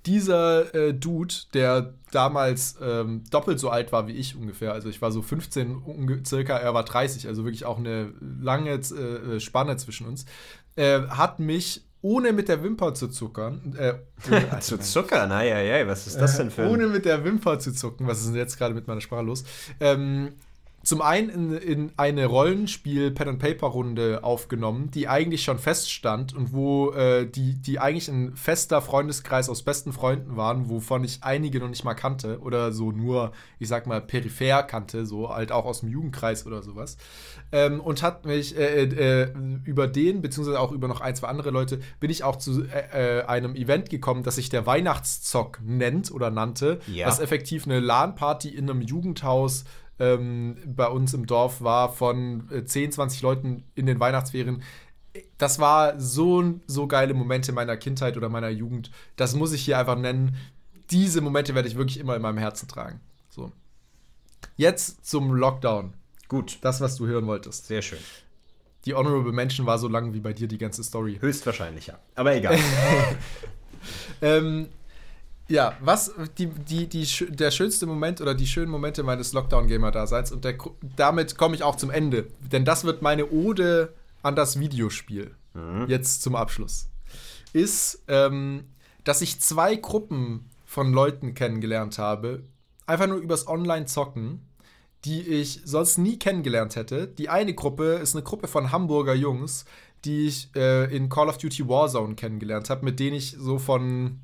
Dieser äh, Dude, der damals ähm, doppelt so alt war wie ich ungefähr, also ich war so 15 unge- circa, er war 30, also wirklich auch eine lange äh, Spanne zwischen uns, äh, hat mich ohne mit der Wimper zu zuckern, äh, ohne, Zu zuckern, ei, ei, ei, was ist das denn für ein... ohne mit der Wimper zu zucken, was ist denn jetzt gerade mit meiner Sprache los? Ähm, zum einen in, in eine Rollenspiel-Pen-and-Paper-Runde aufgenommen, die eigentlich schon feststand und wo äh, die, die eigentlich ein fester Freundeskreis aus besten Freunden waren, wovon ich einige noch nicht mal kannte oder so nur, ich sag mal, peripher kannte, so halt auch aus dem Jugendkreis oder sowas. Ähm, und hat mich äh, äh, über den, beziehungsweise auch über noch ein, zwei andere Leute, bin ich auch zu äh, äh, einem Event gekommen, das sich der Weihnachtszock nennt oder nannte, Ja. was effektiv eine LAN-Party in einem Jugendhaus ähm, bei uns im Dorf war von äh, 10, 20 Leuten in den Weihnachtsferien. Das war so, so geile Momente meiner Kindheit oder meiner Jugend. Das muss ich hier einfach nennen. Diese Momente werde ich wirklich immer in meinem Herzen tragen. So. Jetzt zum Lockdown. Gut, Das, was du hören wolltest. sehr schön. Die Honorable Mention war so lang wie bei dir die ganze Story. Höchstwahrscheinlich, ja. Aber egal. Ähm, ja, was die, die, die, der schönste Moment oder die schönen Momente meines Lockdown-Gamer-Daseins und der, damit komme ich auch zum Ende, denn das wird meine Ode an das Videospiel. Jetzt zum Abschluss. Ist, ähm, dass ich zwei Gruppen von Leuten kennengelernt habe, einfach nur übers Online-Zocken, die ich sonst nie kennengelernt hätte. Die eine Gruppe ist eine Gruppe von Hamburger Jungs, die ich äh, in Call of Duty Warzone kennengelernt habe, mit denen ich so von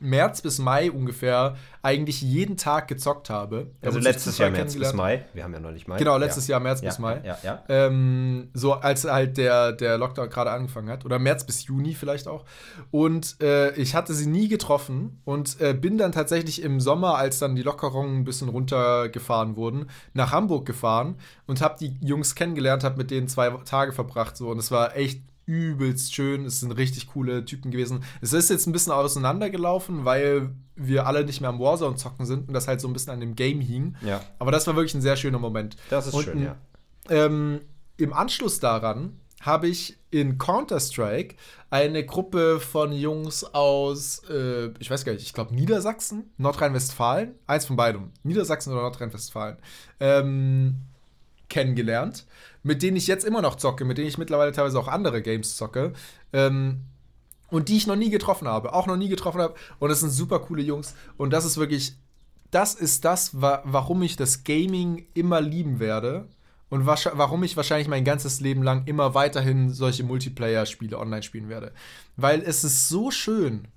März bis Mai ungefähr eigentlich jeden Tag gezockt habe. Also letztes Jahr März bis. Mai. Wir haben ja noch nicht Mai. Genau, letztes ja. Jahr März ja, bis Mai. Ja, ja. Ähm, so als halt der, der Lockdown gerade angefangen hat. Oder März bis Juni vielleicht auch. Und äh, ich hatte sie nie getroffen und äh, bin dann tatsächlich im Sommer, als dann die Lockerungen ein bisschen runtergefahren wurden, nach Hamburg gefahren und habe die Jungs kennengelernt, habe mit denen zwei Tage verbracht. So. Und es war echt übelst schön. Es sind richtig coole Typen gewesen. Es ist jetzt ein bisschen auseinandergelaufen, weil wir alle nicht mehr am Warzone zocken sind und das halt so ein bisschen an dem Game hing. Ja. Aber das war wirklich ein sehr schöner Moment. Das ist Und schön, ja. ähm, Im Anschluss daran habe ich in Counter-Strike eine Gruppe von Jungs aus, äh, ich weiß gar nicht, ich glaube Niedersachsen, Nordrhein-Westfalen, eins von beidem, Niedersachsen oder Nordrhein-Westfalen, ähm, kennengelernt, mit denen ich jetzt immer noch zocke, mit denen ich mittlerweile teilweise auch andere Games zocke. Ähm, und die ich noch nie getroffen habe, auch noch nie getroffen habe. Und das sind super coole Jungs. Und das ist wirklich, das ist das, wa warum ich das Gaming immer lieben werde. Und warum ich wahrscheinlich mein ganzes Leben lang immer weiterhin solche Multiplayer-Spiele online spielen werde. Weil es ist so schön,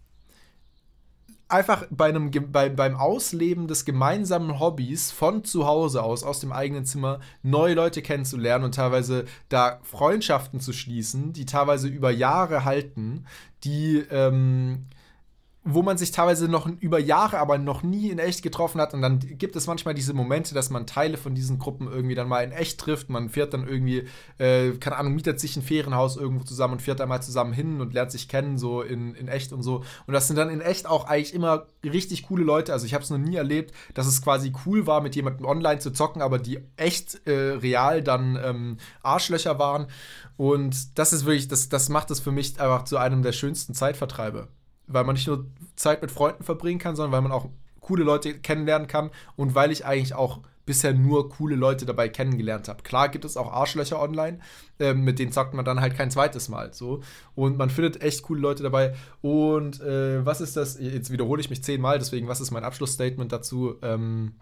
einfach bei einem, bei, beim Ausleben des gemeinsamen Hobbys von zu Hause aus, aus dem eigenen Zimmer, neue Leute kennenzulernen und teilweise da Freundschaften zu schließen, die teilweise über Jahre halten, die, ähm, wo man sich teilweise noch über Jahre aber noch nie in echt getroffen hat. Und dann gibt es manchmal diese Momente, dass man Teile von diesen Gruppen irgendwie dann mal in echt trifft. Man fährt dann irgendwie, äh, keine Ahnung, mietet sich ein Ferienhaus irgendwo zusammen und fährt da mal zusammen hin und lernt sich kennen, so in, in echt und so. Und das sind dann in echt auch eigentlich immer richtig coole Leute. Also ich habe es noch nie erlebt, dass es quasi cool war, mit jemandem online zu zocken, aber die echt äh, real dann ähm, Arschlöcher waren. Und das ist wirklich, das, das macht es für mich einfach zu einem der schönsten Zeitvertreibe weil man nicht nur Zeit mit Freunden verbringen kann, sondern weil man auch coole Leute kennenlernen kann und weil ich eigentlich auch bisher nur coole Leute dabei kennengelernt habe. Klar gibt es auch Arschlöcher online, ähm, mit denen zockt man dann halt kein zweites Mal. So. Und man findet echt coole Leute dabei. Und äh, was ist das? Jetzt wiederhole ich mich zehnmal, deswegen, was ist mein Abschlussstatement dazu? Ähm,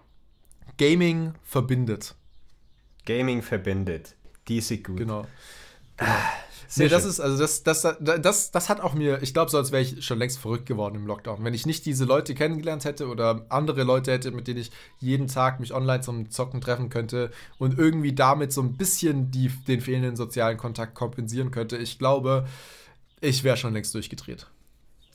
Gaming verbindet. Gaming verbindet. Die ist gut. Genau. Sehr nee, das schön. ist, also das, das, das, das hat auch mir, ich glaube, so als wäre ich schon längst verrückt geworden im Lockdown. Wenn ich nicht diese Leute kennengelernt hätte oder andere Leute hätte, mit denen ich jeden Tag mich online zum Zocken treffen könnte und irgendwie damit so ein bisschen die, den fehlenden sozialen Kontakt kompensieren könnte, ich glaube, ich wäre schon längst durchgedreht.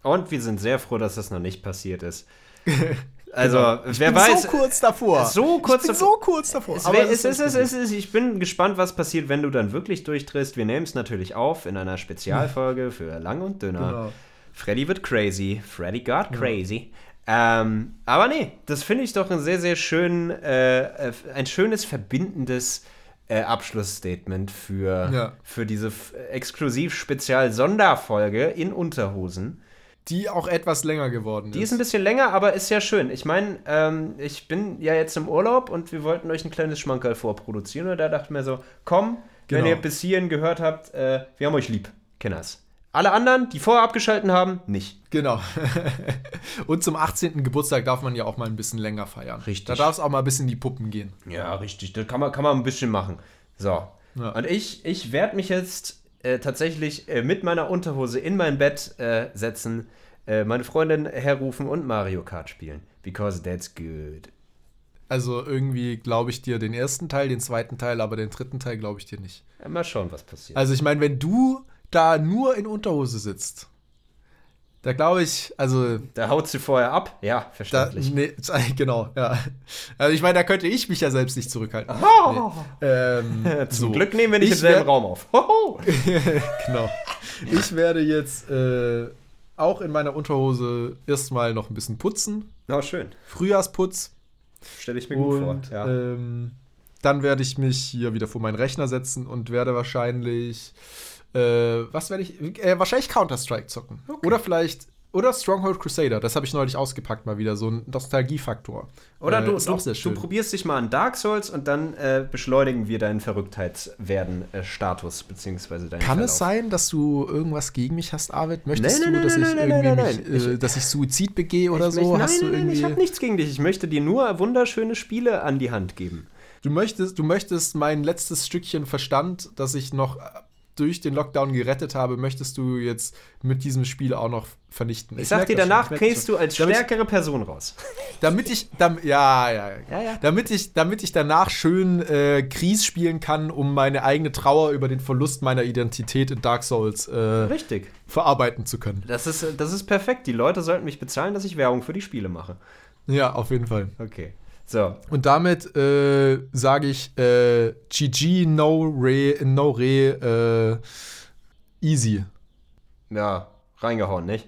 Und wir sind sehr froh, dass das noch nicht passiert ist. Also, Ich wer bin weiß. so kurz davor. So kurz ich bin davor. so kurz davor. Es, Aber wär, es ist, es, ist, es ist, ich bin gespannt, was passiert, wenn du dann wirklich durchdrehst. Wir nehmen es natürlich auf in einer Spezialfolge für Lang und Dünner. Genau. Freddy wird crazy. Freddy got crazy. Ähm, aber nee, das finde ich doch ein sehr, sehr schön, äh, äh, ein schönes, verbindendes äh, Abschlussstatement für, Ja. für diese f- exklusiv-Spezial-Sonderfolge in Unterhosen. Die auch etwas länger geworden ist. Die ist ein bisschen länger, aber ist ja schön. Ich meine, ähm, ich bin ja jetzt im Urlaub und wir wollten euch ein kleines Schmankerl vorproduzieren. Und da dachte ich mir so, komm, wenn Genau. ihr bis hierhin gehört habt, äh, wir haben euch lieb. Kenners. Alle anderen, die vorher abgeschalten haben, nicht. Genau. Und zum 18. Geburtstag darf man ja auch mal ein bisschen länger feiern. Richtig. Da darf es auch mal ein bisschen in die Puppen gehen. Ja, richtig. Das kann man, kann man ein bisschen machen. So. Ja. Und ich, ich werde mich jetzt äh, tatsächlich äh, mit meiner Unterhose in mein Bett äh, setzen, äh, meine Freundin herrufen und Mario Kart spielen. Because that's good. Also irgendwie glaube ich dir den ersten Teil, den zweiten Teil, aber den dritten Teil glaube ich dir nicht. Ja, mal schauen, was passiert. Also ich meine, wenn du da nur in Unterhose sitzt, da glaube ich, also Da haut sie vorher ab. Ja, da, verständlich. nee, genau, ja. Also ich meine, da könnte ich mich ja selbst nicht zurückhalten. Oh, Nee. Ähm, Zum so. Glück nehmen wir nicht Ich im selben Raum auf. Genau. Ich werde jetzt äh, auch in meiner Unterhose erstmal noch ein bisschen putzen. Na, schön. Frühjahrsputz. Stelle ich mir gut vor. Ja. ähm, dann werde ich mich hier wieder vor meinen Rechner setzen und werde wahrscheinlich, äh, was werde ich, äh, wahrscheinlich Counter-Strike zocken. Oder vielleicht, oder Stronghold Crusader, das habe ich neulich ausgepackt mal wieder, so ein Nostalgiefaktor. Oder Äh, du, ist du, auch sehr du schön. probierst dich mal an Dark Souls und dann äh, beschleunigen wir deinen Verrücktheitswerden-Status, beziehungsweise deinen Kann Verlauf. es sein, dass du irgendwas gegen mich hast, Arvid? Möchtest Nein, nein, du, dass nein, ich irgendwie nein, mich, äh, Ich- dass ich Suizid begehe oder so? möchte- hast nein, du irgendwie? ich habe nichts gegen dich. Ich möchte dir nur wunderschöne Spiele an die Hand geben. Du möchtest, du möchtest mein letztes Stückchen Verstand, das ich noch äh, durch den Lockdown gerettet habe, möchtest du jetzt mit diesem Spiel auch noch vernichten. Ich, sag merk dir, danach ich schon. du als damit, stärkere Person raus. Damit ich, dam, ja, ja, Ja, ja. Damit ich, damit ich danach schön äh, Kries spielen kann, um meine eigene Trauer über den Verlust meiner Identität in Dark Souls äh, Richtig. verarbeiten zu können. Das ist, das ist perfekt. Die Leute sollten mich bezahlen, dass ich Werbung für die Spiele mache. Ja, auf jeden Fall. Okay. So. Und damit äh, sage ich äh, GG, no re, no re, äh, easy. Ja, reingehauen, nicht?